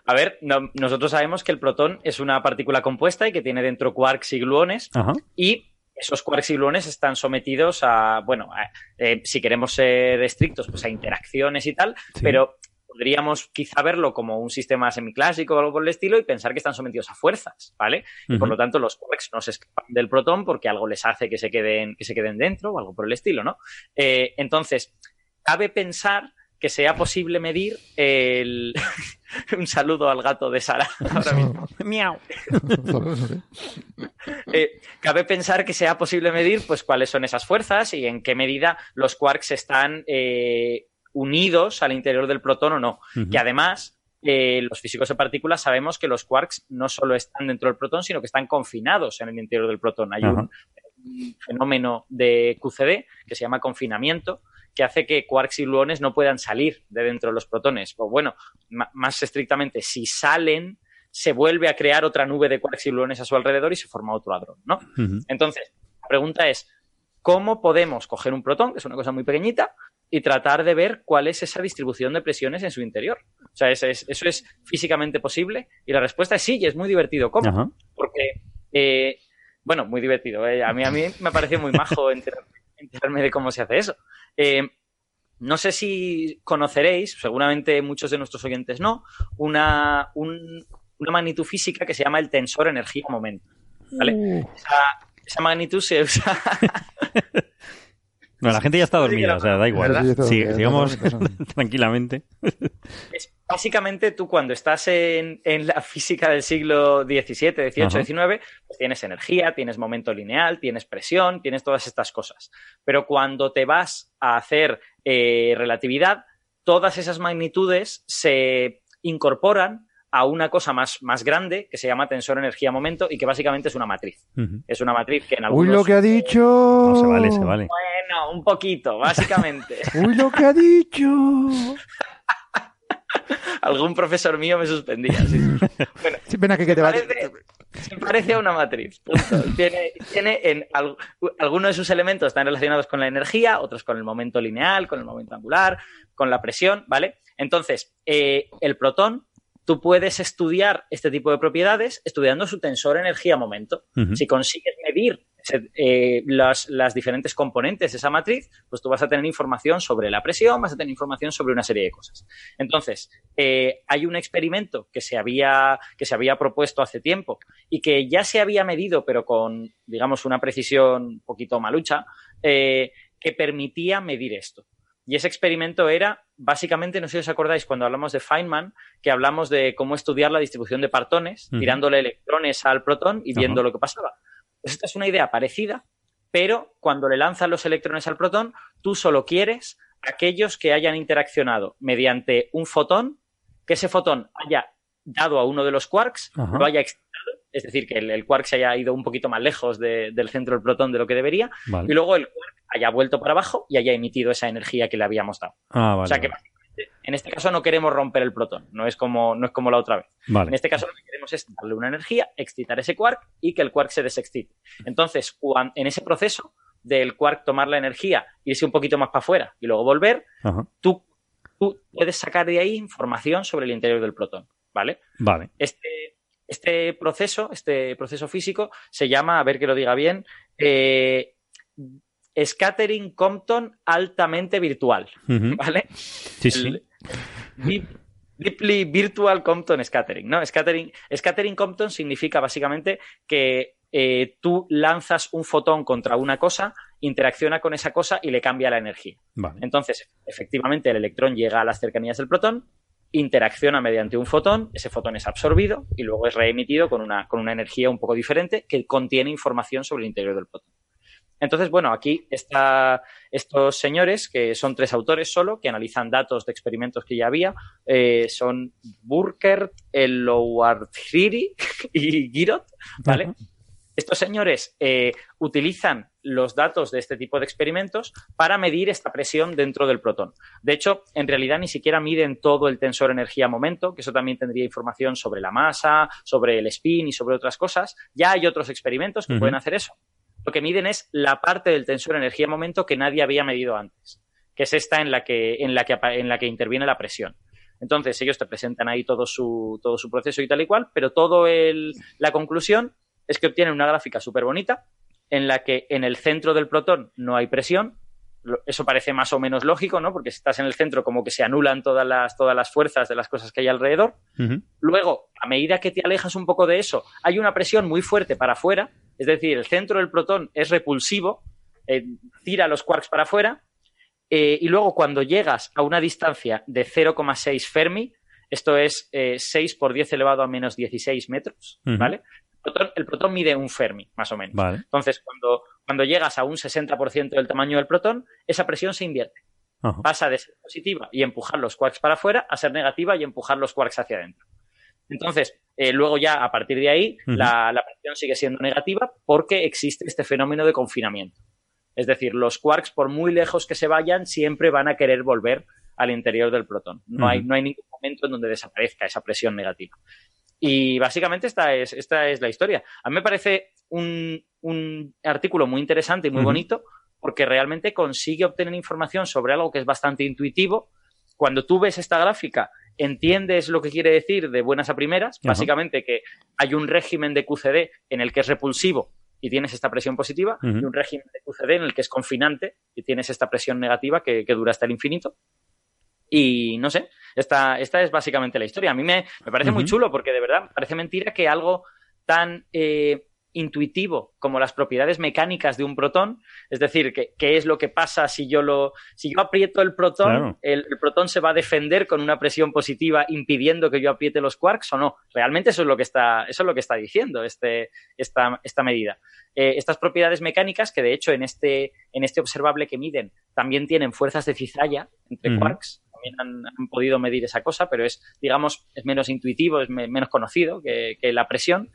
A ver, no- nosotros sabemos que el protón es una partícula compuesta y que tiene dentro quarks y gluones Ajá. y esos quarks y gluones están sometidos a, bueno, a- eh, si queremos ser estrictos, pues a interacciones y tal, Sí. pero podríamos quizá verlo como un sistema semiclásico o algo por el estilo y pensar que están sometidos a fuerzas, ¿vale? Y por lo tanto los quarks no se escapan del protón porque algo les hace que se queden, que se queden dentro o algo por el estilo, ¿no? Eh, entonces, cabe pensar que sea posible medir el... un saludo al gato de Sara ahora mismo. Miau. Eh, cabe pensar que sea posible medir pues cuáles son esas fuerzas y en qué medida los quarks están eh, unidos al interior del protón o no. Que además, eh, los físicos de partículas sabemos que los quarks no solo están dentro del protón, sino que están confinados en el interior del protón. Hay un fenómeno de QCD que se llama confinamiento que hace que quarks y gluones no puedan salir de dentro de los protones. O bueno, más estrictamente, si salen, se vuelve a crear otra nube de quarks y gluones a su alrededor y se forma otro hadrón, ¿no? Entonces, la pregunta es, ¿cómo podemos coger un protón, que es una cosa muy pequeñita, y tratar de ver cuál es esa distribución de presiones en su interior? O sea, ¿es- es- ¿eso es físicamente posible? Y la respuesta es sí, y es muy divertido. ¿Cómo? Ajá. Porque, eh, bueno, muy divertido. eh. A, mí, a mí me pareció muy majo enterarme, enterarme de cómo se hace eso. Eh, no sé si conoceréis, seguramente muchos de nuestros oyentes no, una, un- una magnitud física que se llama el tensor energía-momento. ¿vale? Uh, Esa, esa magnitud se usa No, la gente ya está dormida, o sea, da igual. Sigamos tranquilamente. Es básicamente tú cuando estás en, en la física del siglo XVII, XVIII, Ajá. XIX, pues tienes energía, tienes momento lineal, tienes presión, tienes todas estas cosas. Pero cuando te vas a hacer eh, relatividad, todas esas magnitudes se incorporan a una cosa más, más grande que se llama tensor energía-momento y que básicamente es una matriz. Es una matriz que en Uy, algunos... lo que ha dicho. No, se vale, se vale. Bueno, un poquito, básicamente. Uy, lo que ha dicho. Algún profesor mío me suspendía. sí. Bueno, Sí, ven aquí que te va. parece- se parece a una matriz. Tiene, tiene en algunos de sus elementos están relacionados con la energía, otros con el momento lineal, con el momento angular, con la presión, ¿vale? Entonces, eh, el protón, tú puedes estudiar este tipo de propiedades estudiando su tensor energía-momento. Si consigues medir eh, las, diferentes componentes de esa matriz, pues tú vas a tener información sobre la presión, vas a tener información sobre una serie de cosas. Entonces, eh, hay un experimento que se, había, que se había propuesto hace tiempo y que ya se había medido, pero con, digamos, una precisión un poquito malucha, eh, que permitía medir esto. Y ese experimento era, básicamente, no sé si os acordáis, cuando hablamos de Feynman, que hablamos de cómo estudiar la distribución de partones, tirándole electrones al protón y viendo lo que pasaba. Esta es una idea parecida, pero cuando le lanzan los electrones al protón, tú solo quieres aquellos que hayan interaccionado mediante un fotón, que ese fotón haya dado a uno de los quarks, lo haya excitado, es decir, que el, quark se haya ido un poquito más lejos del centro del protón de lo que debería, y luego el quark haya vuelto para abajo y haya emitido esa energía que le habíamos dado. Ah, o sea que en este caso no queremos romper el protón, no es como, no es como la otra vez. En este caso lo que queremos es darle una energía, excitar ese quark y que el quark se desexcite. Entonces, en ese proceso del quark tomar la energía, irse un poquito más para afuera y luego volver, tú, tú, puedes sacar de ahí información sobre el interior del protón, ¿vale? Vale. Este, este proceso, este proceso físico, se llama, a ver que lo diga bien, eh, scattering Compton altamente virtual, ¿vale? Sí, sí. deeply Virtual Compton Scattering, ¿no? Scattering, scattering Compton significa básicamente que eh, tú lanzas un fotón contra una cosa, interacciona con esa cosa y le cambia la energía. Entonces, efectivamente, el electrón llega a las cercanías del protón, interacciona mediante un fotón, ese fotón es absorbido y luego es reemitido con una, con una energía un poco diferente que contiene información sobre el interior del protón. Entonces, bueno, aquí está estos señores, que son tres autores solo, que analizan datos de experimentos que ya había, eh, son Burkert, Elouarthiri y Girot, ¿vale? Estos señores eh, utilizan los datos de este tipo de experimentos para medir esta presión dentro del protón. De hecho, en realidad ni siquiera miden todo el tensor energía-momento, que eso también tendría información sobre la masa, sobre el spin y sobre otras cosas. Ya hay otros experimentos que pueden hacer eso lo que miden es la parte del tensor energía-momento que nadie había medido antes, que es esta en la que, en la que, en la que interviene la presión. Entonces ellos te presentan ahí todo su, todo su proceso y tal y cual, pero todo el, la conclusión es que obtienen una gráfica súper bonita en la que en el centro del protón no hay presión. Eso parece más o menos lógico, ¿no? Porque si estás en el centro, como que se anulan todas las, todas las fuerzas de las cosas que hay alrededor. Luego, a medida que te alejas un poco de eso, hay una presión muy fuerte para afuera, es decir, el centro del protón es repulsivo, eh, tira los quarks para afuera, eh, y luego cuando llegas a una distancia de 0,6 Fermi, esto es 6 eh, por 10 elevado a menos 16 metros, ¿vale? El protón, mide un Fermi, más o menos. Entonces, cuando, cuando llegas a un 60% del tamaño del protón, esa presión se invierte. Pasa de ser positiva y empujar los quarks para afuera a ser negativa y empujar los quarks hacia adentro. Entonces, eh, luego ya a partir de ahí, la, presión sigue siendo negativa porque existe este fenómeno de confinamiento. Es decir, los quarks, por muy lejos que se vayan, siempre van a querer volver al interior del protón. No, hay, no hay ningún momento en donde desaparezca esa presión negativa. Y básicamente esta es, esta es la historia. A mí me parece un, artículo muy interesante y muy bonito porque realmente consigue obtener información sobre algo que es bastante intuitivo. Cuando tú ves esta gráfica entiendes lo que quiere decir de buenas a primeras, básicamente que hay un régimen de QCD en el que es repulsivo y tienes esta presión positiva, y un régimen de QCD en el que es confinante y tienes esta presión negativa que, dura hasta el infinito. Y no sé, esta, esta es básicamente la historia. A mí me, parece muy chulo porque de verdad parece mentira que algo tan eh, intuitivo como las propiedades mecánicas de un protón, es decir, qué es lo que pasa si yo lo si yo aprieto el protón, el, protón se va a defender con una presión positiva impidiendo que yo apriete los quarks o no. Realmente eso es lo que está eso es lo que está diciendo este esta, esta medida. Eh, estas propiedades mecánicas que de hecho en este en este observable que miden también tienen fuerzas de cizalla entre quarks también han, podido medir esa cosa, pero es, digamos, es menos intuitivo, es menos conocido que, que la presión.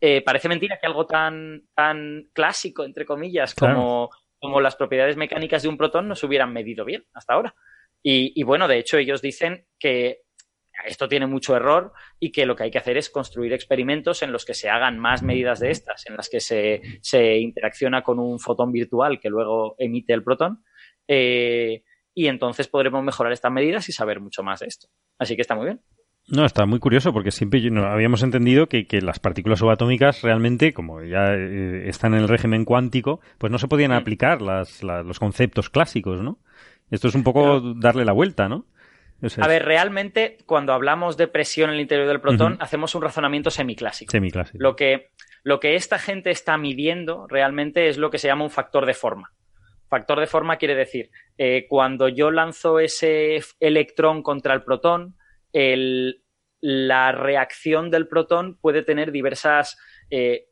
Eh, parece mentira que algo tan, tan clásico, entre comillas, como, como las propiedades mecánicas de un protón no se hubieran medido bien hasta ahora. Y, bueno, de hecho, ellos dicen que esto tiene mucho error y que lo que hay que hacer es construir experimentos en los que se hagan más medidas de estas, en las que se, se interacciona con un fotón virtual que luego emite el protón. Eh, y entonces podremos mejorar estas medidas y saber mucho más de esto. Así que está muy bien. No, está muy curioso porque siempre no, habíamos entendido que, que, las partículas subatómicas realmente, como ya eh, están en el régimen cuántico, pues no se podían aplicar las, la- los conceptos clásicos, ¿no? Esto es un poco darle la vuelta, ¿no? A ver, realmente, cuando hablamos de presión en el interior del protón, hacemos un razonamiento semiclásico. semiclásico. Lo que, lo que esta gente está midiendo realmente es lo que se llama un factor de forma. Factor de forma quiere decir, eh, cuando yo lanzo ese electrón contra el protón, el- la reacción del protón puede tener diversas. eh,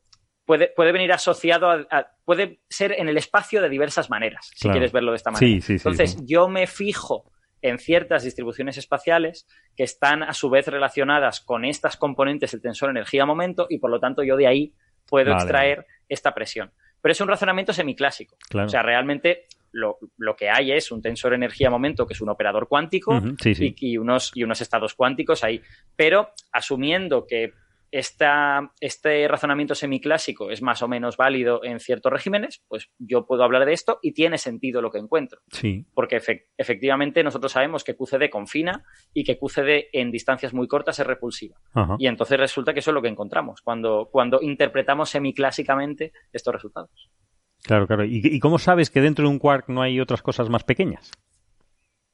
puede, puede venir asociado a, a- puede ser en el espacio de diversas maneras, si Claro. quieres verlo de esta manera. Sí, sí, sí, Entonces, yo me fijo en ciertas distribuciones espaciales que están a su vez relacionadas con estas componentes del tensor energía-momento y por lo tanto yo de ahí puedo Vale, extraer esta presión. Pero es un razonamiento semiclásico. Claro. O sea, realmente lo, lo que hay es un tensor energía-momento que es un operador cuántico Ujú, sí, sí. y, y unos, y unos estados cuánticos ahí. Pero asumiendo que esta, este razonamiento semiclásico es más o menos válido en ciertos regímenes, pues yo puedo hablar de esto y tiene sentido lo que encuentro. Sí. Porque efe- efectivamente nosotros sabemos que QCD confina y que QCD en distancias muy cortas es repulsiva. Ajá. Y entonces resulta que eso es lo que encontramos cuando, cuando interpretamos semiclásicamente estos resultados. Claro, claro. ¿Y, y cómo sabes que dentro de un quark no hay otras cosas más pequeñas?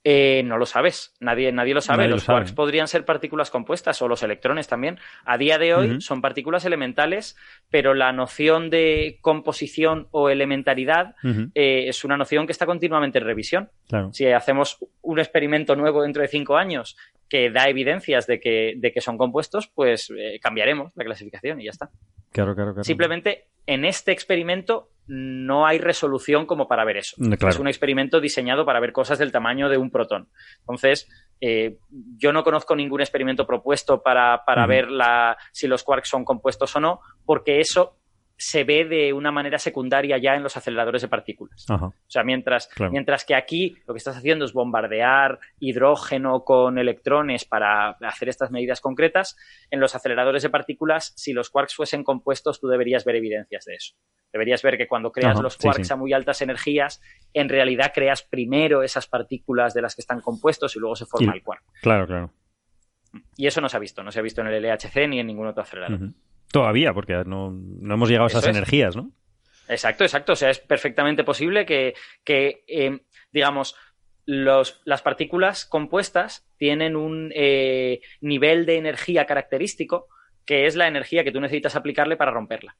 Eh, no lo sabes, nadie, nadie lo sabe. Nadie lo los sabe. quarks podrían ser partículas compuestas o los electrones también. A día de hoy son partículas elementales, pero la noción de composición o elementaridad eh, es una noción que está continuamente en revisión. Claro. Si hacemos un experimento nuevo dentro de cinco años que da evidencias de que, de que son compuestos, pues eh, cambiaremos la clasificación y ya está. Claro, claro, claro. Simplemente en este experimento no hay resolución como para ver eso. Mm, claro. Es un experimento diseñado para ver cosas del tamaño de un protón. Entonces, eh, yo no conozco ningún experimento propuesto para, para ver la, si los quarks son compuestos o no, porque eso se ve de una manera secundaria ya en los aceleradores de partículas. Ajá. O sea, mientras, Claro. mientras que aquí lo que estás haciendo es bombardear hidrógeno con electrones para hacer estas medidas concretas, en los aceleradores de partículas, si los quarks fuesen compuestos, tú deberías ver evidencias de eso. Deberías ver que cuando creas Ajá, los quarks sí. a muy altas energías, en realidad creas primero esas partículas de las que están compuestos y luego se forma el quark. Claro, claro. Y eso no se ha visto, no se ha visto en el LHC ni en ningún otro acelerador. Todavía, porque no, no hemos llegado a esas es. energías, ¿no? Exacto, exacto. O sea, es perfectamente posible que, que, eh, digamos, los, las partículas compuestas tienen un eh, nivel de energía característico que es la energía que tú necesitas aplicarle para romperla.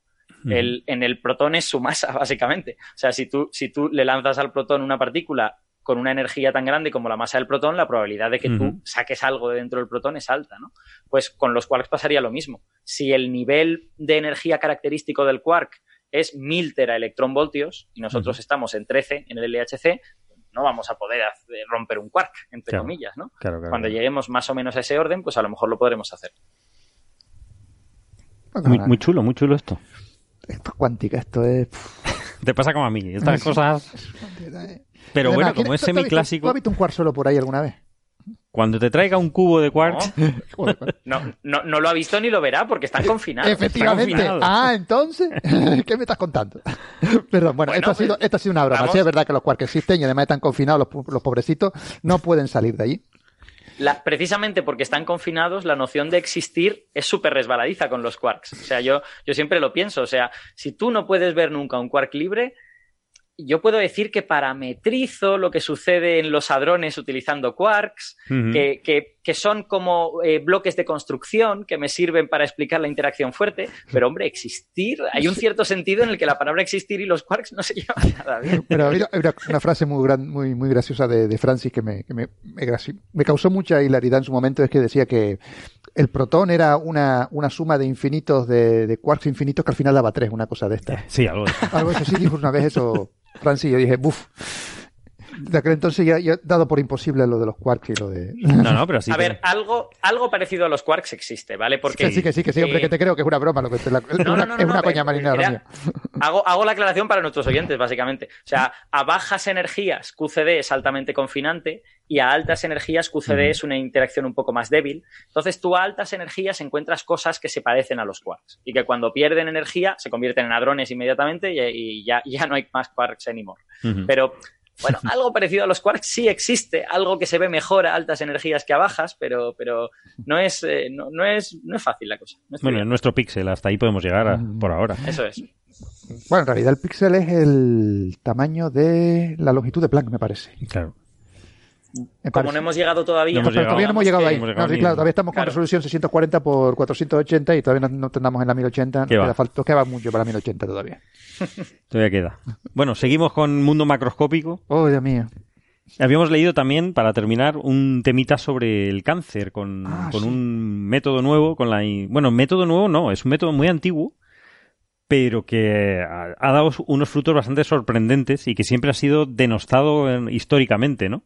El- en el protón es su masa, básicamente. O sea, si tú, si tú le lanzas al protón una partícula con una energía tan grande como la masa del protón, la probabilidad de que tú saques algo de dentro del protón es alta, ¿no? Pues con los quarks pasaría lo mismo. Si el nivel de energía característico del quark es 1000 teraelectronvoltios y nosotros estamos en 13 en el LHC, no vamos a poder hacer- romper un quark, entre Claro. comillas, ¿no? Claro, claro, Cuando claro. lleguemos más o menos a ese orden, pues a lo mejor lo podremos hacer. Muy, chulo, muy chulo esto. Esto es cuántica, esto es. Te pasa como a mí. Estas cosas. Pero Además, bueno, ¿quién- como es ¿tú has visto- semiclásico, ¿Tú has visto un cuarzo solo por ahí alguna vez? cuando te traiga un cubo de quarks, Joder, No, no, no lo ha visto ni lo verá porque están confinados. Efectivamente. confinados. Ah, entonces, ¿qué me estás contando? Perdón, bueno, Bueno, esto, ha sido, pues, esto ha sido una broma. vamos. Sí, es verdad que los quarks existen y además están confinados, los, los pobrecitos no pueden salir de allí. La- precisamente porque están confinados, la noción de existir es súper resbaladiza con los quarks. O sea, yo, yo siempre lo pienso. O sea, si tú no puedes ver nunca un quark libre, yo puedo decir que parametrizo lo que sucede en los hadrones utilizando quarks, que, que- que son como eh, bloques de construcción que me sirven para explicar la interacción fuerte. Pero, hombre, existir, hay un cierto sentido en el que la palabra existir y los quarks no se llevan nada bien. Pero había hay una, una frase muy, gran, muy, muy graciosa de, de Francis que, me, que me, me causó mucha hilaridad en su momento, es que decía que el protón era una, una suma de infinitos, de, de quarks infinitos que al final daba tres, una cosa de esta. Sí, algo de Algo así dijo una vez eso Francis y yo dije, buf. De aquel entonces ya, ya he dado por imposible lo de los quarks y lo de... No, no, pero sí. A que- ver, algo, algo parecido a los quarks existe, ¿vale? Porque que sí, que sí, que sí, hombre, eh, que te creo que es una broma. Lo que te, la- es No, una, no, no, es no, una no, coña pero marina lo era- mío. Hago, hago la aclaración para nuestros oyentes, básicamente. O sea, a bajas energías QCD es altamente confinante y a altas energías QCD es una interacción un poco más débil. Entonces, tú a altas energías encuentras cosas que se parecen a los quarks y que cuando pierden energía se convierten en hadrones inmediatamente y, y ya, ya no hay más quarks anymore. Pero, bueno, algo parecido a los quarks sí existe, algo que se ve mejor a altas energías que a bajas, pero, pero no, es, eh, no, no es, no es fácil la cosa. No es Bueno, en nuestro píxel, hasta ahí podemos llegar a- Mm. por ahora. Eso es. Bueno, en realidad el píxel es el tamaño de la longitud de Planck, me parece. Claro. Me Como parece. no hemos llegado todavía. No hemos Pero todavía no hemos llegado ahí. hemos No, llegado sí, ni- claro, todavía estamos con Claro. resolución 640 por 480 y todavía no, no andamos en la 1080. ¿Qué va? Queda, falta, queda mucho para la 1080 todavía. Todavía queda. Bueno, seguimos con mundo macroscópico. Oh, Dios mío. Habíamos leído también, para terminar, un temita sobre el cáncer con, Ah, con sí. un método nuevo, con la bueno, método nuevo no, es un método muy antiguo, pero que ha, ha dado unos frutos bastante sorprendentes y que siempre ha sido denostado en- históricamente, ¿no?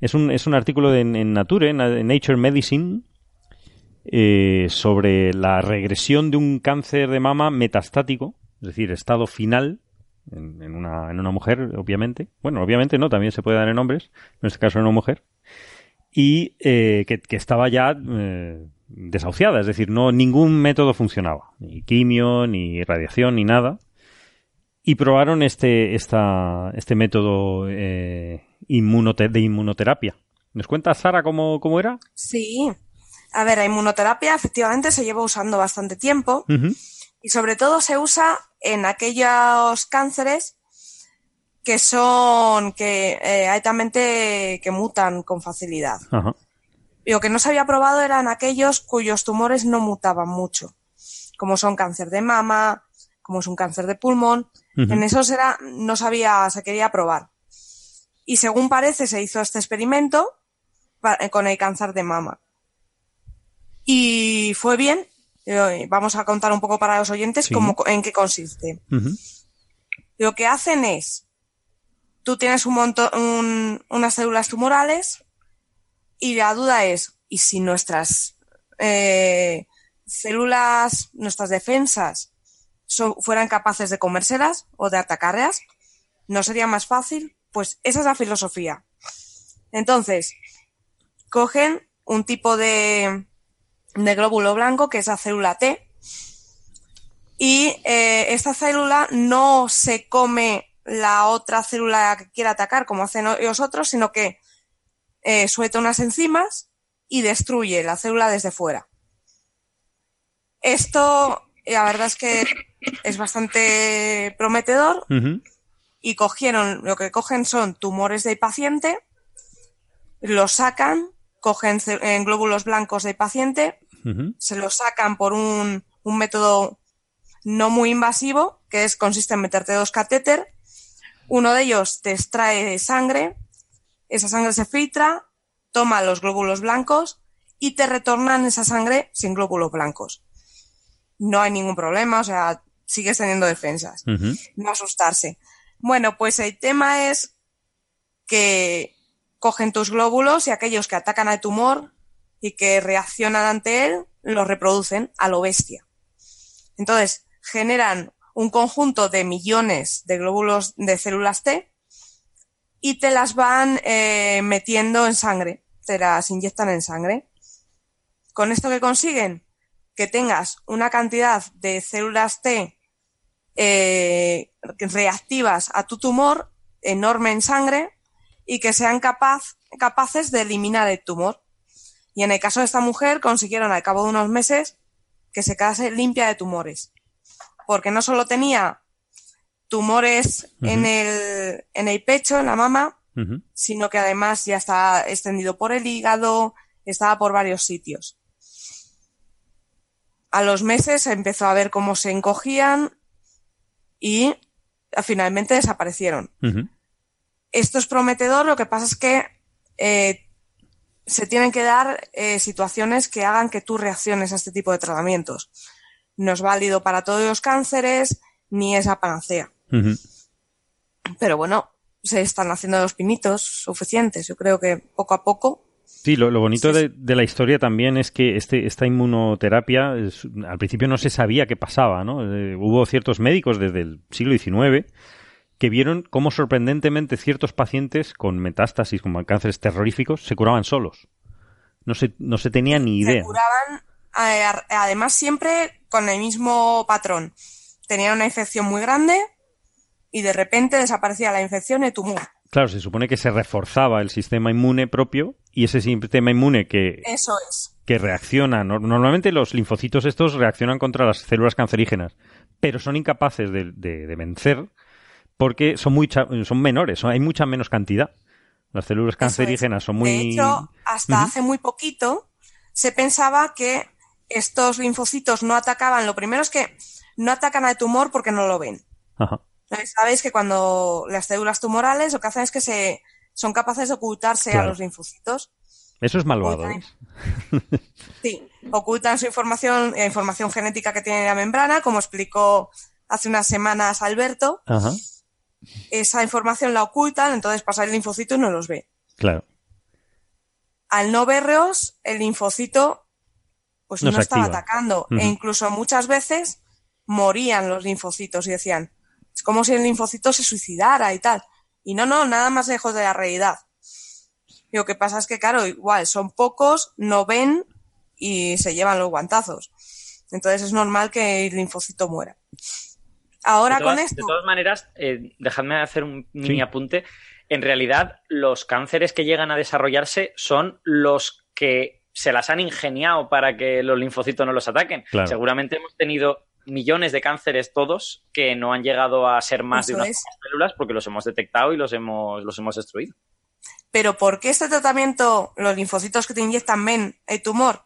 Es un, es un artículo de- en, Nature, en, en Nature Medicine, eh, sobre la regresión de un cáncer de mama metastático, es decir, estado final, en, en una, en una mujer, obviamente. Bueno, obviamente no, también se puede dar en hombres, en este caso en una mujer. Y eh, que, que estaba ya eh, desahuciada, es decir, no ningún método funcionaba, ni quimio, ni radiación, ni nada. Y probaron este, esta, este método eh, inmunote- de inmunoterapia. ¿Nos cuenta Sara cómo, cómo era? Sí. A ver, la inmunoterapia efectivamente se lleva usando bastante tiempo y sobre todo se usa en aquellos cánceres que son que eh, altamente que mutan con facilidad. Ajá. Y lo que no se había probado eran aquellos cuyos tumores no mutaban mucho, como son cáncer de mama, como es un cáncer de pulmón. En esos era, no sabía, se quería probar. Y según parece, se hizo este experimento con el cáncer de mama. Y fue bien. Eh, Vamos a contar un poco para los oyentes Sí. cómo, en qué consiste. Lo que hacen es, tú tienes un montón, un- unas células tumorales y la duda es, ¿y si nuestras eh, células, nuestras defensas son- fueran capaces de comérselas o de atacarlas? ¿No sería más fácil? Pues esa es la filosofía. Entonces, cogen un tipo de, de glóbulo blanco que es la célula T. Y eh, esta célula no se come la otra célula que quiere atacar como hacen los otros, sino que eh, suelta unas enzimas y destruye la célula desde fuera. Esto, la verdad es que es bastante prometedor. Y cogieron, lo que cogen son tumores del paciente, los sacan, cogen glóbulos blancos del paciente, Se los sacan por un, un método no muy invasivo, que es, consiste en meterte dos catéter. Uno de ellos te extrae sangre, esa sangre se filtra, toma los glóbulos blancos y te retornan esa sangre sin glóbulos blancos. No hay ningún problema, o sea, sigues teniendo defensas no asustarse. Bueno, pues el tema es que cogen tus glóbulos y aquellos que atacan al tumor y que reaccionan ante él, los reproducen a lo bestia. Entonces, generan un conjunto de millones de glóbulos de células T y te las van eh, metiendo en sangre, te las inyectan en sangre. ¿Con esto que consiguen? Que tengas una cantidad de células T eh, reactivas a tu tumor enorme en sangre y que sean capaz, capaces de eliminar el tumor. Y en el caso de esta mujer consiguieron al cabo de unos meses que se quedase limpia de tumores. Porque no solo tenía tumores en, el, en el pecho, en la mama, sino que además ya está extendido por el hígado, estaba por varios sitios. A los meses empezó a ver cómo se encogían y finalmente desaparecieron. Esto es prometedor, lo que pasa es que eh, se tienen que dar eh, situaciones que hagan que tú reacciones a este tipo de tratamientos. No es válido para todos los cánceres ni es panacea. Pero bueno, se están haciendo los pinitos suficientes. Yo creo que poco a poco. Sí, lo, lo bonito de, de, la historia también es que este, esta inmunoterapia, es, al principio no se sabía qué pasaba, ¿no? Eh, hubo ciertos médicos desde el siglo XIX que vieron cómo sorprendentemente ciertos pacientes con metástasis, como cánceres terroríficos, se curaban solos. No se, no se tenía ni idea. Se curaban, eh, además, siempre con el mismo patrón. Tenían una infección muy grande y de repente desaparecía la infección y tumor. Claro, se supone que se reforzaba el sistema inmune propio y ese sistema inmune que, Eso es. que reacciona. Normalmente los linfocitos estos reaccionan contra las células cancerígenas, pero son incapaces de, de, de vencer porque son, muy, son menores, son, hay mucha menos cantidad. Las células cancerígenas es. son muy. De hecho, hasta uh -huh. hace muy poquito se pensaba que estos linfocitos no atacaban. Lo primero es que no atacan al tumor porque no lo ven. Ajá. Sabéis que cuando las células tumorales lo que hacen es que se son capaces de ocultarse Claro. a los linfocitos. Eso es malvado. Ocultan- ¿eh? Sí, ocultan su información, la información genética que tiene la membrana, como explicó hace unas semanas Alberto. Ajá. Esa información la ocultan, entonces pasa el linfocito y no los ve. Claro. Al no verlos, el linfocito pues No estaba atacando. E incluso muchas veces morían los linfocitos y decían, es como si el linfocito se suicidara y tal. Y no, no, nada más lejos de la realidad. Y lo que pasa es que, claro, igual son pocos, no ven y se llevan los guantazos. Entonces es normal que el linfocito muera. Ahora de todas, con esto, de todas maneras, eh, dejadme hacer un mini Sí. apunte. En realidad, los cánceres que llegan a desarrollarse son los que se las han ingeniado para que los linfocitos no los ataquen. Claro. Seguramente hemos tenido millones de cánceres todos que no han llegado a ser más de unas es. células porque los hemos detectado y los hemos, los hemos destruido. Pero ¿por qué este tratamiento, los linfocitos que te inyectan ven el tumor?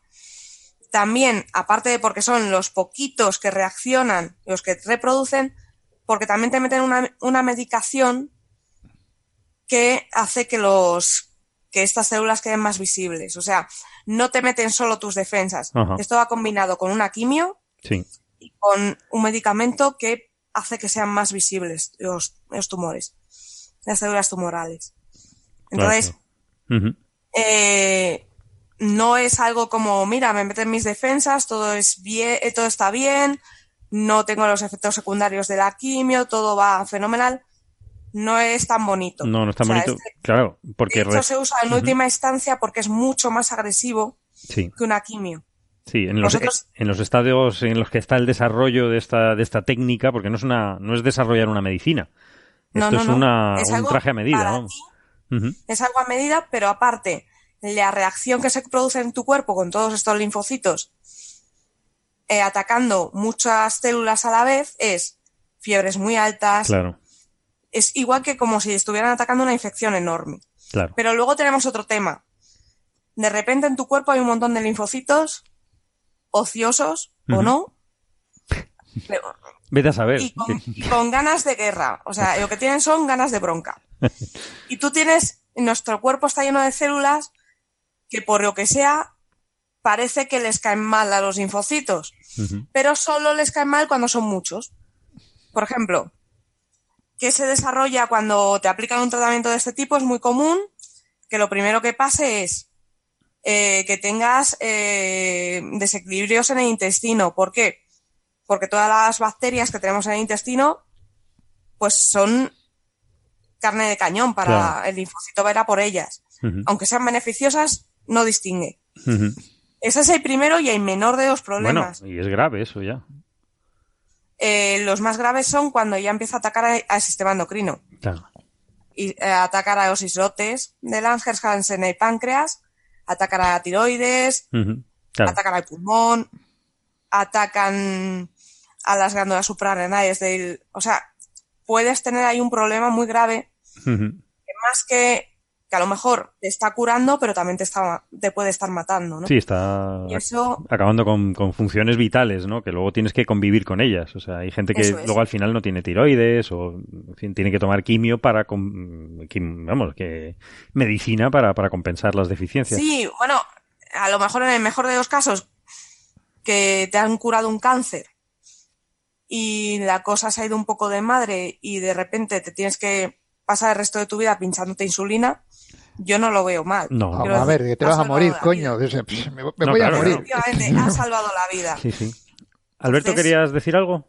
También, aparte de porque son los poquitos que reaccionan, los que reproducen, porque también te meten una, una medicación que hace que los que estas células queden más visibles. O sea, no te meten solo tus defensas. Ajá. Esto va combinado con una quimio Sí. y con un medicamento que hace que sean más visibles los, los tumores, las células tumorales. Entonces, claro. Eh, no es algo como, mira, me meten mis defensas, todo es bien, eh, todo está bien, no tengo los efectos secundarios de la quimio, todo va fenomenal. No es tan bonito. No, no O sea, bonito. este- Claro, porque. re- se usa en última instancia porque es mucho más agresivo Sí. que una quimio. Sí, en los, Vosotros- en los estadios en los que está el desarrollo de esta, de esta técnica, porque no es una, no es desarrollar una medicina. No, Esto no, es no. una, Es un traje a medida, vamos. ti, es algo a medida, pero aparte, la reacción que se produce en tu cuerpo con todos estos linfocitos eh, atacando muchas células a la vez es fiebres muy altas, Claro, es igual que como si estuvieran atacando una infección enorme. claro. Pero luego tenemos otro tema. De repente en tu cuerpo hay un montón de linfocitos ociosos o no, pero- Vete a saber. y con, y con ganas de guerra. O sea, lo que tienen son ganas de bronca. Y tú tienes, nuestro cuerpo está lleno de células que por lo que sea parece que les caen mal a los linfocitos, pero solo les caen mal cuando son muchos. Por ejemplo, ¿qué se desarrolla cuando te aplican un tratamiento de este tipo? Es muy común que lo primero que pase es eh, que tengas eh, desequilibrios en el intestino. ¿Por qué? Porque todas las bacterias que tenemos en el intestino, pues son carne de cañón para Claro. el linfocito ver a por ellas. Aunque sean beneficiosas, no distingue. Ese es el primero y el menor de los Bueno, problemas. y es grave eso ya. Eh, los más graves son cuando ya empieza a atacar al sistema endocrino. Claro. Y eh, atacar a los islotes de Langerhans en el páncreas, atacar a la tiroides. Claro. atacan al pulmón, atacan a las glándulas suprarrenales del... O sea, puedes tener ahí un problema muy grave, que más que que a lo mejor te está curando, pero también te, está, te puede estar matando, ¿no? Sí, está Y eso, acabando con, con funciones vitales, ¿no? Que luego tienes que convivir con ellas. O sea, hay gente que es. luego al final no tiene tiroides o en fin, tiene que tomar quimio para, com- quim- vamos, que medicina para, para compensar las deficiencias. sí, bueno, a lo mejor en el mejor de los casos, que te han curado un cáncer y la cosa se ha ido un poco de madre y de repente te tienes que pasar el resto de tu vida pinchándote insulina, yo no lo veo mal. No. A ver, que te vas a morir, coño. vida. Dice, "Pff, Me, me No, voy claro, a morir. Efectivamente, ha salvado la vida. Sí, sí. Alberto, Entonces- ¿querías decir algo?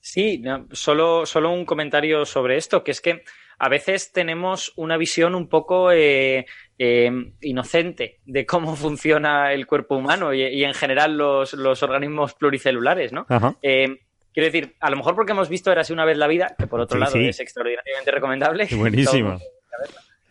Sí, no, solo, solo un comentario sobre esto, que es que a veces tenemos una visión un poco eh, eh, inocente de cómo funciona el cuerpo humano y, y en general los, los organismos pluricelulares, ¿no? Ajá. Eh, quiero decir, a lo mejor porque hemos visto Érase una vez la vida, que por otro Sí, lado sí. es extraordinariamente recomendable. Buenísima.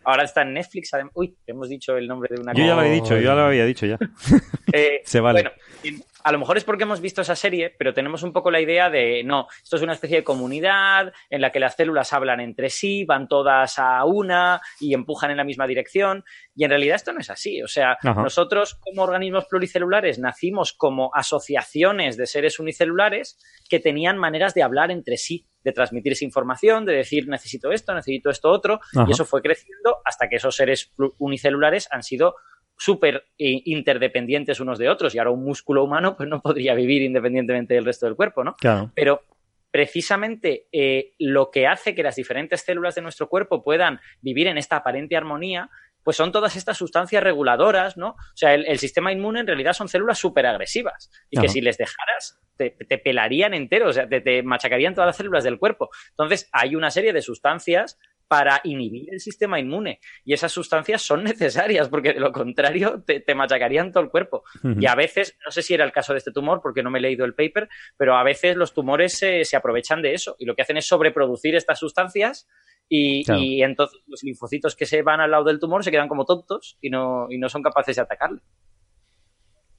Ahora está en Netflix. Uy, hemos dicho el nombre de una Yo ya lo había dicho, yo ya lo había dicho ya. Eh, Se vale. Bueno, a lo mejor es porque hemos visto esa serie, pero tenemos un poco la idea de, no, esto es una especie de comunidad en la que las células hablan entre sí, van todas a una y empujan en la misma dirección. Y en realidad esto no es así. O sea, Ajá. nosotros como organismos pluricelulares nacimos como asociaciones de seres unicelulares que tenían maneras de hablar entre sí, de transmitirse información, de decir necesito esto, necesito esto otro. Ajá. Y eso fue creciendo hasta que esos seres unicelulares han sido súper eh, interdependientes unos de otros y ahora un músculo humano pues no podría vivir independientemente del resto del cuerpo, ¿no? Claro. Pero precisamente eh, lo que hace que las diferentes células de nuestro cuerpo puedan vivir en esta aparente armonía, pues son todas estas sustancias reguladoras, ¿no? O sea, el, el sistema inmune en realidad son células súper agresivas y que si les dejaras te, te pelarían entero, o sea, te, te machacarían todas las células del cuerpo. Entonces, hay una serie de sustancias para inhibir el sistema inmune y esas sustancias son necesarias porque de lo contrario te, te machacarían todo el cuerpo. Y a veces, no sé si era el caso de este tumor porque no me he leído el paper, pero a veces los tumores se, se aprovechan de eso y lo que hacen es sobreproducir estas sustancias y, Claro. y entonces los linfocitos que se van al lado del tumor se quedan como tontos y no, y no son capaces de atacarle.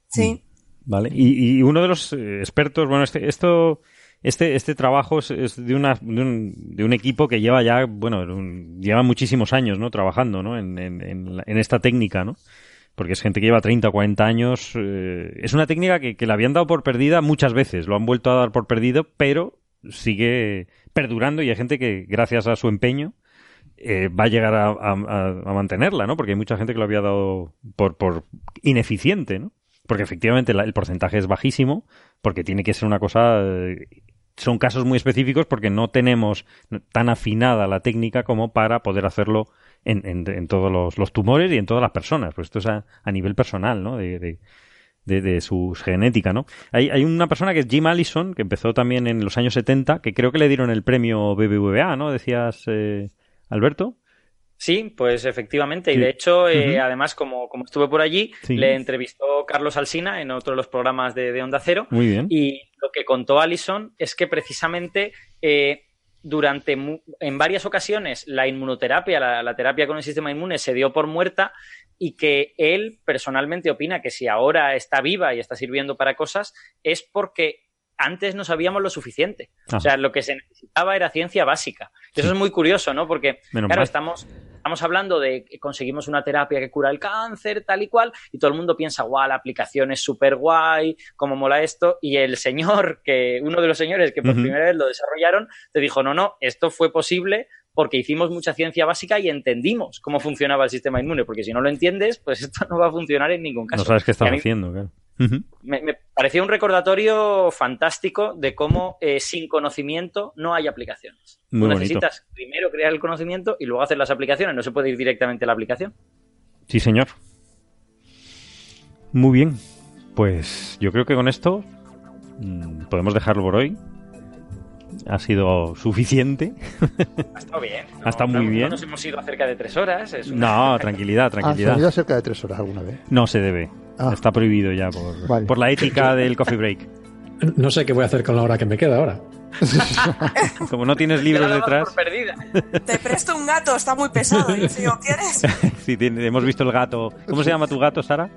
Sí. Vale. Y, y uno de los eh, expertos, bueno, este, esto, este, este trabajo es, de, una, de, un, equipo que lleva ya, bueno, lleva muchísimos años, ¿no? Trabajando, ¿no? En, en, en, esta técnica, ¿no? Porque es gente que lleva 30 o 40 años. eh, es una técnica que, que la habían dado por perdida muchas veces. Lo han vuelto a dar por perdido, pero sigue perdurando y hay gente que, gracias a su empeño, eh, va a llegar a, a- mantenerla, ¿no? Porque hay mucha gente que lo había dado por, por ineficiente, ¿no? Porque efectivamente el porcentaje es bajísimo, porque tiene que ser una cosa... son casos muy específicos porque no tenemos tan afinada la técnica como para poder hacerlo en, en- todos los, tumores y en todas las personas. Pues esto es a, a nivel personal, ¿no? De, de- de, de su genética, ¿no? Hay, hay una persona que es Jim Allison, que empezó también en los años 70, que creo que le dieron el premio BBVA, ¿no? Decías, eh, Alberto. Sí, pues efectivamente. Sí. Y de hecho, eh, además, como, como estuve por allí, Sí. le entrevistó Carlos Alsina en otro de los programas de, de Onda Cero. Muy bien. Y lo que contó Allison es que precisamente eh, durante en varias ocasiones la inmunoterapia, la, la terapia con el sistema inmune, se dio por muerta y que él personalmente opina que si ahora está viva y está sirviendo para cosas es porque antes no sabíamos lo suficiente. Ah. O sea, lo que se necesitaba era ciencia básica. Y eso es muy curioso, ¿no? Porque, Menos claro, mal. estamos, estamos hablando de que conseguimos una terapia que cura el cáncer, tal y cual, y todo el mundo piensa, guau, la aplicación es súper guay, cómo mola esto, y el señor, que uno de los señores que por primera vez lo desarrollaron, te dijo, no, no, esto fue posible porque hicimos mucha ciencia básica y entendimos cómo funcionaba el sistema inmune, porque si no lo entiendes, pues esto no va a funcionar en ningún caso. No sabes qué estás haciendo, claro. Me, me pareció un recordatorio fantástico de cómo eh, sin conocimiento no hay aplicaciones. Muy Tú bonito. necesitas primero crear el conocimiento y luego hacer las aplicaciones. No se puede ir directamente a la aplicación. Sí, señor. Muy bien. Pues yo creo que con esto mm, podemos dejarlo por hoy. Ha sido suficiente. Ha estado bien. Ha estado muy no- bien. No nos hemos ido a cerca de tres horas. Es una- No, tranquilidad, ¿Has tranquilidad. salido cerca de tres horas alguna vez? No se debe. Ah. Está prohibido ya por, Vale. por la ética del coffee break. No sé qué voy a hacer con la hora que me queda ahora. Como no tienes libros detrás. Te presto un gato, está muy pesado. Si lo quieres, sí, tiene- hemos visto el gato. ¿Cómo se llama tu gato, Sara?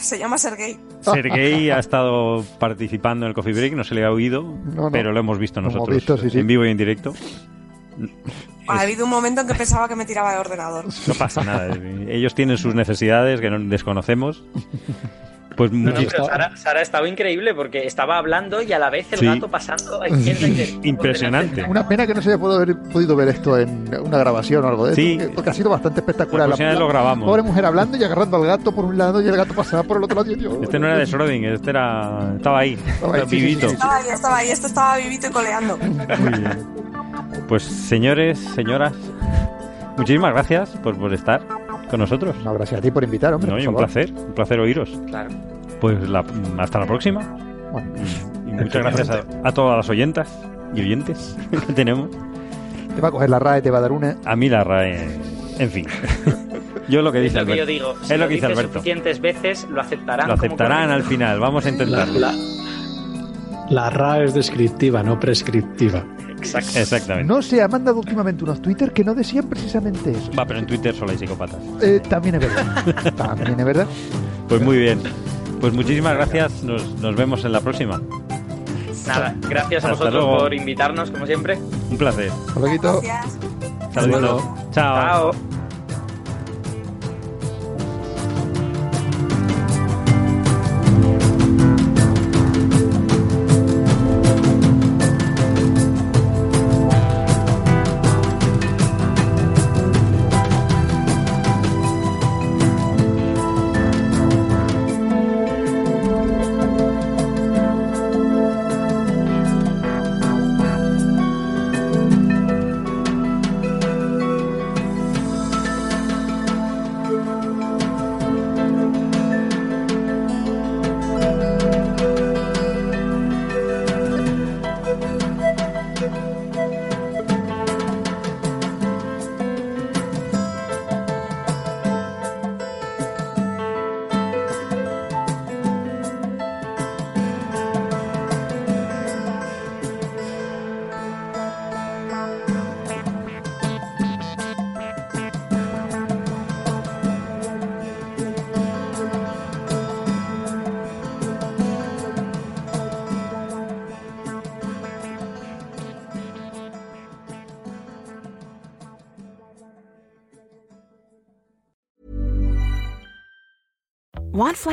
se llama Sergei. Sergei ha estado participando en el coffee break, no se le ha oído, no. pero lo hemos visto Lo hemos nosotros visto, sí, sí. en vivo y en directo. Ha habido un momento en que pensaba que me tiraba de ordenador. No pasa nada. Ellos tienen sus necesidades que no desconocemos. Pues No, no, pero Sara, Sara ha estado increíble porque estaba hablando y a la vez el Sí. gato pasando. Impresionante. Una pena que no se haya podido ver, podido ver esto en una grabación o algo de Sí. porque- porque ha sido bastante espectacular. La vez lo grabamos. Pobre mujer hablando y agarrando al gato por un lado y el gato pasaba por el otro lado. y yo- Este no era de Schrödinger, este era, estaba ahí, ahí, sí, sí, vivito. sí, sí. Estaba ahí, estaba ahí, esto estaba vivito y coleando. Muy bien. Pues señores, señoras, Muchísimas gracias por, por estar con nosotros. No, gracias a ti por invitar, hombre. No, por un favor. placer, un placer oíros. Claro. Pues la- hasta la próxima. Bueno, Y muchas gracias a, a todas las oyentas y oyentes que tenemos. te va a coger la RAE, te va a dar una. A mí la RAE, en fin. Yo lo que Es dice lo que yo Alberto. digo. Es Si lo que dice Alberto. suficientes veces, lo aceptarán. Lo aceptarán al final. Vamos a La, intentarlo. la, la RA es descriptiva, no prescriptiva. Exacto. Exactamente. No se ha mandado últimamente unos Twitter que no decían precisamente eso. Va, pero en Twitter solo hay psicópatas. Eh, también es verdad. también es verdad. Pues muy bien. Pues muchísimas gracias. Nos, nos vemos en la próxima. Nada, gracias a Hasta vosotros luego. por invitarnos, como siempre. Un placer. Hasta luego. Gracias. Saludos. Chao. Chao.